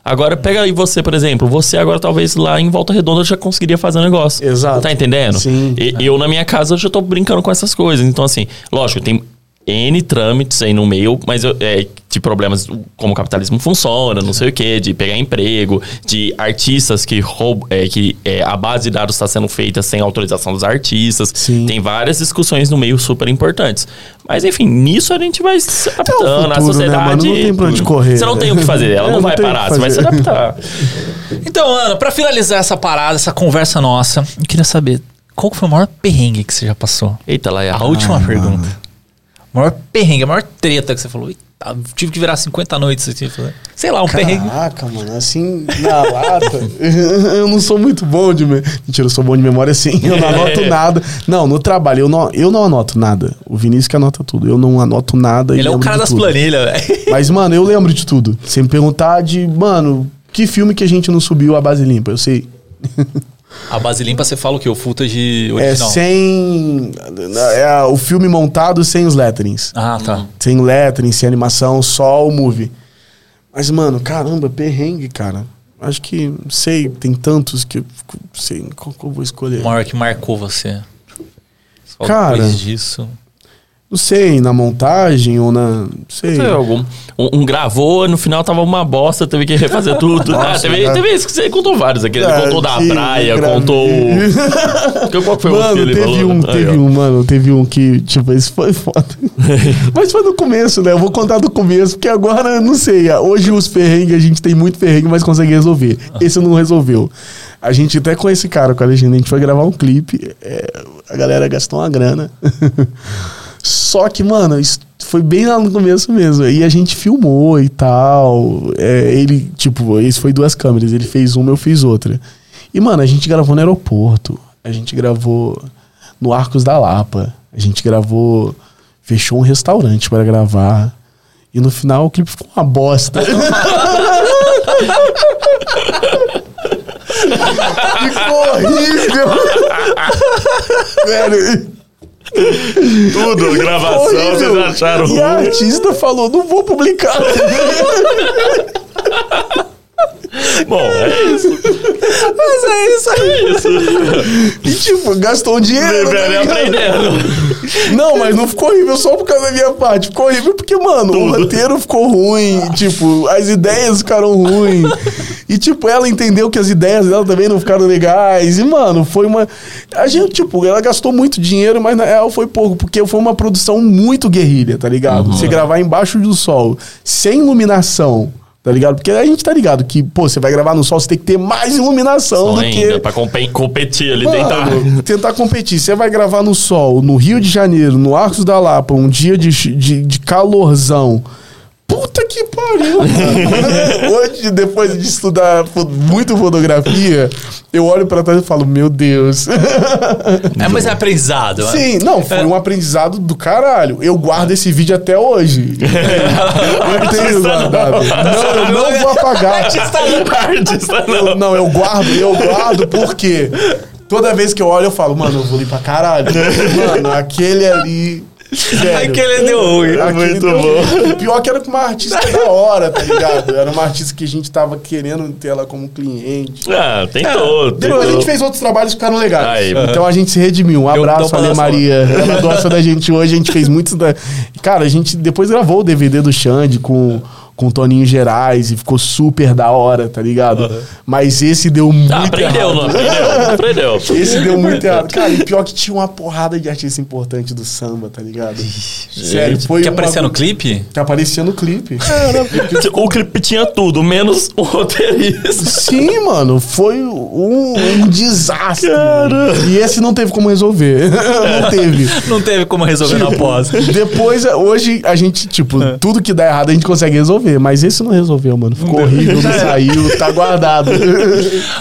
Agora, pega aí você, por exemplo. Você agora, talvez, lá em Volta Redonda já conseguiria fazer um negócio. Exato. Tá entendendo? Sim. E, eu, na minha casa, já tô brincando com essas coisas. Então, assim, lógico, tem N trâmites aí no meio, mas eu, é, de problemas como o capitalismo funciona, não sei o quê, de pegar emprego, de artistas que roubam, é, que é, a base de dados está sendo feita sem autorização dos artistas. Sim. Tem várias discussões no meio super importantes. Mas enfim, nisso a gente vai se adaptando. a futuro, né, sociedade. mano? Não tem pra onde correr, Você não né? tem o que fazer, ela É, não não vai parar, você vai se adaptar. Então, Ana, pra finalizar essa parada, essa conversa nossa, eu queria saber qual foi o maior perrengue que você já passou? Eita, Laia. A última pergunta. O maior perrengue, a maior treta que você falou. Eita, tive que virar 50 noites aqui. Sei lá, um perrengue. Caraca, mano, assim, na lata, eu não sou muito bom de... Me... Mentira, eu sou bom de memória sim, eu não anoto nada. Não, no trabalho, eu não, eu não anoto nada. O Vinícius que anota tudo, eu não anoto nada Ele é o cara das planilhas, velho. Mas, mano, eu lembro de tudo. Se me perguntar de, mano, que filme que a gente não subiu a base limpa, eu sei. A base limpa, você fala o quê? O footage É original. sem... É o filme montado sem os letterings. Ah, tá. Sem lettering, sem animação, só o movie. Mas, mano, caramba, perrengue, cara. Acho que, não sei, tem tantos que eu sei qual que eu vou escolher. O maior que marcou você. Só Cara. depois disso. Não sei, na montagem ou na. Não sei. Sei, algum, um, um gravou, no final tava uma bosta, teve que refazer tudo. Nossa, ah, teve, teve isso que você contou vários aqui. Ele Ah, contou da praia, gravei. contou. o- Qual foi o outro que Mano, ele teve falou? um, teve um, mano, teve um que, tipo, esse foi foda. Mas foi no começo, né? Eu vou contar do começo, porque agora, não sei, hoje os perrengues, a gente tem muito perrengue, mas consegue resolver. Esse não resolveu. A gente até com esse cara, com a legenda, a gente foi gravar um clipe, é, a galera gastou uma grana. Só que, mano, isso foi bem lá no começo mesmo. E a gente filmou e tal. É, ele, tipo, esse foi duas câmeras. Ele fez uma, eu fiz outra. E, mano, a gente gravou no aeroporto. A gente gravou no Arcos da Lapa. A gente gravou. Fechou um restaurante para gravar. E no final o clipe ficou uma bosta. ficou horrível. Velho. Tudo, a gravação, Horrível. vocês acharam E a ruim. artista falou, não vou publicar. Bom, é isso. Mas é isso aí. E tipo, gastou um dinheiro. tá ligado? aprendendo. Não, mas não ficou horrível só por causa da minha parte. Ficou horrível porque, mano, o roteiro ficou ruim. Tipo, as ideias ficaram ruins. E, tipo, ela entendeu que as ideias dela também não ficaram legais. E, mano, foi uma. A gente, tipo, ela gastou muito dinheiro, mas na real foi pouco, porque foi uma produção muito guerrilha, tá ligado? Você gravar embaixo do sol, sem iluminação. Tá ligado? Porque a gente tá ligado que, pô, você vai gravar no sol, você tem que ter mais iluminação do que. Ainda, pra compe- competir ali, Mano, tentar. tentar competir. Você vai gravar no sol, no Rio de Janeiro, no Arcos da Lapa, um dia de, de, de calorzão. Que pariu. Hoje, depois de estudar muito fotografia, eu olho pra trás e falo, meu Deus. É, mas é aprendizado. né? Sim, não, foi um aprendizado do caralho. Eu guardo esse vídeo até hoje. eu tenho guardado. Não, eu não vou apagar. Artista não. Artista Eu- não. não, eu guardo, eu guardo porque toda vez que eu olho eu falo, mano, eu vou ali pra caralho. Mano, aquele ali. Sério, Aquele deu ruim. aquele Muito deu- bom. E Pior que era com uma artista da hora, tá ligado? Era uma artista que a gente tava querendo ter ela como cliente. Ah, tentou. Depois a tentou. gente fez outros trabalhos que ficaram legais. Aí. Então a gente se redimiu. Um abraço, Ale Maria. Ela gosta da gente hoje. A gente fez muitos. Da... Cara, a gente depois gravou o DVD do Xande com, com Toninho Gerais e ficou super da hora, tá ligado? Mas esse deu muito Ah, aprendeu, errado. não aprendeu? Aprendeu. Esse deu muito errado. Cara, e pior que tinha uma porrada de artista importante do samba, tá ligado? Sério, foi. Que uma- aparecia no clipe? Que aparecia no clipe. O clipe tinha tudo, menos o roteirista. Sim, mano, foi um, um desastre. Cara. E esse não teve como resolver. não teve. Não teve como resolver na pós. Depois, hoje, a gente, tipo, tudo que dá errado a gente consegue resolver. Mas esse não resolveu, mano. Ficou horrível, não saiu, tá guardado.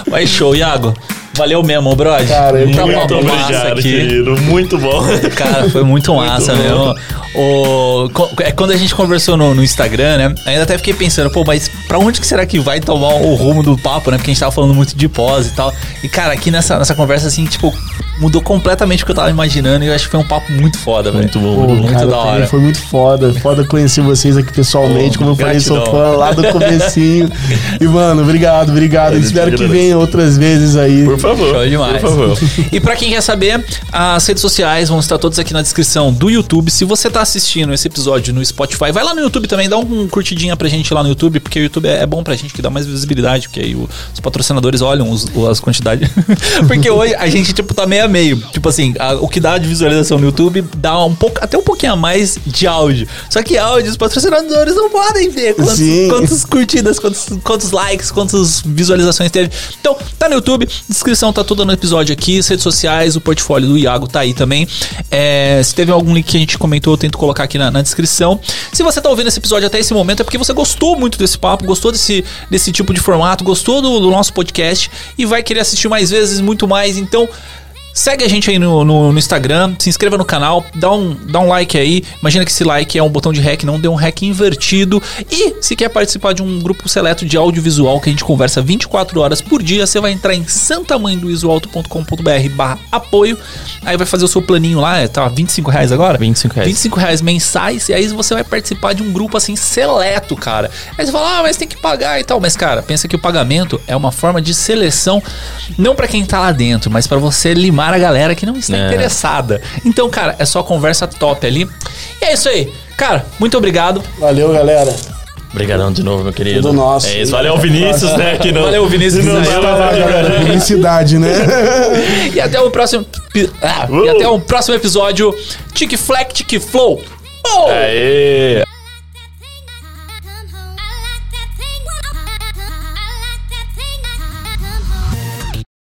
Mas show, Iago. Valeu mesmo, brother. Cara, eu Tá Muito massa obrigado, aqui. querido. Muito bom. Cara, foi muito massa bom. mesmo. O, é quando a gente conversou no, no Instagram, né? Ainda até fiquei pensando, pô, mas pra onde que será que vai tomar o rumo do papo, né? Porque a gente tava falando muito de pós e tal. E, cara, aqui nessa, nessa conversa, assim, tipo, mudou completamente o que eu tava imaginando. E eu acho que foi um papo muito foda, velho. Muito bom, Pô, muito cara, da hora. Foi muito foda. Foda conhecer vocês aqui pessoalmente. Pô, Como eu falei, sou gratidão. fã lá do comecinho. e, mano, obrigado, obrigado. gente Espero que agradece. venha outras vezes aí. Por favor. Show demais. Por favor. E pra quem quer saber, as redes sociais vão estar todas aqui na descrição do YouTube. Se você tá assistindo esse episódio no Spotify, vai lá no YouTube também, dá um curtidinha pra gente lá no YouTube, porque o YouTube é é bom pra gente que dá mais visibilidade, porque aí os patrocinadores olham os- as quantidades. porque hoje a gente, tipo, tá meio a meio. Tipo assim, a- o que dá de visualização no YouTube dá um pouco, até um pouquinho a mais de áudio. Só que áudio, os patrocinadores não podem ver quantos, Sim. quantos curtidas, quantos, quantos likes, quantas visualizações teve. Então, tá no YouTube, descrição tá toda no episódio aqui, as redes sociais, o portfólio do Iago tá aí também. É, se teve algum link que a gente comentou, eu tento colocar aqui na, na descrição. Se você tá ouvindo esse episódio até esse momento, é porque você gostou muito desse papo, gostou desse, desse tipo de formato, gostou do, do nosso podcast e vai querer assistir mais vezes, muito mais. Então. Segue a gente aí no, no, no Instagram, se inscreva no canal, dá um, dá um like aí. Imagina que esse like é um botão de REC, não dê um REC invertido. E se quer participar de um grupo seleto de audiovisual que a gente conversa 24 horas por dia, você vai entrar em santamandoisoalto.com.br barra apoio. Aí vai fazer o seu planinho lá, é, tá 25 reais agora? 25 reais. 25 reais mensais, e aí você vai participar de um grupo assim seleto, cara. Aí você fala, ah, mas tem que pagar e tal. Mas, cara, pensa que o pagamento é uma forma de seleção, não pra quem tá lá dentro, mas pra você limar desanimar a galera que não está É. interessada. Então, cara, é só conversa top ali. E é isso aí. Cara, muito obrigado. Valeu, galera. Obrigadão de novo, meu querido. Tudo nosso. É isso. Valeu, Vinícius, né? Que não, Valeu, Vinícius, que não Galera, publicidade, né? E até o próximo. Ah, E até o próximo episódio. Tic Fleck, Tic Flow. Oh! Aê!